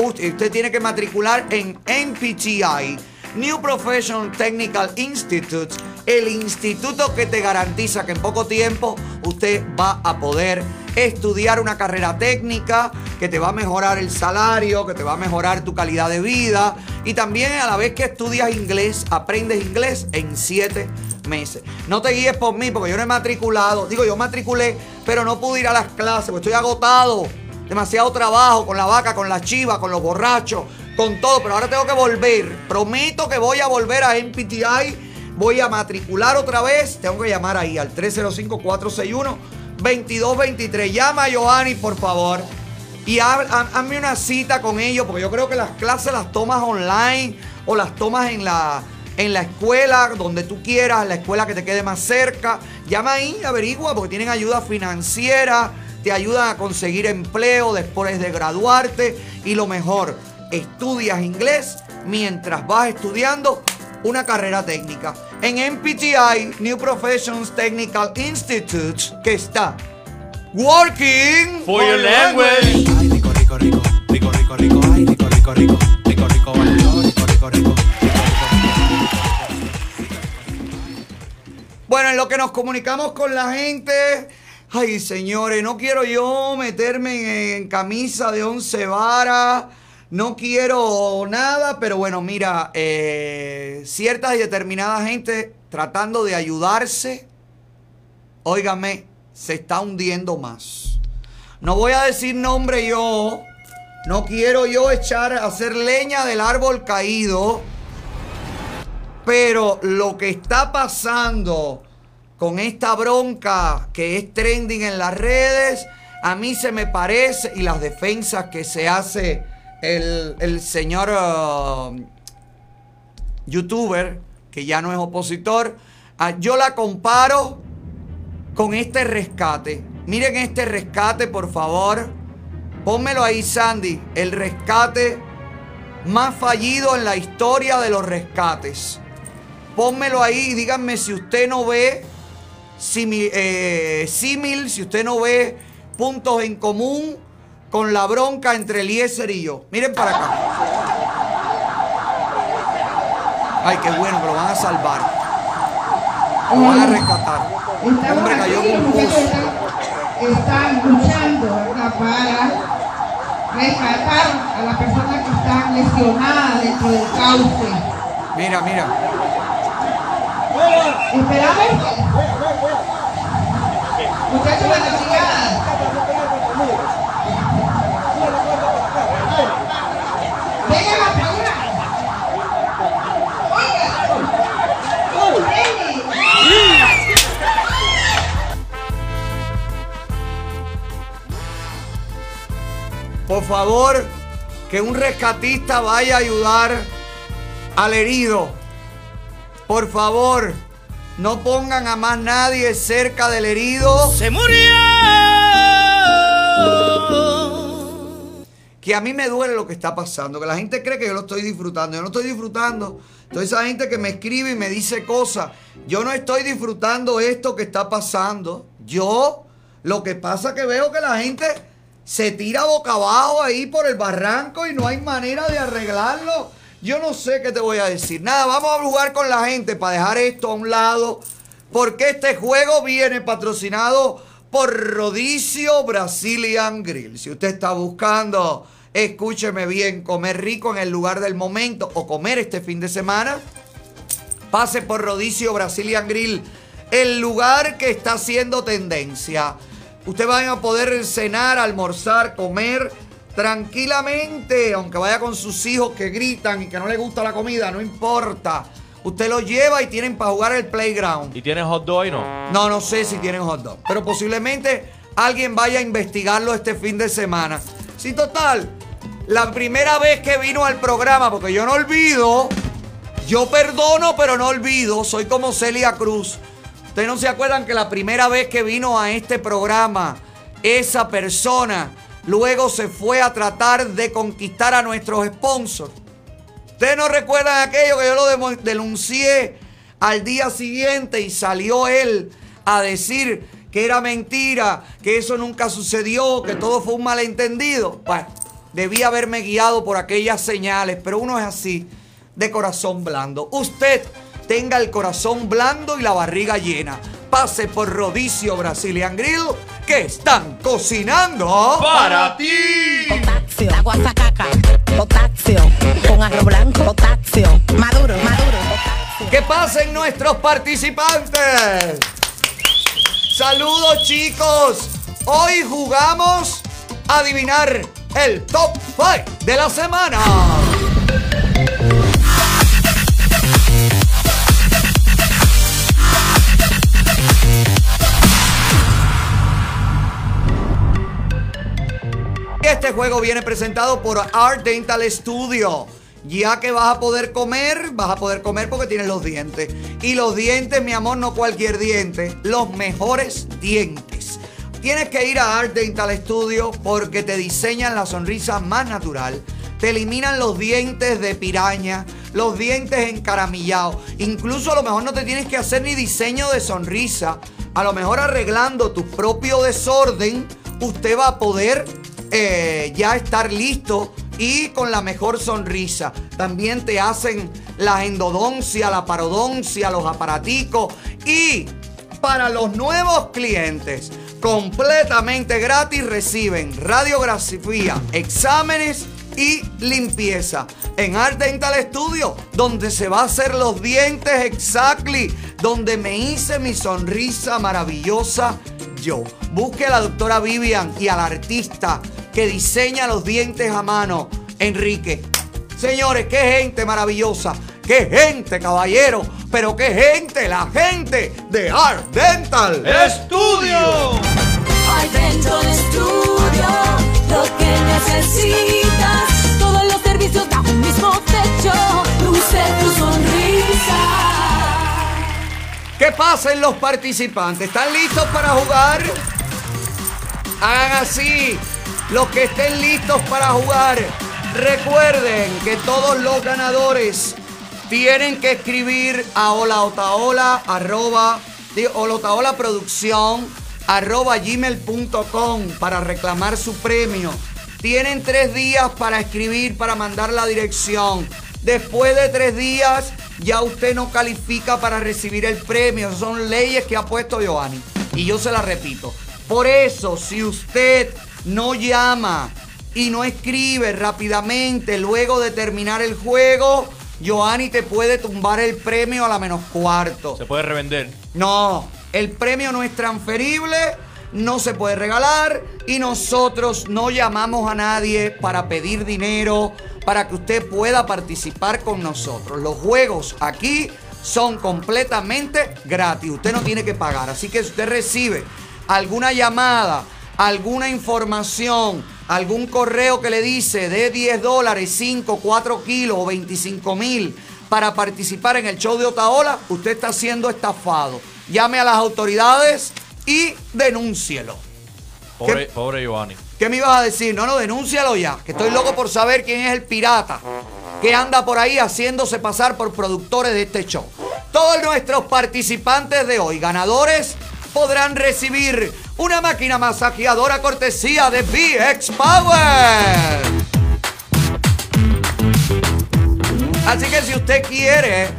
usted, usted tiene que matricular en NPTI, New Professional Technical Institute, el instituto que te garantiza que en poco tiempo usted va a poder estudiar una carrera técnica que te va a mejorar el salario, que te va a mejorar tu calidad de vida y también a la vez que estudias inglés, aprendes inglés en siete meses. No te guíes por mí porque yo no he matriculado, digo yo matriculé, pero no pude ir a las clases porque estoy agotado, demasiado trabajo con la vaca, con la chiva, con los borrachos, con todo, pero ahora tengo que volver. Prometo que voy a volver a NPTI. Voy a matricular otra vez. Tengo que llamar ahí al 305-461-2223. Llama a Giovanni, por favor. Y hazme una cita con ellos, porque yo creo que las clases las tomas online o las tomas en la, en la escuela, donde tú quieras, la escuela que te quede más cerca. Llama ahí, averigua, porque tienen ayuda financiera, te ayudan a conseguir empleo después de graduarte. Y lo mejor, estudias inglés mientras vas estudiando una carrera técnica. En NPTI, New Professions Technical Institute, que está Working For your language. Bueno, en lo que nos comunicamos con la gente. Ay, señores, no quiero yo meterme en, en camisa de once varas. No quiero nada, pero bueno, mira, eh, ciertas y determinadas gente tratando de ayudarse, óigame, se está hundiendo más. No voy a decir nombre yo, no quiero yo echar, hacer leña del árbol caído, pero lo que está pasando con esta bronca que es trending en las redes, a mí se me parece, y las defensas que se hace el, el señor uh, youtuber, que ya no es opositor, ah, yo la comparo con este rescate. Miren este rescate, por favor. Pónmelo ahí, Sandy. El rescate más fallido en la historia de los rescates. Pónmelo ahí y díganme si usted no ve eh, símil, si usted no ve puntos en común con la bronca entre Eliezer y yo. Miren para acá. Ay, qué bueno que lo van a salvar. Lo van a rescatar. Hombre, cayó en un están luchando ¿verdad? para rescatar a las personas que están lesionadas dentro del cauce. Mira, mira. Esperamos. Muchachos de Por favor, que un rescatista vaya a ayudar al herido. Por favor, no pongan a más nadie cerca del herido. ¡Se murió! Que a mí me duele lo que está pasando, que la gente cree que yo lo estoy disfrutando. Yo no estoy disfrutando. Toda esa gente que me escribe y me dice cosas. Yo no estoy disfrutando esto que está pasando. Yo, lo que pasa que veo que la gente se tira boca abajo ahí por el barranco y no hay manera de arreglarlo. Yo no sé qué te voy a decir. Nada, vamos a jugar con la gente para dejar esto a un lado. Porque este juego viene patrocinado por Rodicio Brazilian Grill. Si usted está buscando, escúcheme bien, comer rico en el lugar del momento o comer este fin de semana, pase por Rodicio Brazilian Grill, el lugar que está haciendo tendencia. Usted va a poder cenar, almorzar, comer tranquilamente, aunque vaya con sus hijos que gritan y que no les gusta la comida, no importa. Usted los lleva y tienen para jugar el playground. ¿Y tienes hot dog ahí no? No, no sé si tienen hot dog. Pero posiblemente alguien vaya a investigarlo este fin de semana. Sí, total. La primera vez que vino al programa, porque yo no olvido, yo perdono, pero no olvido. Soy como Celia Cruz. Ustedes no se acuerdan que la primera vez que vino a este programa, esa persona luego se fue a tratar de conquistar a nuestros sponsors. Ustedes no recuerdan aquello que yo lo denuncié al día siguiente y salió él a decir que era mentira, que eso nunca sucedió, que todo fue un malentendido. Bueno, debía haberme guiado por aquellas señales, pero uno es así, de corazón blando. Usted tenga el corazón blando y la barriga llena. Pase por Rodicio Brazilian Grill, que están cocinando para ti. Potasio, agua sacaca, potasio, con arroz blanco, potasio, maduro, maduro. ¿Qué pasen nuestros participantes? Saludos chicos. Hoy jugamos a adivinar el top 5 de la semana. Este juego viene presentado por Art Dental Studio. Ya que vas a poder comer, vas a poder comer porque tienes los dientes. Y los dientes, mi amor, no cualquier diente, los mejores dientes. Tienes que ir a Art Dental Studio porque te diseñan la sonrisa más natural. Te eliminan los dientes de piraña, los dientes encaramillados. Incluso a lo mejor no te tienes que hacer ni diseño de sonrisa. A lo mejor arreglando tu propio desorden, usted va a poder eh, ya estar listo y con la mejor sonrisa. También te hacen la endodoncia, la parodoncia, los aparaticos y para los nuevos clientes completamente gratis reciben radiografía, exámenes y limpieza en Art Dental Studio, donde se va a hacer los dientes exactly, donde me hice mi sonrisa maravillosa yo. Busque a la doctora Vivian y al artista que diseña los dientes a mano, Enrique. Señores, qué gente maravillosa, qué gente, caballero, pero qué gente, la gente de Art Dental Studio. Art Dental Studio, lo que necesitas. Todos los servicios bajo un mismo techo. Luce tu sonrisa. ¿Qué pasen los participantes? ¿Están listos para jugar? Hagan así. Los que estén listos para jugar, recuerden que todos los ganadores tienen que escribir a holaotaola arroba, holaotaola producción arroba para reclamar su premio. Tienen tres días para escribir, para mandar la dirección. Después de tres días ya usted no califica para recibir el premio. Son leyes que ha puesto Giovanni. Y yo se las repito. Por eso, si usted no llama y no escribe rápidamente luego de terminar el juego, Giovanni te puede tumbar el premio a la menos cuarto. Se puede revender. No, el premio no es transferible, no se puede regalar y nosotros no llamamos a nadie para pedir dinero para que usted pueda participar con nosotros. Los juegos aquí son completamente gratis, usted no tiene que pagar. Así que si usted recibe alguna llamada, alguna información, algún correo que le dice de 10 dólares, 5, 4 kilos o 25 mil para participar en el show de Otaola, usted está siendo estafado. Llame a las autoridades y denúncielo. Pobre, pobre Giovanni. ¿Qué me ibas a decir? No, no, denúncialo ya. Que estoy loco por saber quién es el pirata que anda por ahí haciéndose pasar por productores de este show. Todos nuestros participantes de hoy, ganadores, podrán recibir una máquina masajeadora cortesía de VX Power. Así que si usted quiere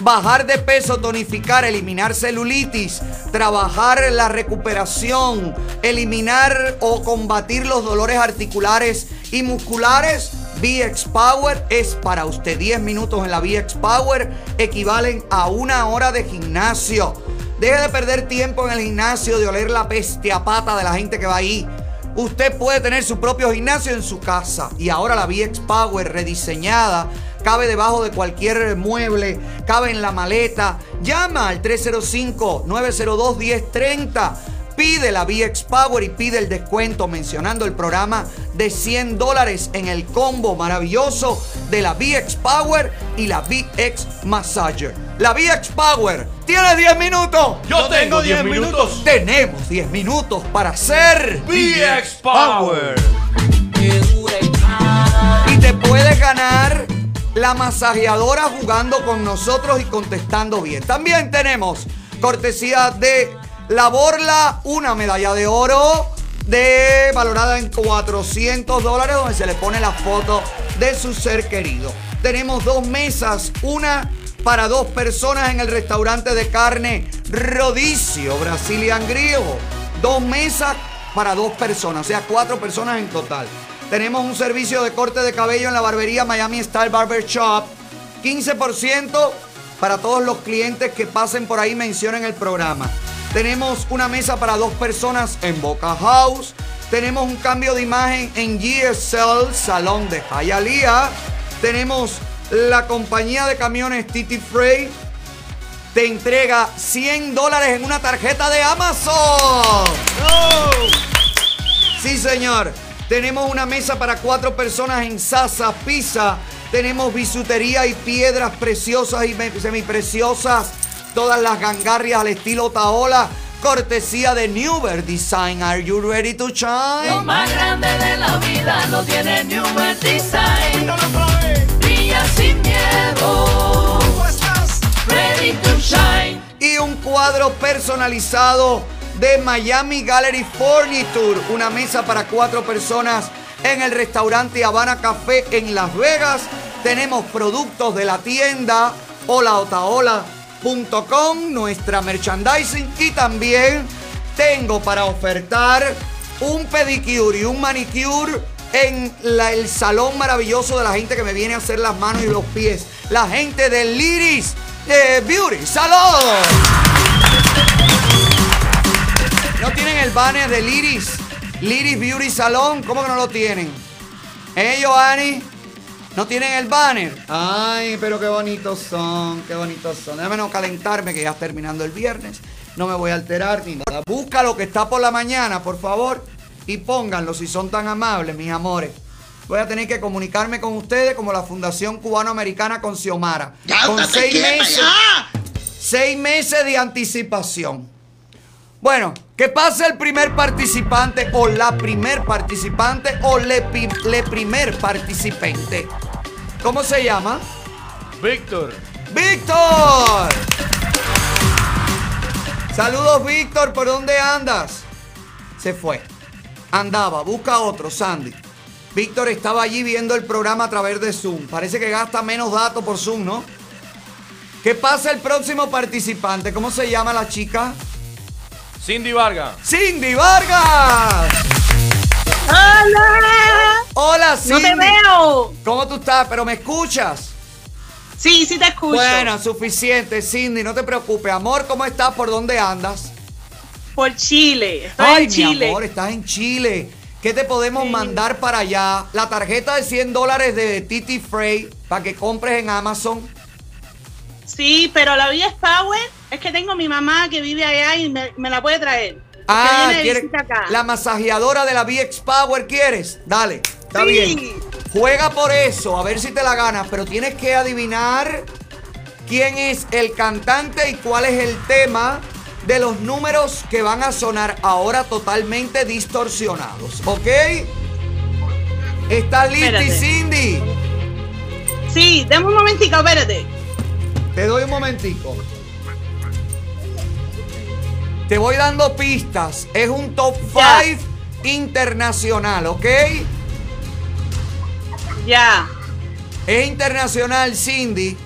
bajar de peso, tonificar, eliminar celulitis, trabajar la recuperación, eliminar o combatir los dolores articulares y musculares, VX Power es para usted. 10 minutos en la VX Power equivalen a una hora de gimnasio. Deje de perder tiempo en el gimnasio, de oler la peste pata de la gente que va ahí. Usted puede tener su propio gimnasio en su casa. Y ahora la VX Power rediseñada cabe debajo de cualquier mueble, cabe en la maleta. Llama al 305-902-1030. Pide la VX Power y pide el descuento mencionando el programa de 100 dólares en el combo maravilloso de la VX Power y la VX Massager. La VX Power tiene 10 minutos. Yo tengo 10 minutos. Tenemos 10 minutos para hacer VX Power. Y te puedes ganar la masajeadora jugando con nosotros y contestando bien. También tenemos cortesía de la Borla, una medalla de oro de valorada en 400 dólares donde se le pone la foto de su ser querido. Tenemos dos mesas, una para dos personas en el restaurante de carne Rodicio Brazilian Griego. Dos mesas para dos personas, o sea, cuatro personas en total. Tenemos un servicio de corte de cabello en la barbería Miami Style Barber Shop. 15% para todos los clientes que pasen por ahí mencionen el programa. Tenemos una mesa para dos personas en Boca House. Tenemos un cambio de imagen en GSL, Salón de Hialeah. Tenemos la compañía de camiones Titi Freight. Te entrega 100 dólares en una tarjeta de Amazon. Sí, señor. Tenemos una mesa para cuatro personas en Sasa Pizza. Tenemos bisutería y piedras preciosas y semipreciosas. Todas las gangarrias al estilo Taola. Cortesía de Newer Design. Are you ready to shine? Lo más grande de la vida lo tiene Newer Design. Brilla sin miedo. Ready to shine. y un cuadro personalizado de Miami Gallery Furniture, una mesa para cuatro personas en el restaurante Habana Café en Las Vegas. Tenemos productos de la tienda holaotaola.com, nuestra merchandising y también tengo para ofertar un pedicure y un manicure en el salón maravilloso de la gente que me viene a hacer las manos y los pies. La gente del Liris de Beauty Salón. ¿No tienen el banner de Liris? Liris Beauty Salón, ¿cómo que no lo tienen? ¿Eh, Giovanni? ¿No tienen el banner? Ay, pero qué bonitos son, qué bonitos son. Déjame no calentarme que ya está terminando el viernes. No me voy a alterar ni nada. Busca lo que está por la mañana, por favor, y pónganlo si son tan amables, mis amores. Voy a tener que comunicarme con ustedes como la Fundación Cubano-Americana con Xiomara. con estate seis meses, ya. seis meses de anticipación. Bueno, que pase el primer participante o la primer participante o le, le primer participante. ¿Cómo se llama? Víctor. ¡Víctor! Saludos, Víctor. ¿Por dónde andas? Se fue. Andaba. Busca otro, Sandy. Víctor estaba allí viendo el programa a través de Zoom. Parece que gasta menos datos por Zoom, ¿no? ¿Qué pasa el próximo participante? ¿Cómo se llama la chica? Cindy Vargas. ¡Cindy Vargas! ¡Hola! Hola, No Cindy. te veo. ¿Cómo tú estás? ¿Pero me escuchas? Sí, sí te escucho. Bueno, suficiente, Cindy. No te preocupes. Amor, ¿cómo estás? ¿Por dónde andas? Por Chile. Estoy Ay, en mi Chile. amor, estás en Chile. ¿Qué te podemos mandar para allá? La tarjeta de 100 dólares de Titi Freight para que compres en Amazon. Sí, pero la vida es Power. Es que tengo a mi mamá que vive allá y me, me la puede traer. Ah, viene de ¿quieres visita acá. la masajeadora de la VX Power quieres? Dale, está Sí. bien. Juega por eso, a ver si te la ganas, pero tienes que adivinar quién es el cantante y cuál es el tema de los números que van a sonar ahora totalmente distorsionados, ¿ok? ¿Estás lista. Cindy? Sí, dame un momentico, espérate. Te doy un momentico. Te voy dando pistas. Es un top 5 internacional, ¿ok? Ya. Es internacional, Cindy.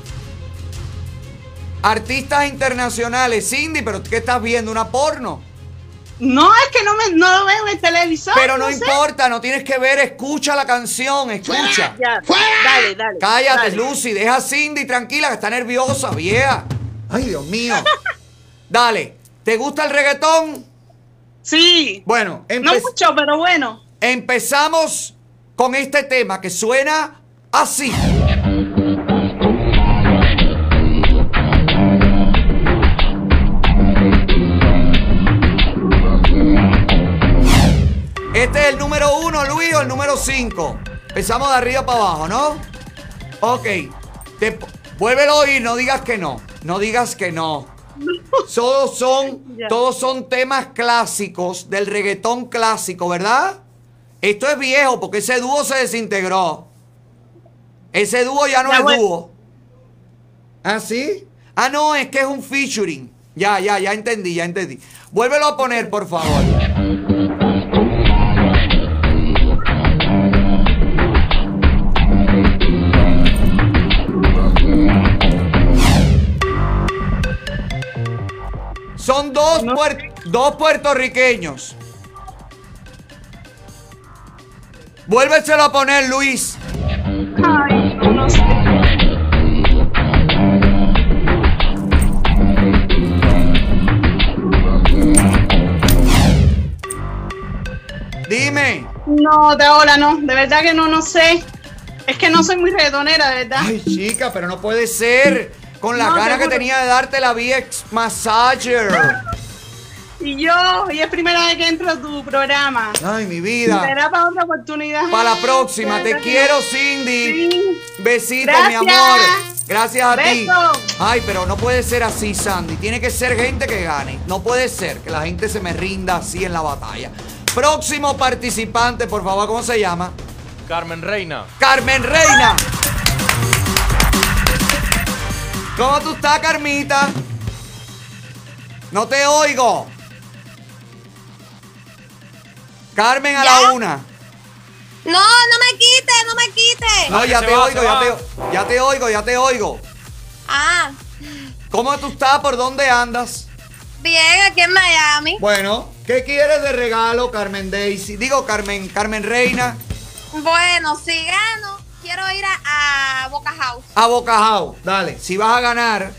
Artistas internacionales. Cindy, ¿pero qué estás viendo? ¿Una porno? No, es que no, me, no lo veo en el televisor. Pero no importa, no tienes que ver, escucha la canción, escucha. Ya, Dale, dale. Cállate, dale. Lucy, deja a Cindy tranquila, que está nerviosa, vieja. Ay, Dios mío. Dale, ¿te gusta el reggaetón? Sí. Bueno, No mucho, pero bueno. empezamos con este tema que suena así. Este es el número uno, Luis, o el número cinco. Empezamos de arriba para abajo, ¿no? Ok. Te, vuélvelo a oír, no digas que no. No digas que no. Todos son, Ya. todos son temas clásicos del reggaetón clásico, ¿verdad? Esto es viejo porque ese dúo se desintegró. Ese dúo ya no Ya, es bueno. dúo. ¿Ah, sí? Ah, no, es que es un featuring. Ya, ya, ya entendí, ya entendí. Vuélvelo a poner, por favor. Son dos, puer- dos puertorriqueños. Vuélveselo a poner, Luis. Ay, no, sé. Dime. No, de ahora no. De verdad que no, no sé. Es que no soy muy reggaetonera, de verdad. Ay, chica, pero no puede ser. Con la No, gana que tenía de darte la VX Massager. Y yo, y es primera vez que entro a tu programa. Ay, mi vida. Será para otra oportunidad. Para la próxima. Te quiero, Cindy. Besito, mi Gracias. amor. Gracias a ti. Ay, pero no puede ser así, Sandy. Tiene que ser gente que gane. No puede ser que la gente se me rinda así en la batalla. Próximo participante, por favor, ¿cómo se llama? Carmen Reina. Carmen Reina. ¿Cómo tú estás, Carmita? No te oigo. Carmen a la una. No, no me quite, no me quite. No, ya te va, oigo, ya te, ya te oigo, ya te oigo. Ah, ¿Cómo tú estás? ¿Por dónde andas? bien, aquí en Miami. Bueno, ¿qué quieres de regalo, Carmen Daisy? Digo, Carmen, Carmen Reina, Bueno, si gano, quiero ir a, a Boca House. a Bocajao. Dale, si vas a ganar,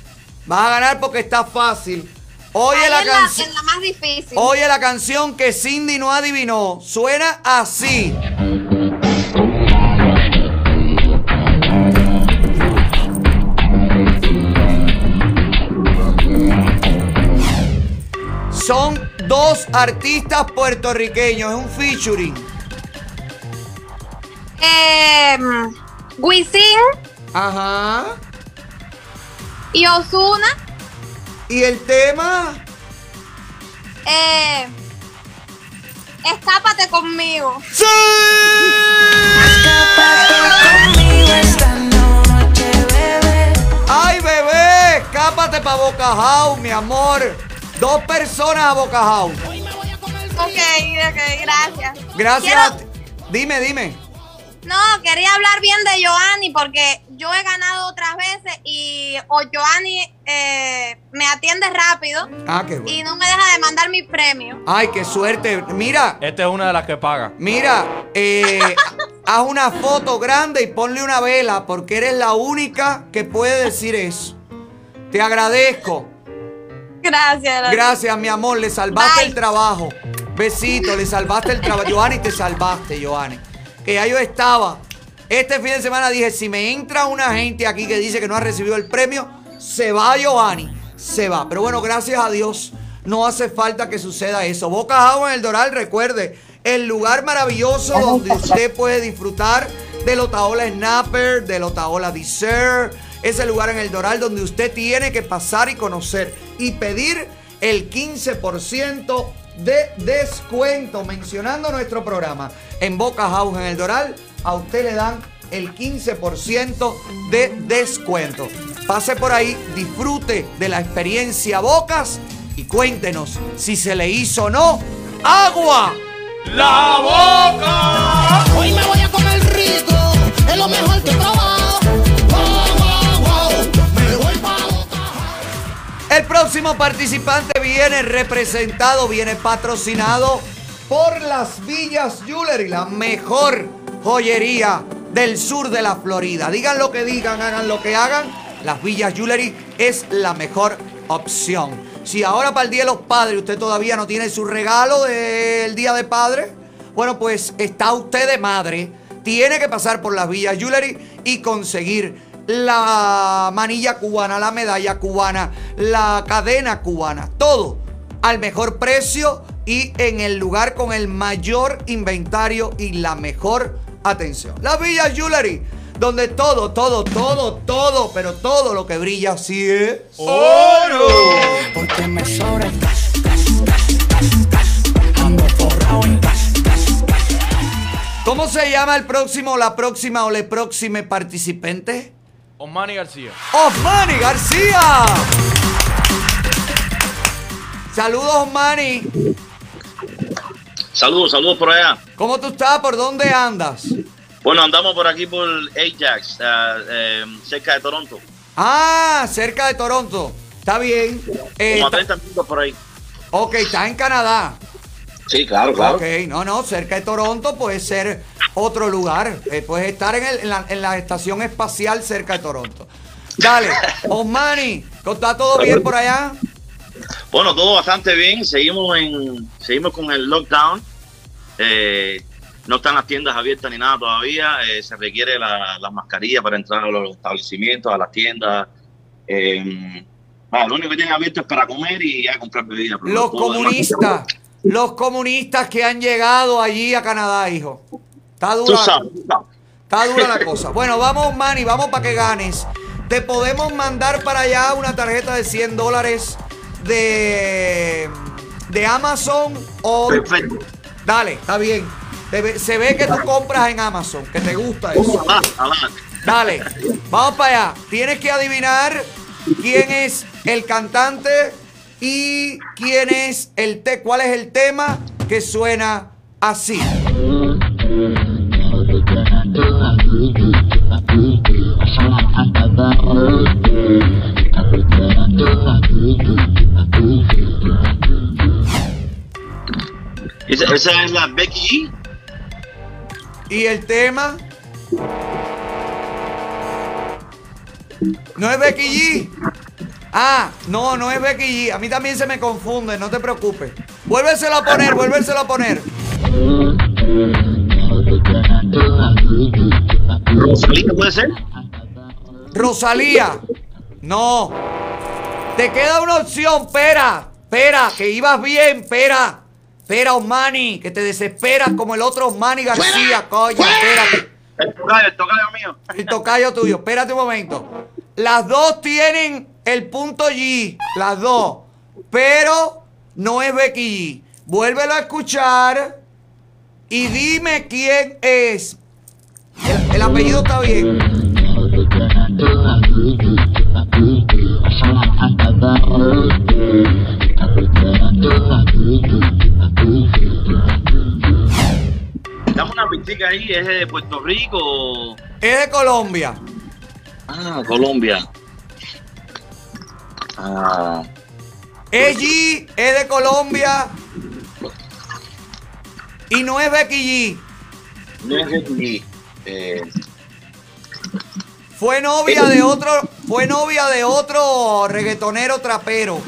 vas a ganar porque está fácil. Oye la, canción. en la más difícil. Oye la canción que Cindy no adivinó. Suena así. Son dos artistas puertorriqueños, es un featuring. Eh, Wisin Ajá. y Osuna. ¿Y el tema? Eh, escápate conmigo. ¡Sí! ¡Ay, bebé! Escápate para Boca House, mi amor. Dos personas a Boca House. Ok, ok, gracias. Gracias. Quiero-. Dime, dime. No, quería hablar bien de Joanny porque yo he ganado otras veces y o Joanny eh, me atiende rápido Ah, qué bueno. y no me deja de mandar mi premio. Ay, qué suerte. Mira, Esta es una de las que paga. mira, eh, haz una foto grande y ponle una vela porque eres la única que puede decir eso. Te agradezco. Gracias. Gracias, mi amor. Le salvaste Bye. el trabajo. Besito, le salvaste el trabajo. Johanny, te salvaste, Johanny. Que ya yo estaba. Este fin de semana dije, si me entra una gente aquí que dice que no ha recibido el premio, se va Johanny. Se va. Pero bueno, gracias a Dios, no hace falta que suceda eso. Boca Jao en el Doral, recuerde, el lugar maravilloso donde usted puede disfrutar del Otaola Snapper, del Otaola Dessert. Ese lugar en el Doral donde usted tiene que pasar y conocer y pedir el 15% de descuento. Mencionando nuestro programa en Boca House en el Doral, a usted le dan el 15% de descuento. Pase por ahí, disfrute de la experiencia Bocas y cuéntenos si se le hizo o no agua. ¡La boca! Hoy me voy a comer rico, es lo mejor que he probado. El próximo participante viene representado, viene patrocinado por las Villas Jewelry, la mejor joyería del sur de la Florida. Digan lo que digan, hagan lo que hagan, las Villas Jewelry es la mejor opción. Si ahora para el Día de los Padres usted todavía no tiene su regalo del Día de Padre, bueno, pues está usted de madre. Tiene que pasar por las Villas Jewelry y conseguir la manilla cubana, la medalla cubana, la cadena cubana, todo al mejor precio y en el lugar con el mayor inventario y la mejor atención. Las Villas Jewelry, donde todo, todo, todo, todo, pero todo lo que brilla sí es oro. Porque me sobra el cash, cash, cash, cash, cash. Ando forrado en cash, cash, cash. ¿Cómo se llama el próximo, la próxima o le próxime participante? Osmani García. Osmani García. Saludos, Osmani. Saludos, saludos por allá. ¿Cómo tú estás? ¿Por dónde andas? Bueno, andamos por aquí por Ajax, ah, eh, cerca de Toronto. Ah, cerca de Toronto. Está bien. Eh, Como a ta- 30 minutos por ahí. ok, estás en Canadá. Sí, claro, claro. Ok, no, no, cerca de Toronto puede ser otro lugar. Eh, puedes estar en, el- en la, en la estación espacial cerca de Toronto. Dale, Osmani, ¿está todo bien por allá? Bueno, todo bastante bien. Seguimos en, seguimos con el lockdown. Eh, no están las tiendas abiertas ni nada todavía. Eh, se requiere la, la mascarilla para entrar a los establecimientos, a las tiendas. Eh, bueno, lo único que tienen abierto es para comer y a comprar bebidas. Los demás- comunistas, los comunistas que han llegado allí a Canadá, hijo. Está dura, sabes, tú sabes. está dura la cosa. Bueno, vamos, Manny, vamos para que ganes. Te podemos mandar para allá una tarjeta de 100 dólares de, de Amazon o... Perfecto. Dale, está bien. Te se ve que tú compras en Amazon, que te gusta eso. Dale, vamos para allá. Tienes que adivinar quién es el cantante y quién es el te cuál es el tema que suena así. Esa, esa es la Becky G. Y el tema no es Becky G. Ah, no, no es Becky G. A mí también se me confunde, no te preocupes. Vuélveselo a poner, vuélveselo a poner. ¿Rosalía puede ser? Rosalía. No. Te queda una opción, pera. Pera, que ibas bien, pera. Pera, Osmani, que te desesperas como el otro Osmani García, coño, espérate. El tocayo, el tocayo mío. El tocayo tuyo, espérate un momento. Las dos tienen el punto G, las dos. Pero no es Becky G. Vuélvelo a escuchar y dime quién es. El, el apellido está bien. Dame una pistica ahí, ¿es de Puerto Rico Es de Colombia. Ah, Colombia. Ah, Es G, es de Colombia. Y no es Becky G. no es Becky G. Eh, Fue novia de otro, fue novia de otro reggaetonero trapero.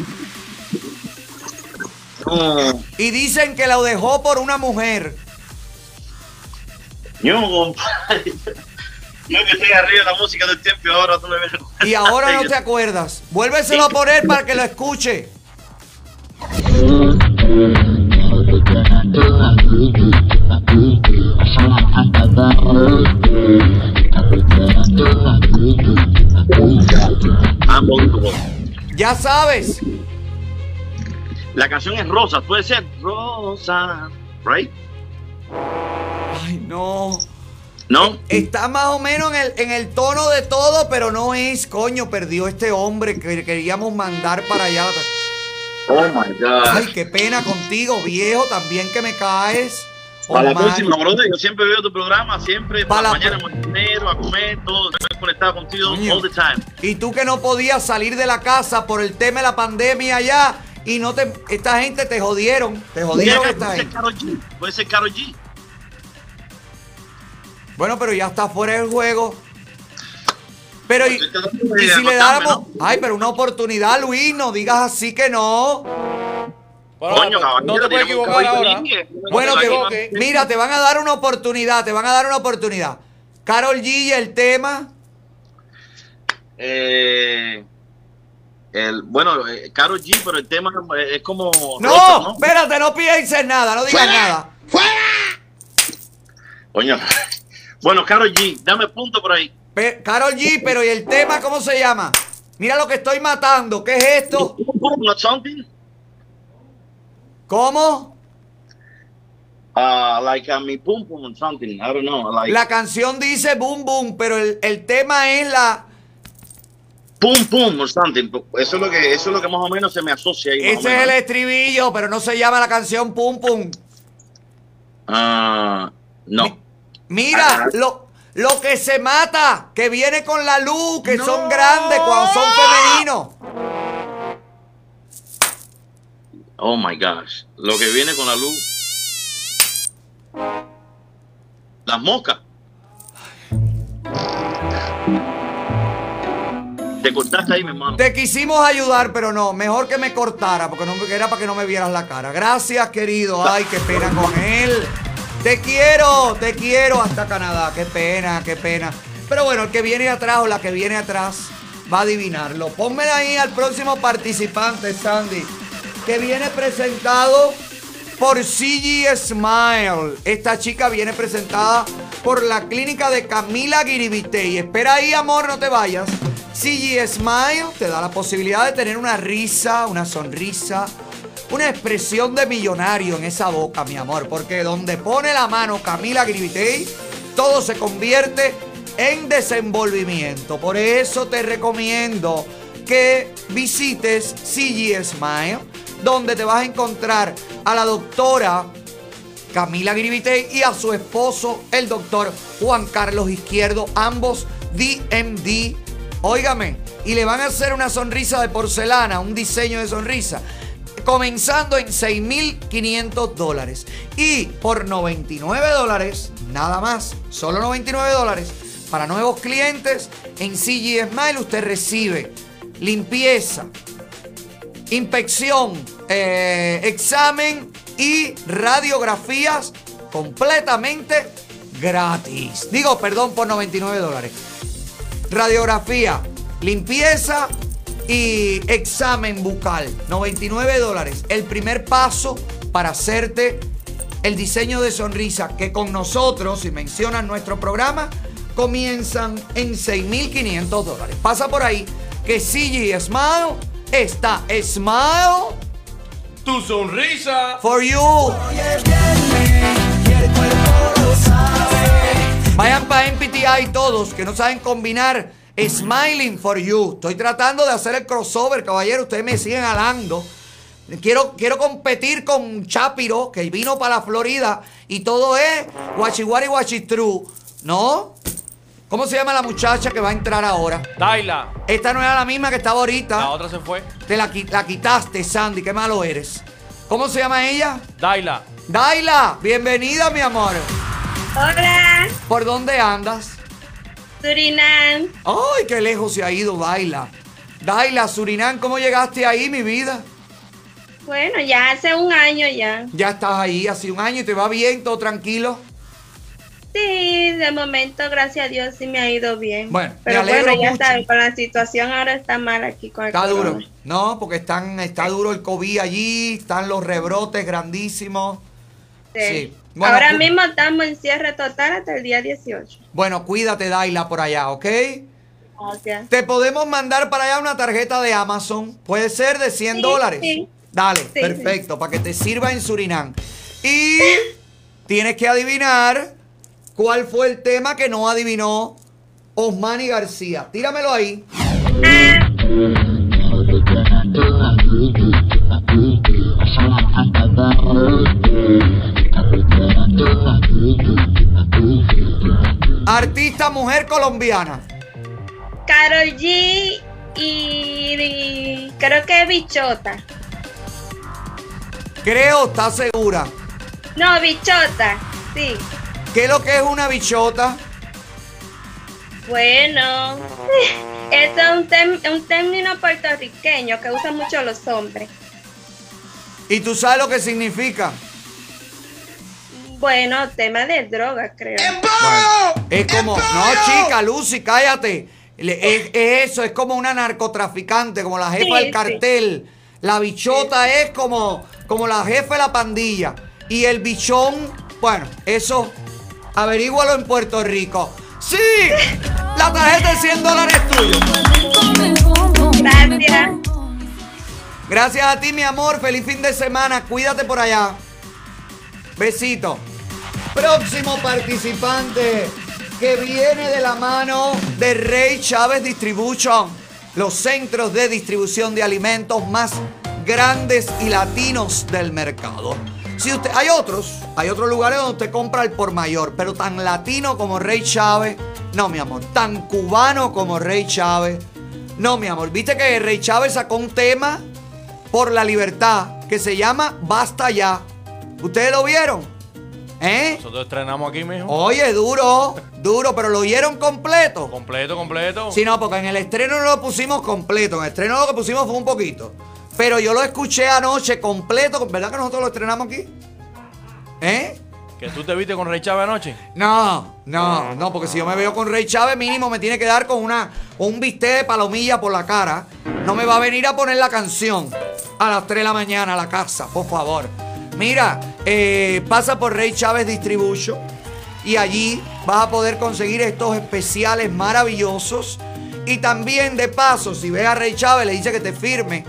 no, Y dicen que lo dejó por una mujer. yo, compadre. Yo que estoy arriba de la música del tiempo y ahora tú me ves. Y ahora no te acuerdas. Vuélveselo a poner para que lo escuche. Ya sabes. La canción es Rosa, puede ser Rosa, right? Ay, no. ¿No? Está más o menos en el, en el tono de todo, pero no es, coño, perdió este hombre que queríamos mandar para allá. Oh my God. Ay, qué pena contigo, viejo, también que me caes. Para la Osmani. próxima, brother, yo siempre veo tu programa, siempre Para para la la mañana, dinero, a comer, todo, estoy conectado contigo all the time. Y tú que no podías salir de la casa por el tema de la pandemia allá y no te esta gente te jodieron, te jodieron esta puede ser. Karol G, puede ser Karol G. Bueno, pero ya está fuera del juego. Pero y, Pues, y si le dáramos, ay, pero una oportunidad, Luis, no digas así que no. Coño, caballero, no te puedes equivocar ahora. oír, Bueno, no que- mira, te van a dar una oportunidad, te van a dar una oportunidad. Carol G y el tema. Eh, el, bueno, eh, Karol G, pero el tema es como. No, roto, espérate, no pienses nada, no digas nada. Coño. Bueno, Karol G, dame punto por ahí. Pe- Carol G, pero ¿y el tema cómo se llama? Mira lo que estoy matando, ¿qué es esto? ¿Cómo? Uh, like a mi pum pum or something. I don't know. Like La canción dice boom boom, pero el, el tema es la. pum pum or something. Eso es lo que, eso es lo que más o menos se me asocia ahí. Ese es el estribillo, pero no se llama la canción pum pum. Ah, no. Mira, lo, lo que se mata, que viene con la luz, que son grandes cuando son femeninos. Oh my gosh. Lo que viene con la luz. Las moscas. Te cortaste ahí, mi hermano. Te quisimos ayudar, pero no, mejor que me cortara, porque no era para que no me vieras la cara. Gracias, querido. Ay, qué pena con él. Te quiero, te quiero hasta Canadá. Qué pena, qué pena. Pero bueno, el que viene atrás o la que viene atrás va a adivinarlo. Ponme ahí al próximo participante, Sandy, que viene presentado por CG Smile. Esta chica viene presentada por la clínica de Camila Guiribitey. Espera ahí, amor, no te vayas. CG Smile te da la posibilidad de tener una risa, una sonrisa, una expresión de millonario en esa boca, mi amor. Porque donde pone la mano Camila Guiribitey, todo se convierte en desenvolvimiento. Por eso te recomiendo que visites CG Smile, donde te vas a encontrar a la doctora Camila Gribitey y a su esposo, el doctor Juan Carlos Izquierdo, ambos DMD. Óigame, y le van a hacer una sonrisa de porcelana, un diseño de sonrisa, comenzando en 6.500 dólares. Y por 99 dólares, nada más, solo 99 dólares, para nuevos clientes, en CG Smile usted recibe limpieza, inspección, eh, examen y radiografías completamente gratis. Digo, perdón, por 99 dólares. Radiografía, limpieza y examen bucal, 99 dólares. El primer paso para hacerte el diseño de sonrisa que con nosotros, si mencionan nuestro programa, comienzan en 6.500 dólares. Pasa por ahí que CG Smile está Smile. Tu sonrisa. For you. Vayan para MPTI todos que no saben combinar Smiling for You. Estoy tratando de hacer el crossover, caballero. Ustedes me siguen alando. Quiero, quiero competir con Chapiro, que vino para la Florida, y todo es Guachihuari Guachitru. ¿No? ¿Cómo se llama la muchacha que va a entrar ahora? Daila. Esta no era la misma que estaba ahorita. La otra se fue. Te la, la quitaste, Sandy. Qué malo eres. ¿Cómo se llama ella? Daila. Daila, bienvenida, mi amor. Hola, ¿Por dónde andas? Surinam. Ay, qué lejos se ha ido Daila. Daila, Surinam, ¿cómo llegaste ahí, mi vida? Bueno, ya hace un año ya. Ya estás ahí hace un año y te va bien, todo tranquilo. Sí, de momento, gracias a Dios, sí me ha ido bien. Bueno, Pero bueno, ya mucho. sabes, con la situación ahora está mal aquí con el Está duro. No, porque están, está duro el COVID allí, están los rebrotes grandísimos. Sí. Sí. Bueno, ahora mismo estamos en cierre total hasta el día 18. Bueno, cuídate, Daila, por allá, ¿ok? Gracias. Te podemos mandar para allá una tarjeta de Amazon. Puede ser de 100 dólares. sí. Dale, Sí, perfecto, para que te sirva en Surinam. Y tienes que adivinar cuál fue el tema que no adivinó Osmani García. Tíramelo ahí. Artista mujer colombiana. Carol G y creo que es Bichota. Creo, ¿estás segura? No, Bichota, sí. ¿Qué es lo que es una bichota? Bueno, es un, un término puertorriqueño que usan mucho los hombres. ¿Y tú sabes lo que significa? Bueno, tema de droga, creo. Es como, no, chica, Lucy, cállate. Le- Es, es eso, es como una narcotraficante, como la jefa Sí, del sí. cartel. La bichota es como, como la jefa de la pandilla. Y el bichón, bueno, eso, averígualo en Puerto Rico. ¡Sí! La tarjeta de 100 dólares es tuya. Gracias. Gracias a ti, mi amor. Feliz fin de semana. Cuídate por allá. Besito. Próximo participante que viene de la mano de Rey Chávez Distribution. Los centros de distribución de alimentos más grandes y latinos del mercado. Si usted, hay otros, hay otros lugares donde usted compra el por mayor, pero tan latino como Rey Chávez, no, mi amor, tan cubano como Rey Chávez, no, mi amor. Viste que Rey Chávez sacó un tema por la libertad que se llama Basta ya. ¿Ustedes lo vieron? ¿Eh? Nosotros estrenamos aquí, mijo. Oye, duro, duro, pero lo oyeron completo. Completo, completo. Sí, no, porque en el estreno no lo pusimos completo. En el estreno lo que pusimos fue un poquito. Pero yo lo escuché anoche completo. ¿Verdad que nosotros lo estrenamos aquí? ¿Eh? ¿Que tú te viste con Rey Chávez anoche? No, no, no, porque si yo me veo con Rey Chávez, mínimo me tiene que dar con una, un bistec de palomilla por la cara. No me va a venir a poner la canción a las 3 de la mañana a la casa, por favor. Mira, eh, pasa por Rey Chávez Distribution y allí vas a poder conseguir estos especiales maravillosos. Y también, de paso, si ves a Rey Chávez, le dice que te firme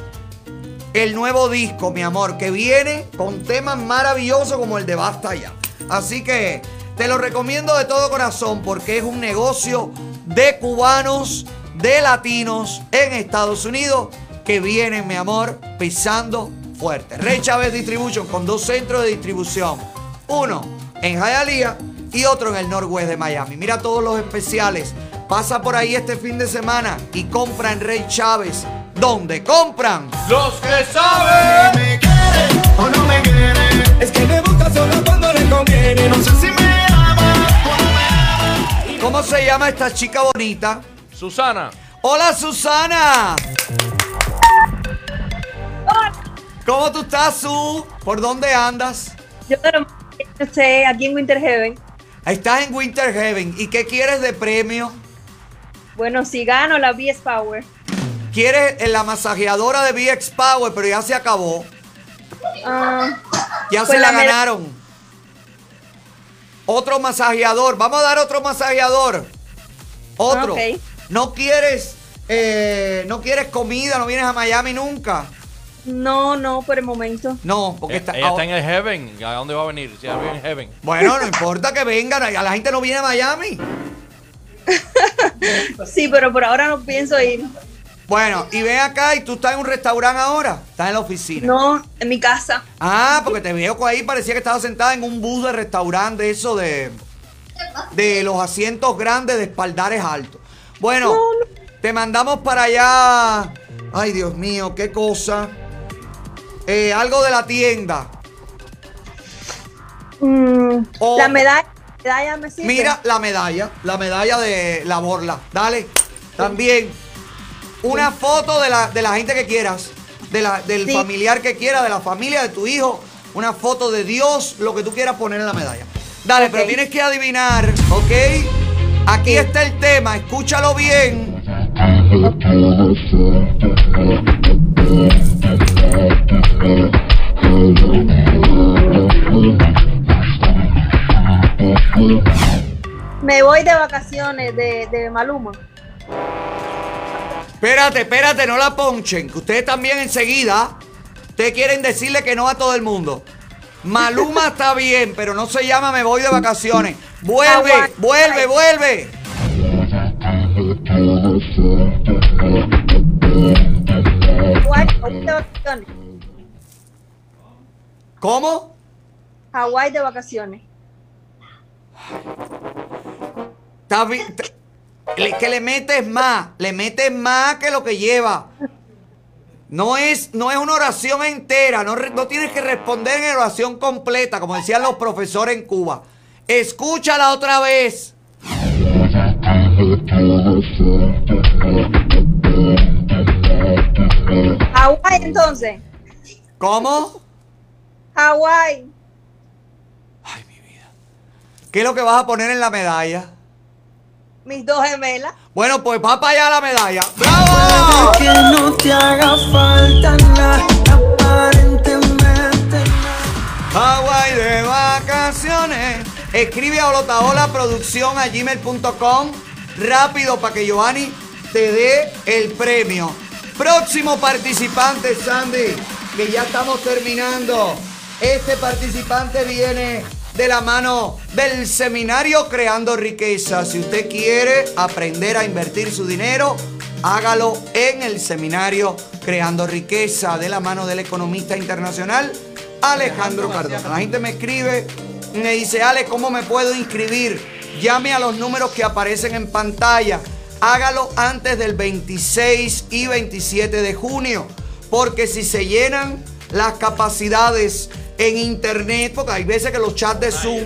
el nuevo disco, mi amor, que viene con temas maravillosos como el de Basta Ya. Así que te lo recomiendo de todo corazón porque es un negocio de cubanos, de latinos en Estados Unidos que vienen, mi amor, pisando fuerte. Rey Chávez Distribution con dos centros de distribución. Uno en Hialeah y otro en el Northwest de Miami. Mira todos los especiales. Pasa por ahí este fin de semana y compra en Rey Chávez. ¿Dónde compran? Los que saben. Me quiere o no me quiere. Es que me busca solo cuando le conviene. No sé si me ama o no me ama. ¿Cómo se llama esta chica bonita? Susana. Hola Susana. ¿Cómo tú estás, Su? ¿Por dónde andas? Yo sé, aquí en Winter Heaven. Estás en Winter Heaven. ¿Y qué quieres de premio? Bueno, si gano la BS Power. Quieres la masajeadora de VX Power, pero ya se acabó. Ah, Ya pues se la la me- ganaron. Otro masajeador. Vamos a dar otro masajeador. Otro. Ok. ¿No quieres eh, no quieres comida? ¿No vienes a Miami nunca? No, no, por el momento. No, porque está... ella está en el Heaven. ¿A dónde va a venir? Si ella vive en Heaven. Bueno, no importa que vengan. A la gente no viene a Miami. Sí, pero por ahora no pienso ir. Bueno, y ven acá y tú estás en un restaurante ahora. Estás en la oficina. No, en mi casa. Ah, porque te veo por ahí, parecía que estabas sentada en un bus de restaurante, eso de, de los asientos grandes de espaldares altos. Bueno, te mandamos para allá. Ay, Dios mío, qué cosa. Eh, algo de la tienda. Mm, O- la medalla, medalla me sirve. Mira la medalla, la medalla de la borla. Dale. También una foto de la, de la gente que quieras, de la, del Sí. familiar que quieras, de la familia, de tu hijo. Una foto de Dios, lo que tú quieras poner en la medalla. Dale, pero tienes que adivinar, ¿ok? Aquí está el tema, escúchalo bien. Me voy de vacaciones de, de Maluma. Espérate, espérate, no la ponchen, que ustedes también enseguida, ustedes quieren decirle que no a todo el mundo. Maluma está bien, pero no se llama Me voy de vacaciones. Vuelve, vuelve, vuelve. ¿Cómo? Hawái de vacaciones. Que le metes más, le metes más que lo que lleva. No es, no es una oración entera, no, no tienes que responder en oración completa, como decían los profesores en Cuba. Escúchala otra vez. Hawái entonces. ¿Cómo? Hawái. ¿Qué es lo que vas a poner en la medalla? Mis dos gemelas. Bueno, pues va para allá la medalla. Que no te haga falta nada, aparentemente. Hawaii de vacaciones. Escribe a Olotaola Producción a gmail.com rápido para que Giovanni te dé el premio. Próximo participante, Sandy, que ya estamos terminando. Este participante viene de la mano del seminario Creando Riqueza. Si usted quiere aprender a invertir su dinero, hágalo en el seminario Creando Riqueza de la mano del economista internacional Alejandro Cardona. La gente me escribe, me dice, Ale, ¿cómo me puedo inscribir? Llame a los números que aparecen en pantalla. Hágalo antes del 26 y 27 de junio, porque si se llenan las capacidades en internet, porque hay veces que los chats de Zoom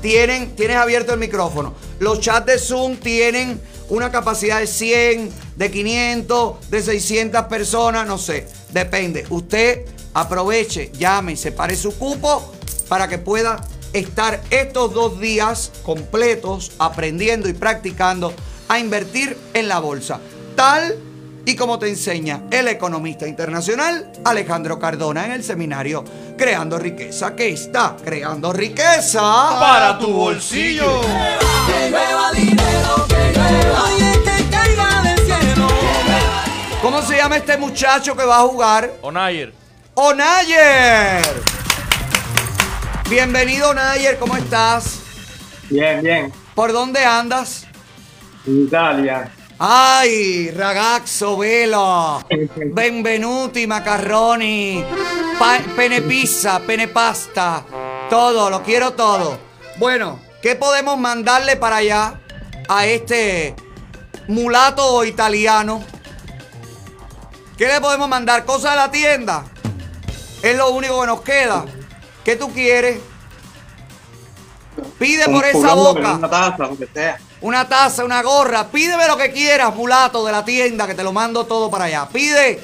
tienen, tienes abierto el micrófono, los chats de Zoom tienen una capacidad de 100, de 500, de 600 personas, no sé, depende. Usted aproveche, llame, separe su cupo para que pueda estar estos dos días completos aprendiendo y practicando a invertir en la bolsa. Tal y como te enseña el economista internacional Alejandro Cardona en el seminario Creando Riqueza, que está creando riqueza Para tu bolsillo. Que dinero, que. Oye, que caiga del cielo. ¿Cómo se llama este muchacho que va a jugar? Onayer. Onayer. Bienvenido Onayer, ¿cómo estás? Bien, bien. ¿Por dónde andas? Italia. Ay, ragazzo, velo. Benvenuti, macarroni, pene pizza, pene pasta. Todo, lo quiero todo. Bueno, ¿qué podemos mandarle para allá a este mulato italiano? ¿Qué le podemos mandar? ¿Cosas de la tienda? Es lo único que nos queda. ¿Qué tú quieres? Pide por esa boca. Una taza, lo que sea. Una taza, una gorra. Pídeme lo que quieras, mulato de la tienda, que te lo mando todo para allá. Pide,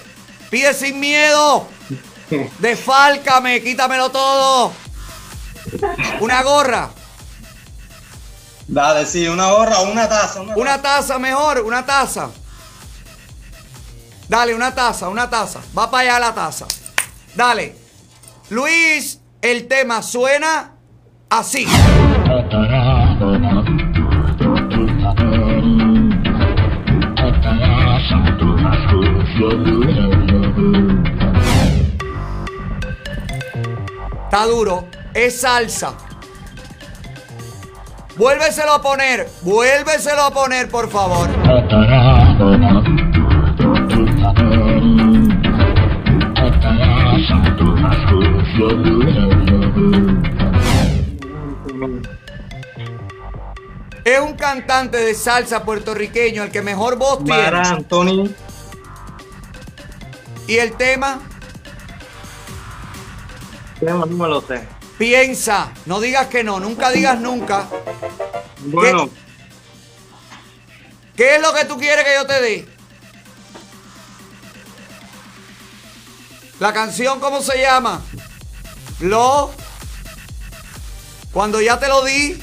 pide sin miedo. Desfálcame, quítamelo todo. Una gorra. Dale, sí, una gorra o una taza. Una, Una taza mejor, una taza. Dale, una taza, una taza. Va para allá la taza. Dale. Luis, el tema suena así. Está duro. Es salsa. Vuélveselo a poner. Vuélveselo a poner, por favor. Es un cantante de salsa puertorriqueño, el que mejor voz tiene. Anthony. Y el tema, Tema, no me lo sé. piensa. No digas que no, nunca digas nunca. Bueno, ¿Qué es lo que tú quieres que yo te dé? La canción, ¿cómo se llama? Lo. Cuando ya te lo di.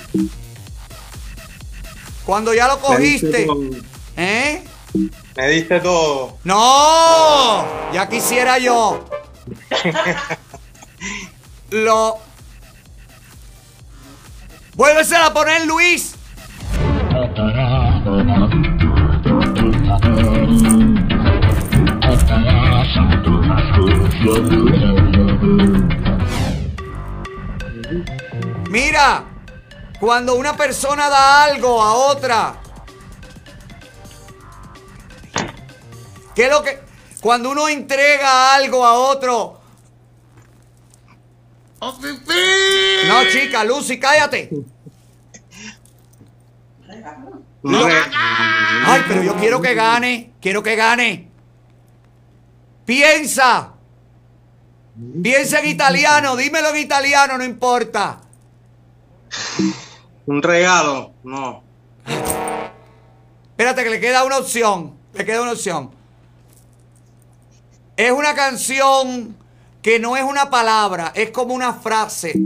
Cuando ya lo cogiste. ¿Eh? Me diste todo. ¡No! Ya quisiera yo. Lo. Vuélvesela a poner, Luis. Mira, cuando una persona da algo a otra, ¿qué es lo que... Cuando uno entrega algo a otro... No, chica, Lucy, cállate. Lo- Ay, pero yo quiero que gane. Quiero que gane. Piensa. Piensa en italiano. Dímelo en italiano, no importa. Un regalo, no. Espérate que le queda una opción. Le queda una opción. Es una canción que no es una palabra, es como una frase.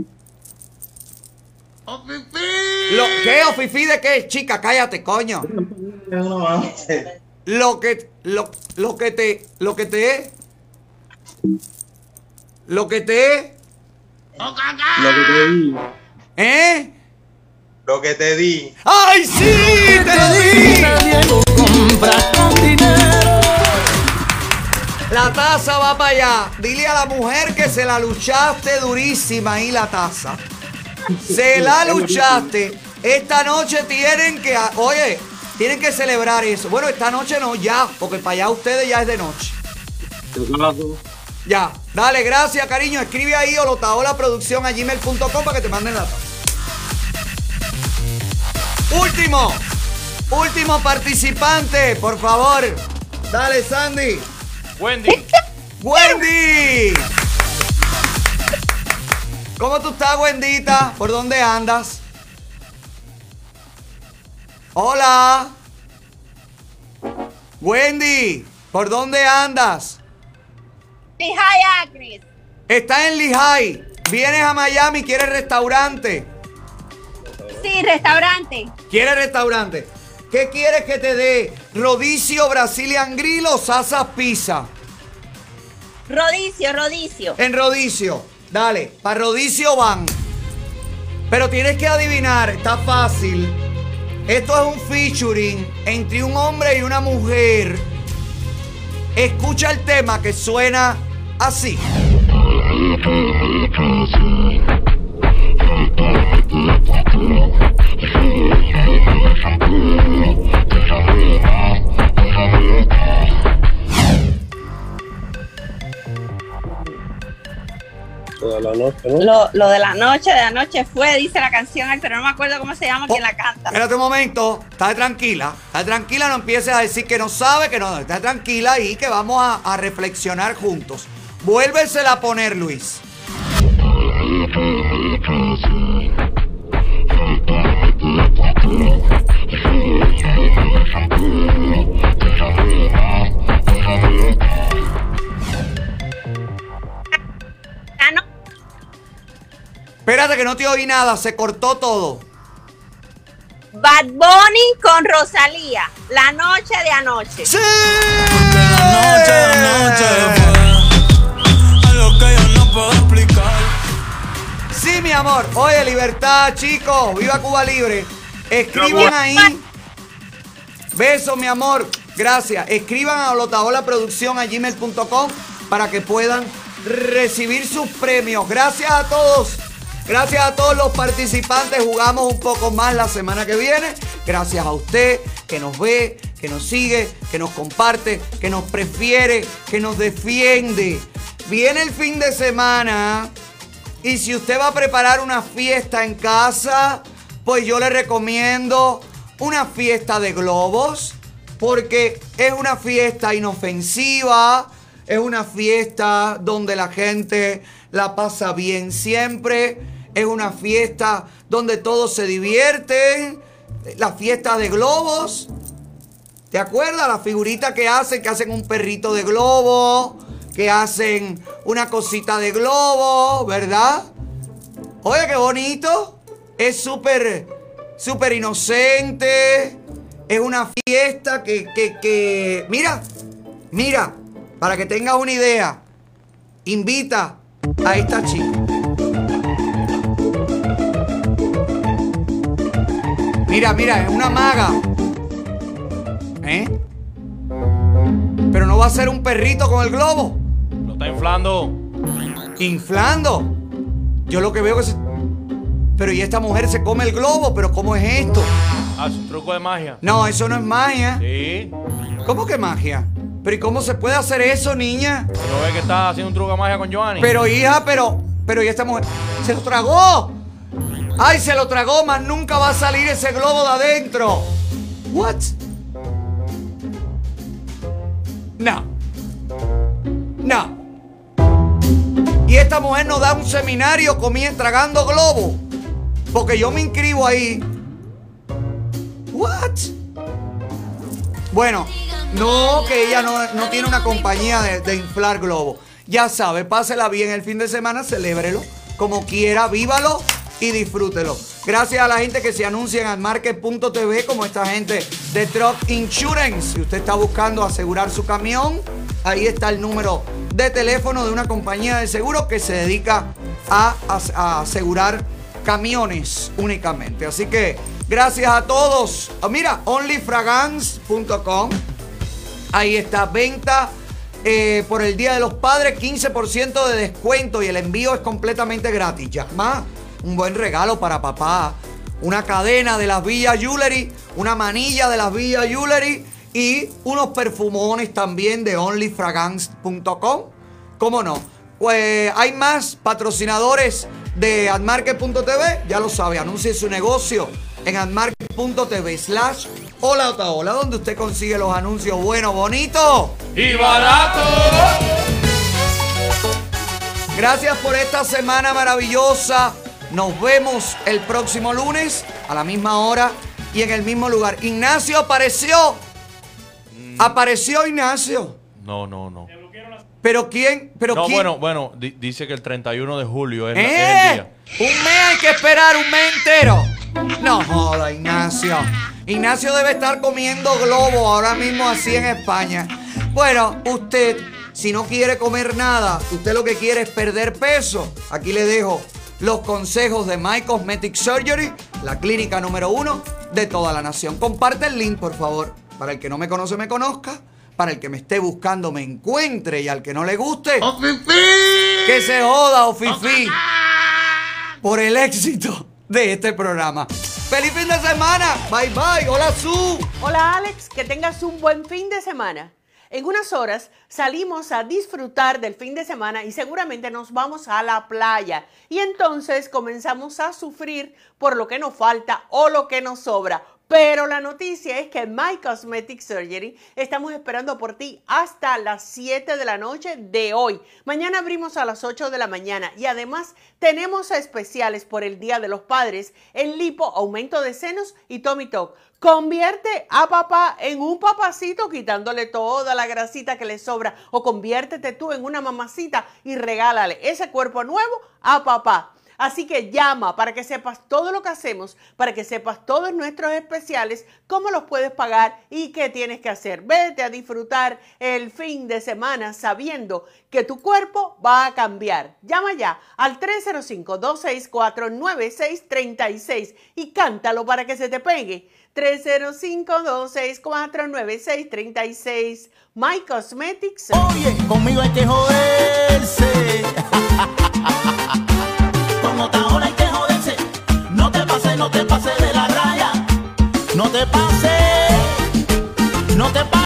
Lo, ¿Qué? ¿O fifí de qué? Chica, cállate, coño. Lo que, lo, lo que te, lo que te, lo que te, Lo que te di. ¿eh? Lo que te di. ¡Ay, sí! ¡Te lo di! La taza va para allá. Dile a la mujer que se la luchaste durísima ahí la taza. Se la luchaste. Esta noche tienen que, oye, tienen que celebrar eso. Bueno, esta noche no, ya, porque para allá ustedes ya es de noche. Ya, dale, gracias, cariño. Escribe ahí o la producción a gmail.com para que te manden la taza. Último, último participante, por favor. Dale, Sandy. Wendy. Wendy. ¿Cómo tú estás, Wendita? ¿Por dónde andas? Hola. Wendy, ¿por dónde andas? Lehigh Acris. Estás en Lehigh. Vienes a Miami, quieres restaurante. Sí, restaurante. ¿Quieres restaurante? ¿Qué quieres que te dé? ¿Rodicio Brazilian Grill o Sasa Pizza? Rodicio, rodicio. En Rodicio. Dale, para Rodicio van. Pero tienes que adivinar, está fácil. Esto es un featuring entre un hombre y una mujer. Escucha el tema que suena así. Toda la noche, ¿no? Lo, lo de la noche, de anoche fue, dice la canción, pero no me acuerdo cómo se llama, quién la canta. Espérate un momento, está tranquila, está tranquila, no empieces a decir que no sabe, que no, está tranquila y que vamos a, a reflexionar juntos. Vuélvesela a poner, Luis. Espérate que no te oí nada, se cortó todo. Bad Bunny con Rosalía, la noche de anoche. ¡Sí! Algo que yo no puedo explicar. Sí, mi amor. Oye, libertad, chicos. Viva Cuba Libre. Escriban ahí. Besos, mi amor. Gracias. Escriban a Lotaola Producción a gmail.com para que puedan recibir sus premios. Gracias a todos. Gracias a todos los participantes. Jugamos un poco más la semana que viene. Gracias a usted que nos ve, que nos sigue, que nos comparte, que nos prefiere, que nos defiende. Viene el fin de semana. Y si usted va a preparar una fiesta en casa, pues yo le recomiendo una fiesta de globos. Porque es una fiesta inofensiva. Es una fiesta donde la gente la pasa bien siempre. Es una fiesta donde todos se divierten. La fiesta de globos. ¿Te acuerdas? La figurita que hacen, que hacen un perrito de globo, que hacen una cosita de globo, ¿verdad? Oye, qué bonito. Es súper, súper inocente. Es una fiesta que, que, que... Mira, mira, para que tengas una idea, invita a esta chica. Mira, mira, es una maga. ¿Eh? Pero no va a ser un perrito con el globo. Lo está inflando. ¿Inflando? Yo lo que veo es... Pero y esta mujer se come el globo, pero ¿cómo es esto? Ah, es un truco de magia. No, eso no es magia. Sí. ¿Cómo que magia? Pero ¿y cómo se puede hacer eso, niña? ¿No ves que está haciendo un truco de magia con Giovanni? Pero hija, pero... Pero y esta mujer... ¡Se lo tragó! ¡Ay, se lo tragó! Más nunca va a salir ese globo de adentro. What? No. No. Y esta mujer nos da un seminario comiendo, tragando globo. Porque yo me inscribo ahí. What? Bueno, no, que ella no, no tiene una compañía de, inflar globo. Ya sabe, pásela bien el fin de semana, celébrelo como quiera, vívalo y disfrútelo. Gracias a la gente que se anuncia en almarket.tv, como esta gente de Truck Insurance. Si usted está buscando asegurar su camión, ahí está el número de teléfono de una compañía de seguros que se dedica a, a asegurar camiones únicamente. Así que gracias a todos. Ah, Mira, onlyfragance.com. Ahí está, venta eh, por el Día de los Padres, 15% de descuento y el envío es completamente gratis. Ya más, un buen regalo para papá. Una cadena de las Villa Jewelry, una manilla de las Villa Jewelry y unos perfumones también de onlyfragance.com. ¿Cómo no? Pues hay más patrocinadores de admarket.tv, ya lo sabe, anuncie su negocio en admarket.tv slash hola donde usted consigue los anuncios buenos, bonitos Y barato. Gracias por esta semana maravillosa. Nos vemos el próximo lunes a la misma hora y en el mismo lugar. Ignacio apareció. Apareció Ignacio. No, no, no. Pero quién, pero no, quién. bueno, bueno, di- dice que el 31 de julio es, la- es el ¿Eh? día. Un mes hay que esperar, un mes entero. No joda, Ignacio. Ignacio debe estar comiendo globo ahora mismo así en España. Bueno, usted, si no quiere comer nada, usted lo que quiere es perder peso. Aquí le dejo los consejos de My Cosmetic Surgery, la clínica número uno de toda la nación. Comparte el link, por favor, para el que no me conoce, me conozca. Para el que me esté buscando, me encuentre. Y al que no le guste, que se joda, o fifi por el éxito de este programa. ¡Feliz fin de semana! Bye bye. Hola, Su. Hola Alex, que tengas un buen fin de semana. En unas horas salimos a disfrutar del fin de semana y seguramente nos vamos a la playa. Y entonces comenzamos a sufrir por lo que nos falta o lo que nos sobra. Pero la noticia es que My Cosmetic Surgery estamos esperando por ti hasta las 7 de la noche de hoy. Mañana abrimos a las 8 de la mañana y además tenemos especiales por el Día de los Padres en lipo, aumento de senos y tummy talk. Convierte a papá en un papacito quitándole toda la grasita que le sobra o conviértete tú en una mamacita y regálale ese cuerpo nuevo a papá. Así que llama para que sepas todo lo que hacemos, para que sepas todos nuestros especiales, cómo los puedes pagar y qué tienes que hacer. Vete a disfrutar el fin de semana sabiendo que tu cuerpo va a cambiar. Llama ya al 305-264-9636 y cántalo para que se te pegue. 305-264-9636. My Cosmetics. Oye, conmigo hay que joderse. No te pases,